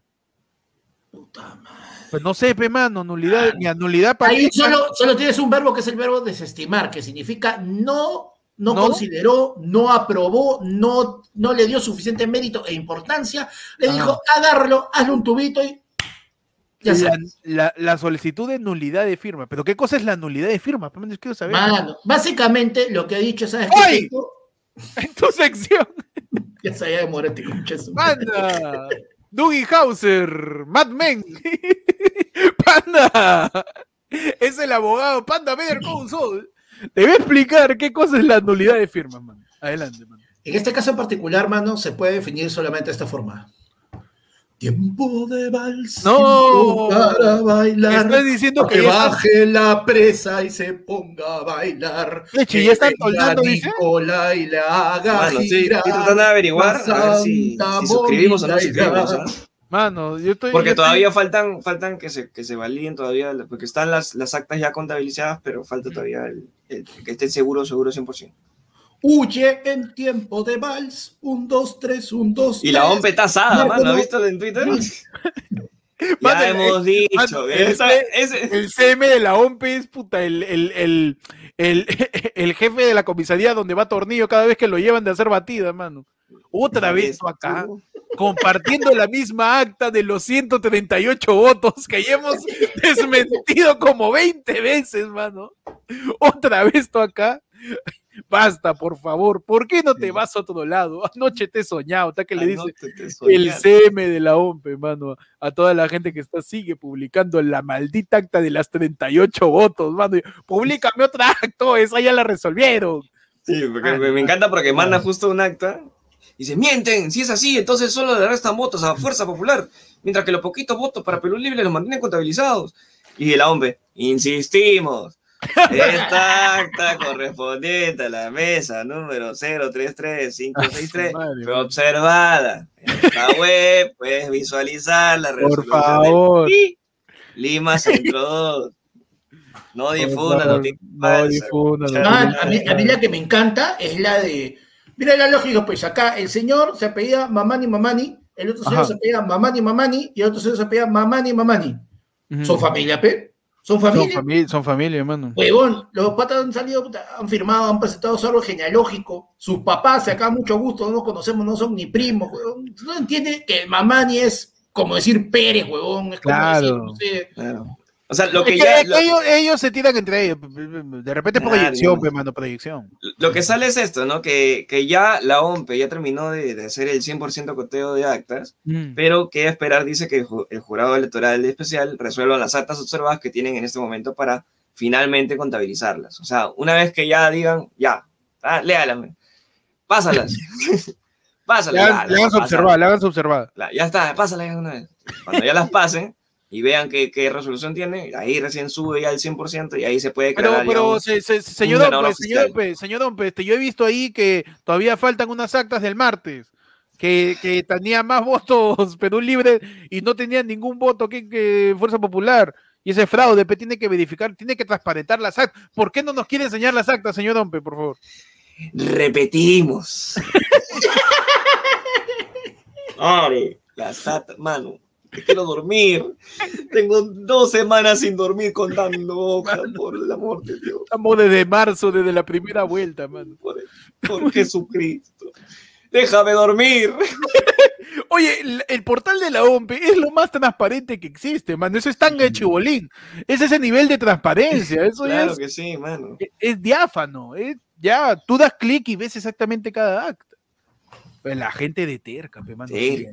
Puta madre. Pues no sé, pe mano, nulidad, ni nulidad para Ahí solo, solo tienes un verbo que es el verbo desestimar, que significa no, no, ¿No? consideró, no aprobó, no, no le dio suficiente mérito e importancia. Le Ajá. dijo, agárralo, hazle un tubito y la, la- la solicitud de nulidad de firma. ¿Pero qué cosa es la nulidad de firma? Pe, mano, Quiero saber. Mano, básicamente lo que ha dicho, ¿sabes qué? <laughs> En tu sección. <laughs> Ya sabía de Moretti, Panda. Dougie Hauser. Mad Men. <laughs> Panda. Es el abogado. Panda Better Call Saul. Te voy a explicar qué cosa es la nulidad de firma, man. Adelante, man. En este caso en particular, mano, se puede definir solamente de esta forma. Tiempo de vals. No. para bailar. Estás diciendo que que están- baje la presa y se ponga a bailar. Leche, ¿ya están venga toldando, dice? Nicola y le haga Mano, estoy tratando de averiguar a ver si, si suscribimos o no suscribimos. Mano, yo estoy. Porque yo estoy- todavía faltan, faltan que se, que se validen todavía, porque están las, las actas ya contabilizadas, pero falta todavía el- que estén seguros, seguro 100%. Huye en tiempo de vals. Un, dos, tres, un, dos, Y la. OMP está asada, No, mano, no. ¿has visto en Twitter? ya <laughs> hemos dicho, mano, esa- ese- ese- El CM de la OMP es puta, el, el, el, el, <laughs> el jefe de la comisaría donde va Tornillo cada vez que lo llevan de hacer batida, mano. Otra vez tú acá, compartiendo la misma acta de los 138 votos que ya hemos desmentido como 20 veces, mano. Otra vez tú acá. Basta, por favor. ¿Por qué no te vas a otro lado? Anoche te he soñado, hasta que le dice el. CM de la OMP, mano, a toda la gente que está sigue publicando la maldita acta de las 38 votos, mano. Públicame otra acto, esa ya la resolvieron. Sí, porque me, me encanta porque manda justo un acta. Y dice, mienten, si es así, entonces solo le restan votos a Fuerza Popular, mientras que los poquitos votos para Perú Libre los mantienen contabilizados. Y el hombre, insistimos, esta acta correspondiente a la mesa número 033563 Madre, fue observada en esta <laughs> web, puedes visualizar la Por resolución favor. de Lima Centro 2. No difunda favor, no falsas. difunda noticias a, mí, a mí la que me encanta es la de. Mira la lógica, pues acá el señor se apellida Mamani Mamani, el otro señor se apellida Mamani Mamani y el otro señor se apellida Mamani Mamani. Son familia, pe. Son familia. Son familia, son familia, hermano. Huevón, los patas han salido, han firmado, han presentado su árbol genealógico. Sus papás, acá mucho gusto, no nos conocemos, no son ni primos, huevón. No entiende que Mamani es como decir Pérez, huevón. Es como Claro, decir, no sé, claro. O sea, lo Es que que ya. lo- ellos, ellos se tiran entre ellos. De repente Claro, proyección, no. pe, mano, proyección. Lo que sale es esto, ¿no? Que, que ya la OMPE ya terminó de, de hacer el 100% coteo de actas, Mm. pero que esperar dice que el ju- el jurado electoral especial resuelva las actas observadas que tienen en este momento para finalmente contabilizarlas. O sea, una vez que ya digan, ya, ah, léalas, pásalas. <laughs> pásalas. Le ya, hagan, le hagan su pásalas. observada, le hagan su observada. Ya está, pásalas ya una vez. Cuando ya las pasen y vean qué, qué resolución tiene, ahí recién sube ya el 100% y ahí se puede Pero, crear pero se- se- señor Dompe, señor. Dompe, señor Dompe, este, yo he visto ahí que todavía faltan unas actas del martes, que, que tenía más <laughs> votos Perú Libre y no tenía ningún voto que, que Fuerza Popular. Y ese fraude, pe, tiene que verificar, tiene que transparentar las actas. ¿Por qué no nos quiere enseñar las actas, señor Dompe, por favor? Repetimos. <laughs> Are, la sata, mano. Quiero dormir. Tengo dos semanas sin dormir contando hojas, por el amor de Dios. Estamos desde marzo, desde la primera vuelta, mano. Por, por Jesucristo. Déjame dormir. Oye, el, el portal de la OMPE es lo más transparente que existe, mano. Eso es tanga de chibolín. Es ese nivel de transparencia. Eso Claro es, que sí, mano. es diáfano. es- ya, tú das clic y ves exactamente cada acta. Pues la gente de terca, pe, mano. Terca.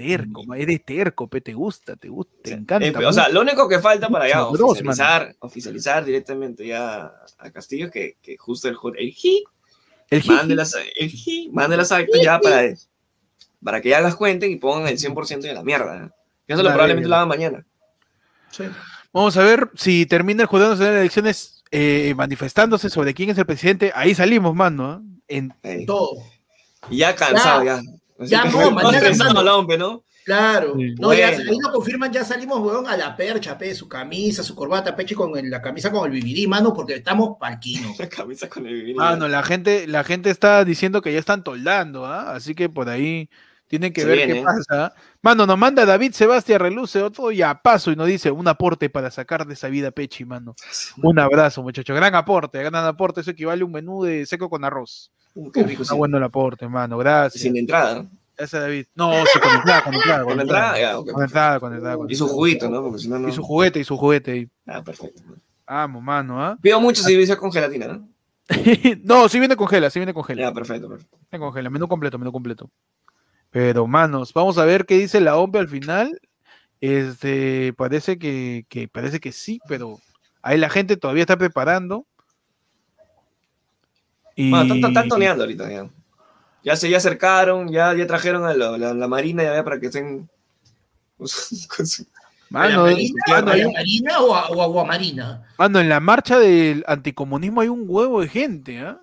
Terco, eres terco, pe, te gusta, te gusta, te encanta. Eh, o sea, lo único que falta para ya Sabroso, oficializar, oficializar directamente ya a Castillo es que, que justo el, el JI el mande las, el JI mande las actas ya para, para que ya las cuenten y pongan el 100% de la mierda. ¿eh? Que eso lo probablemente lo hagan mañana. sí. Vamos a ver si termina el Jurado Nacional de Elecciones eh, manifestándose sobre quién es el presidente. Ahí salimos, mano. ¿ah? En, Ey. todo. Y ya cansado, ya. Así Ya, no, mañana, mano. el hombre, ¿no? Claro. Sí. No, ya, Bueno. ahí lo confirman, ya salimos, weón, a la percha, pe, su camisa, su corbata, peche con el- la camisa con el vivirí, mano, porque estamos palquinos. <laughs> La camisa con el vinilo. Mano, la gente, la gente está diciendo que ya están toldando, ¿ah? Así que por ahí tienen que Se ver viene. qué pasa. Mano, nos manda David Sebastián Reluce otro y a paso y nos dice un aporte para sacar de esa vida Pechi, mano. Un abrazo, muchachos. Gran aporte, gran aporte. Eso equivale a un menú de seco con arroz. Uh, qué rico. Está bueno el aporte, mano. Gracias. Sin entrada. ¿no? Gracias, David. No, sí, con entrada, con entrada. Con entrada, ya, ok. Con entrada, con entrada. con Y su juguito, ¿no? Porque si no, no. Y su juguete, y su juguete. ahí. Ah, perfecto. Vamos, mano, ¿ah? Pido mucho servicio con gelatina, ¿no? <laughs> no, sí viene con gela, sí viene con gela. Ya, perfecto, perfecto. Viene con gela. Menú completo, menú completo. Pero, manos, vamos a ver qué dice la OMP al final. Este, parece que, que- parece que sí, pero ahí la gente todavía está preparando. Y... Bueno, están, están toneando ahorita, ya. Ya se ya acercaron, ya, ya trajeron a la, la- la marina ya para que estén. <laughs> su- ¿A la Mano, marina, mano, hay marina o a, o a Guamarina? mano, en la marcha del anticomunismo hay un huevo de gente, ¿ah?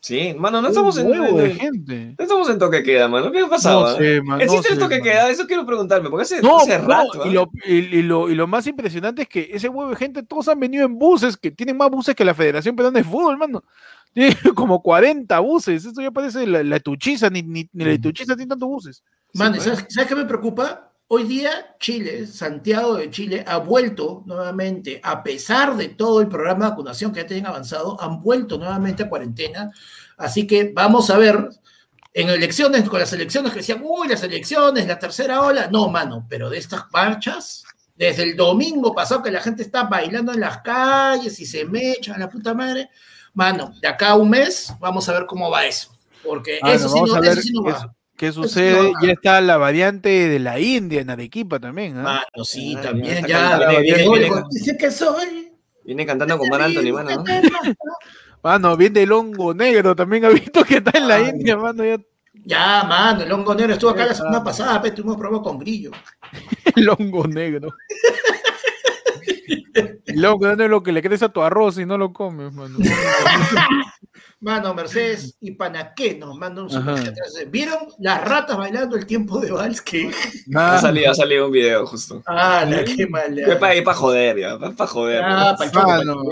Sí, mano, no estamos en, huevo de en- gente. no estamos en toque queda, mano. ¿Qué pasaba? No sé, man, no ¿Existe el sé, toque man. queda? Eso quiero preguntarme, porque hace, No, hace no, rato. y, ¿ah? lo, y, y lo, y lo más impresionante es que ese huevo de gente, todos han venido en buses, que tienen más buses que la Federación Peruana de Fútbol, mano. Tiene <laughs> como 40 buses. Esto ya parece la, la tuchiza, ni, ni, ni la tuchiza tiene tantos buses. Mano, Sí, ¿sabes, ¿sabes qué me preocupa? Hoy día Chile, Santiago de Chile, ha vuelto nuevamente, a pesar de todo el programa de vacunación que ya tienen avanzado, han vuelto nuevamente a cuarentena. Así que vamos a ver en elecciones, con las elecciones que decían, uy, las elecciones, la tercera ola. No, mano, pero de estas marchas, desde el domingo pasado que la gente está bailando en las calles y se mecha a la puta madre, mano, de acá a un mes vamos a ver cómo va eso. Porque Mano, eso sí no, a ver eso sí no qué va. ¿Qué sí sucede? va. Ya está la variante de la India en Arequipa también. ¿ah? Mano, sí, Ah, también, ya, ya. Viene, viene, dice que soy. Viene cantando con Mar Anthony, mano. ¿no? <laughs> Mano, viene el hongo negro, también ha visto que está en la Ay. India, mano. Ya, Ya, mano, el hongo negro estuvo acá la semana está. pasada, pero tuvimos prueba con grillo. <laughs> el hongo negro. El hongo negro es lo que le crece a tu arroz y no lo comes, mano. <laughs> Mano, Mercedes y Panaqué nos mandan un. ¿Vieron las ratas bailando el tiempo de vals? Ah, Ha salido, ha salido un video justo. Ah, la qué mal. Es para, para joder, ya. Es para joder. Ah,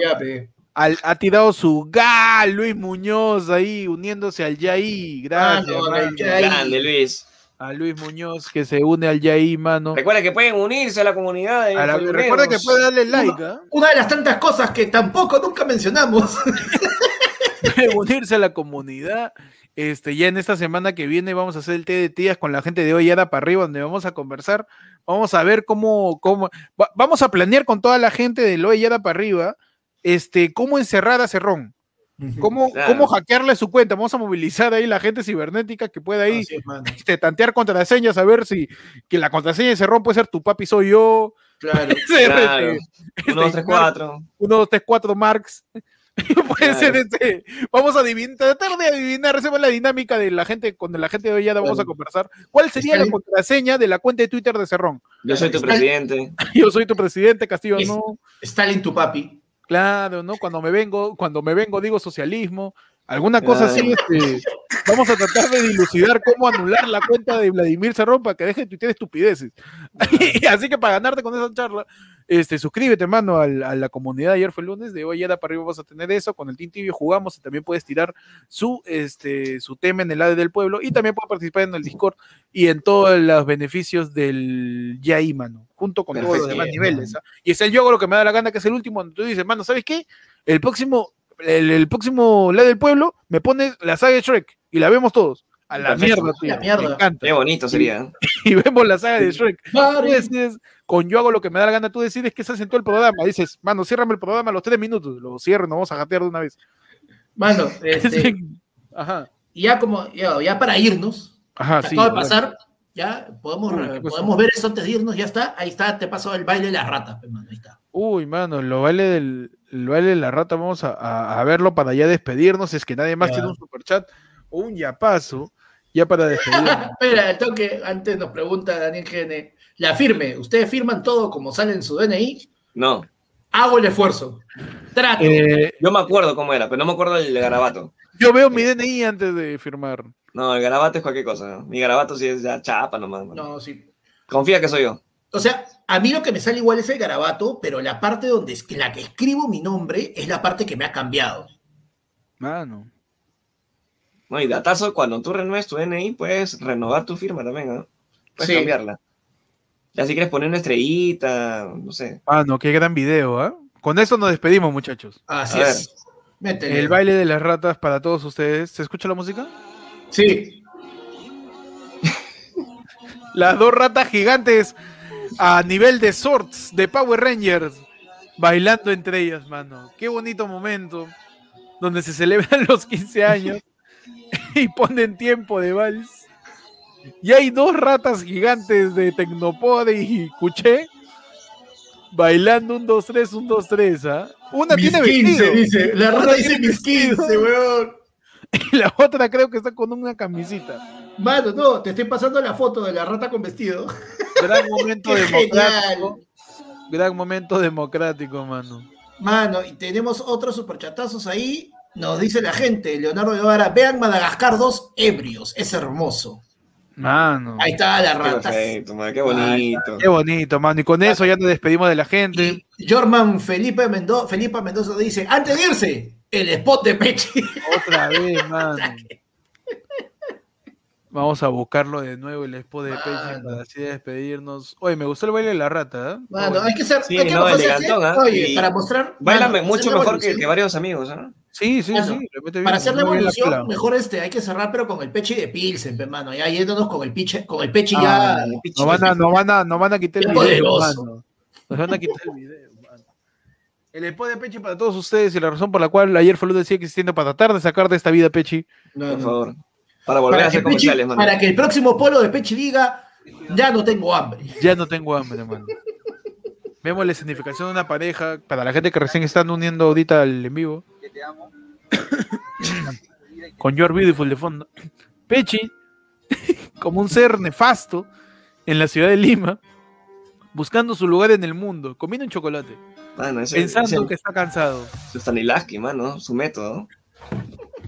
ya, pe. al- ha tirado su gal Luis Muñoz ahí uniéndose al. Gracias. Mano. el Yaí. Grande, Luis. A Luis Muñoz que se une al Yaí, mano. Recuerda que pueden unirse a la comunidad. de A la- recuerda que puede darle like, ¿ah? Una de las tantas cosas que tampoco nunca mencionamos. <laughs> Unirse a la comunidad. Este, ya en esta semana que viene vamos a hacer el té de tías con la gente de hoy para arriba, donde vamos a conversar. Vamos a ver cómo, cómo va- vamos a planear con toda la gente del hoy para arriba, este, cómo encerrar a Cerrón. ¿Cómo, Claro. cómo hackearle su cuenta? Vamos a movilizar ahí la gente cibernética que pueda ahí mano. este, tantear contraseñas, a ver si que la contraseña de Cerrón puede ser tu papi soy yo, Claro. <laughs> ser, Claro. este, Uno, dos, este, tres, cuatro. 1, 2, 3, 4 marks. <laughs> Puede Claro. ser este. Vamos a adivinar, tratar de adivinar, esa es la dinámica de la gente, con la gente de hoy ya vamos a conversar. ¿Cuál sería la contraseña de la cuenta de Twitter de Cerrón? Yo soy tu presidente. <laughs> Yo soy tu presidente, Castillo, Es- no. Stalin tu papi. Claro, ¿no? Cuando me vengo, cuando me vengo digo socialismo, alguna cosa así, este, vamos a tratar de dilucidar cómo anular la cuenta de Vladimir Cerrón para que deje de tuitear estupideces. <laughs> así que para ganarte con esa charla, este, suscríbete, hermano, al- a, la comunidad. Ayer fue el lunes, de hoy ya da para arriba vamos a tener eso. Con el Team Tibio jugamos y también puedes tirar su, este, su tema en el ADE del pueblo y también puedes participar en el Discord y en todos los beneficios del YAI, mano, junto con todos los demás niveles. ¿ah? Y es el yo lo que me da la gana, que es el último, donde tú dices, mano, ¿sabes qué? El próximo, el, el próximo la del pueblo me pone la saga de Shrek y la vemos todos. A la Perfecto. mierda, tío. La mierda. Me encanta. Qué bonito sería. <laughs> Y vemos la saga de Shrek. Con yo hago lo que me da la gana, tú decides que se hace en todo el programa. Dices, mano, ciérrame el programa a los tres minutos. Lo cierro, nos vamos a jatear de una vez. Mano, <laughs> este, Ajá. y ya como, ya, ya para irnos, Ajá, acaba sí. de a ver. pasar, ya podemos, podemos ver eso antes de irnos, ya está, ahí está, te pasó el baile de las ratas, pues, mano, ahí está. Uy, mano, lo baile del el baile de la rata, vamos a, a- a verlo para ya despedirnos. Es que nadie más Ya. tiene un superchat o un yapazo, ya para <laughs> despedirnos. Espera, el toque, antes nos pregunta Daniel GN, la firme, ¿ustedes firman todo como sale en su DNI? No. Hago el esfuerzo, trato. Eh, Yo me acuerdo cómo era, pero no me acuerdo del garabato. yo veo mi DNI antes de firmar. No, el garabato es cualquier cosa. ¿no? Mi garabato sí es ya chapa nomás. mano. No, sí. Confía que soy yo. O sea, a mí lo que me sale igual es el garabato, pero la parte donde es- en la que escribo mi nombre es la parte que me ha cambiado. Mano. No, y datazo, cuando tú renueves tu DNI, puedes renovar tu firma también, ¿no? Puedes Sí. cambiarla. Ya si quieres poner una estrellita, no sé. Mano, qué gran video, ¿ah? Con eso nos despedimos, muchachos. Así A es. Métele. El baile de las ratas para todos ustedes. ¿Se escucha la música? Sí. <laughs> Las dos ratas gigantes a nivel de swords de Power Rangers bailando entre ellas, mano. Qué bonito momento donde se celebran <laughs> los 15 años y ponen tiempo de vals. Y hay dos ratas gigantes de Tecnopod y Cuché bailando un 2 3 un 2 3, ¿ah? Una Mis tiene 15, vestido dice. La rata dice mis 15, vestido. weón. <laughs> y la otra creo que está con una camisita. Mano, no, te estoy pasando la foto de la rata con vestido. Gran momento <laughs> democrático. genial. Gran momento democrático, mano. Mano, y tenemos otros superchatazos ahí. Nos dice la gente, Leonardo Guevara, vean Madagascar 2 ebrios, es hermoso. Mano. Ahí está la rata. perfecto, man, qué bonito. Qué bonito, mano. Y con eso ya nos despedimos de la gente. Y Jorman Felipe Mendoza, Felipe Mendoza dice, antes de irse, el spot de Pechi. Otra vez, <laughs> mano. Vamos a buscarlo de nuevo, el expo de Peche, Mano. para así despedirnos. Oye, me gustó el baile de la rata, ¿eh? Mano, hay que ser, Sí, hay que no, elegantón, ¿ah? Oye, Y para mostrar. Mano, mucho mejor que, varios amigos, ¿ah? Sí, sí, Mano, sí. bien, Para hacer la evolución, mejor este, hay que cerrar, pero con el pechi de Pilsen, pe, mano. Ya yéndonos con el piche, con el pechi Ah, ya. Nos van a, nos van a, nos van a quitar el video, mano. Nos van a quitar el video. El expo de Pechi para todos ustedes y la razón por la cual ayer Falú decía que existiendo para tratar de sacar de esta vida Pechi. No, Por no. favor. Para volver a Para que, hacer Pechi- comerciales, mano. para que el próximo polo de Pechi diga, ya no tengo hambre. Ya no tengo hambre, hermano. Vemos la escenificación de una pareja para la gente que recién están uniendo ahorita al en vivo. que te amo. con Your Beautiful de fondo. Pechi, <laughs> como un ser nefasto en la ciudad de Lima, buscando su lugar en el mundo, comiendo un chocolate, Mano, ese, pensando ese- que está cansado, ese Stanislavski, mano, su método.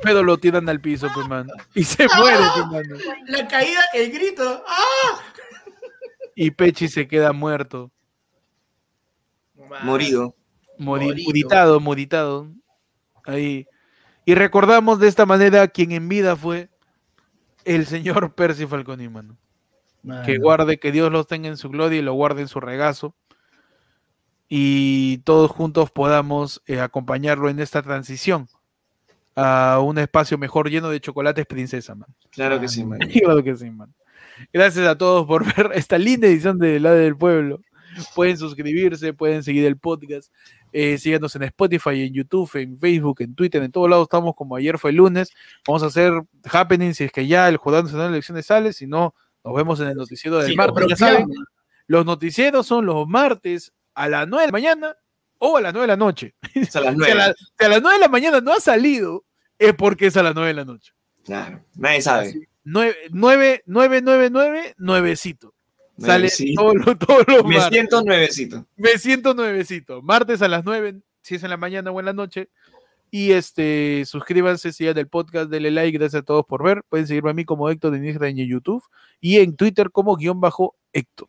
Pero lo tiran al piso, pues, mano, y se muere, pues, mano. La caída, el grito. ¡Ah! Y Pechi se queda muerto, Morido. mori- Morido. muritado, muritado, ahí. Y recordamos de esta manera quien en vida fue el señor Percy Falconi, mano. Que guarde, que Dios los tenga en su gloria y lo guarde en su regazo. Y todos juntos podamos eh, acompañarlo en esta transición a un espacio mejor lleno de chocolates princesa, man. Claro que sí, man. <laughs> Claro que sí, man. Gracias a todos por <laughs> ver esta linda edición de La del Pueblo. Pueden suscribirse, pueden seguir el podcast. Eh, síganos en Spotify, en YouTube, en Facebook, en Twitter, en todos lados estamos como ayer fue el lunes. Vamos a hacer happening si es que ya el Jurado Nacional de Elecciones sale, si no, nos vemos en el noticiero del martes. Ya saben, los noticieros son los martes a las 9 de la mañana o a las 9 de la noche. A las 9. <laughs> si, a la- si a las 9 de la mañana no ha salido, es porque es a las 9 de la noche. Claro, nadie sabe. 9, 9, 9, 9, 9, nuevecito. Sale todos los, todos los Me martes. siento nuevecito. Me siento nuevecito. Martes a las 9, si es en la mañana o en la noche. Y este, suscríbanse, sigan el podcast, denle like, gracias a todos por ver. Pueden seguirme a mí como Héctor de Instagram y en YouTube. Y en Twitter como guion bajo Héctor.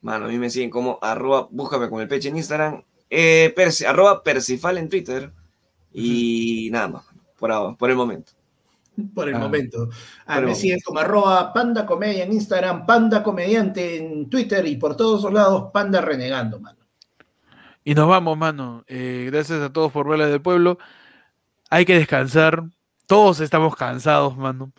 Mano, a mí me siguen como arroba, búscame con el peche en Instagram, eh, perci- arroba Percifal en Twitter. Y nada más, por ahora, por el momento. Por el Ah. momento. Ah, me siguen como arroba panda comedia en Instagram, panda comediante en Twitter y por todos los lados, panda renegando, mano. Y nos vamos, mano. Eh, gracias a todos por verla del pueblo. Hay que descansar. Todos estamos cansados, mano.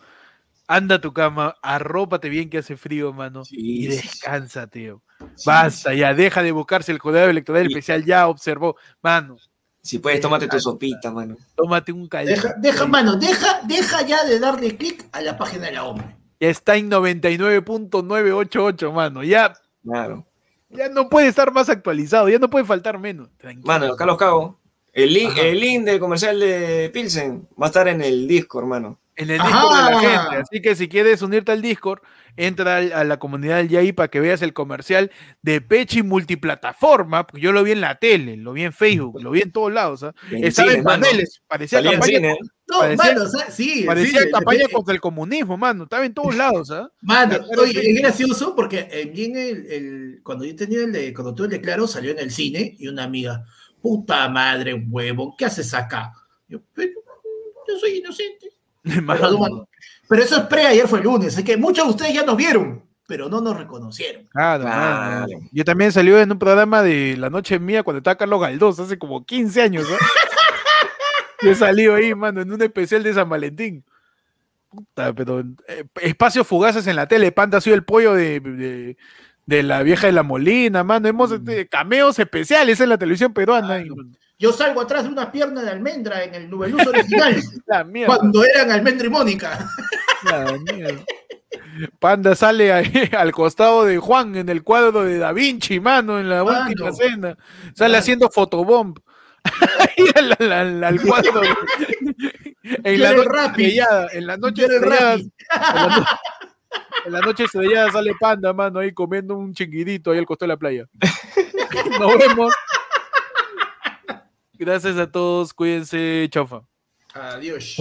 Anda a tu cama, arrópate bien que hace frío, mano. y Sí, descansa, tío. sí. Basta, ya, deja de buscarse el jurado electoral Sí. especial, ya observó. Mano, Si puedes, tómate tu sopita, mano. tómate un caldito. Deja, deja, mano, deja, deja ya de darle clic a la página de la OMS. Ya está en 99.988, mano. Ya, Claro. ya no puede estar más actualizado, ya no puede faltar menos. Tranquilo. Mano, acá los cago. El link, Ajá. el link del comercial de Pilsen va a estar en el Discord, hermano. En el Discord de la gente. Así que si quieres unirte al Discord, entra a la comunidad del YAI para que veas el comercial de Pechi multiplataforma. porque Yo lo vi en la tele, lo vi en Facebook, lo vi en todos lados. ¿ah? En Estaba cine, en mano. paneles, parecía Salía en campaña, cine. No, Parecía- mano, o sea, sí, parecía sí, campaña eh, contra el comunismo, mano. Estaba en todos lados. ¿ah? <laughs> Mano, oye, es gracioso porque eh, bien el, el- cuando yo tenía el de, cuando tuve el de Claro, salió en el cine y una amiga, puta madre, huevo, ¿qué haces acá? Yo, pero yo soy inocente. Pero, eso es pre ayer fue el lunes, es que muchos de ustedes ya nos vieron, pero no nos reconocieron. Claro. Yo también salió en un programa de La Noche Mía cuando estaba Carlos Galdós, hace como 15 años. ¿ah? Yo he <laughs> salido ahí, mano, en un especial de San Valentín. Puta, pero eh, espacios fugaces en la tele. Panda ha sido el pollo de, de, de la vieja de la Molina, mano. Hemos este, cameos especiales en la televisión peruana. y, Yo salgo atrás de una pierna de almendra en el Nubeluz original, <laughs> la mierda, cuando eran almendra y Mónica. la mierda. Panda sale ahí <laughs> al costado de Juan en el cuadro de Da Vinci, mano, en la Mano. última cena. Sale Mano. haciendo fotobomb. <laughs> Ahí al, al- al cuadro. en la estrellada, en la noche estrellada, en la, no- en la noche estrellada sale Panda, mano, ahí comiendo un chinguidito ahí al costado de la playa. Nos vemos. Gracias a todos, cuídense, chaufa. Adiós.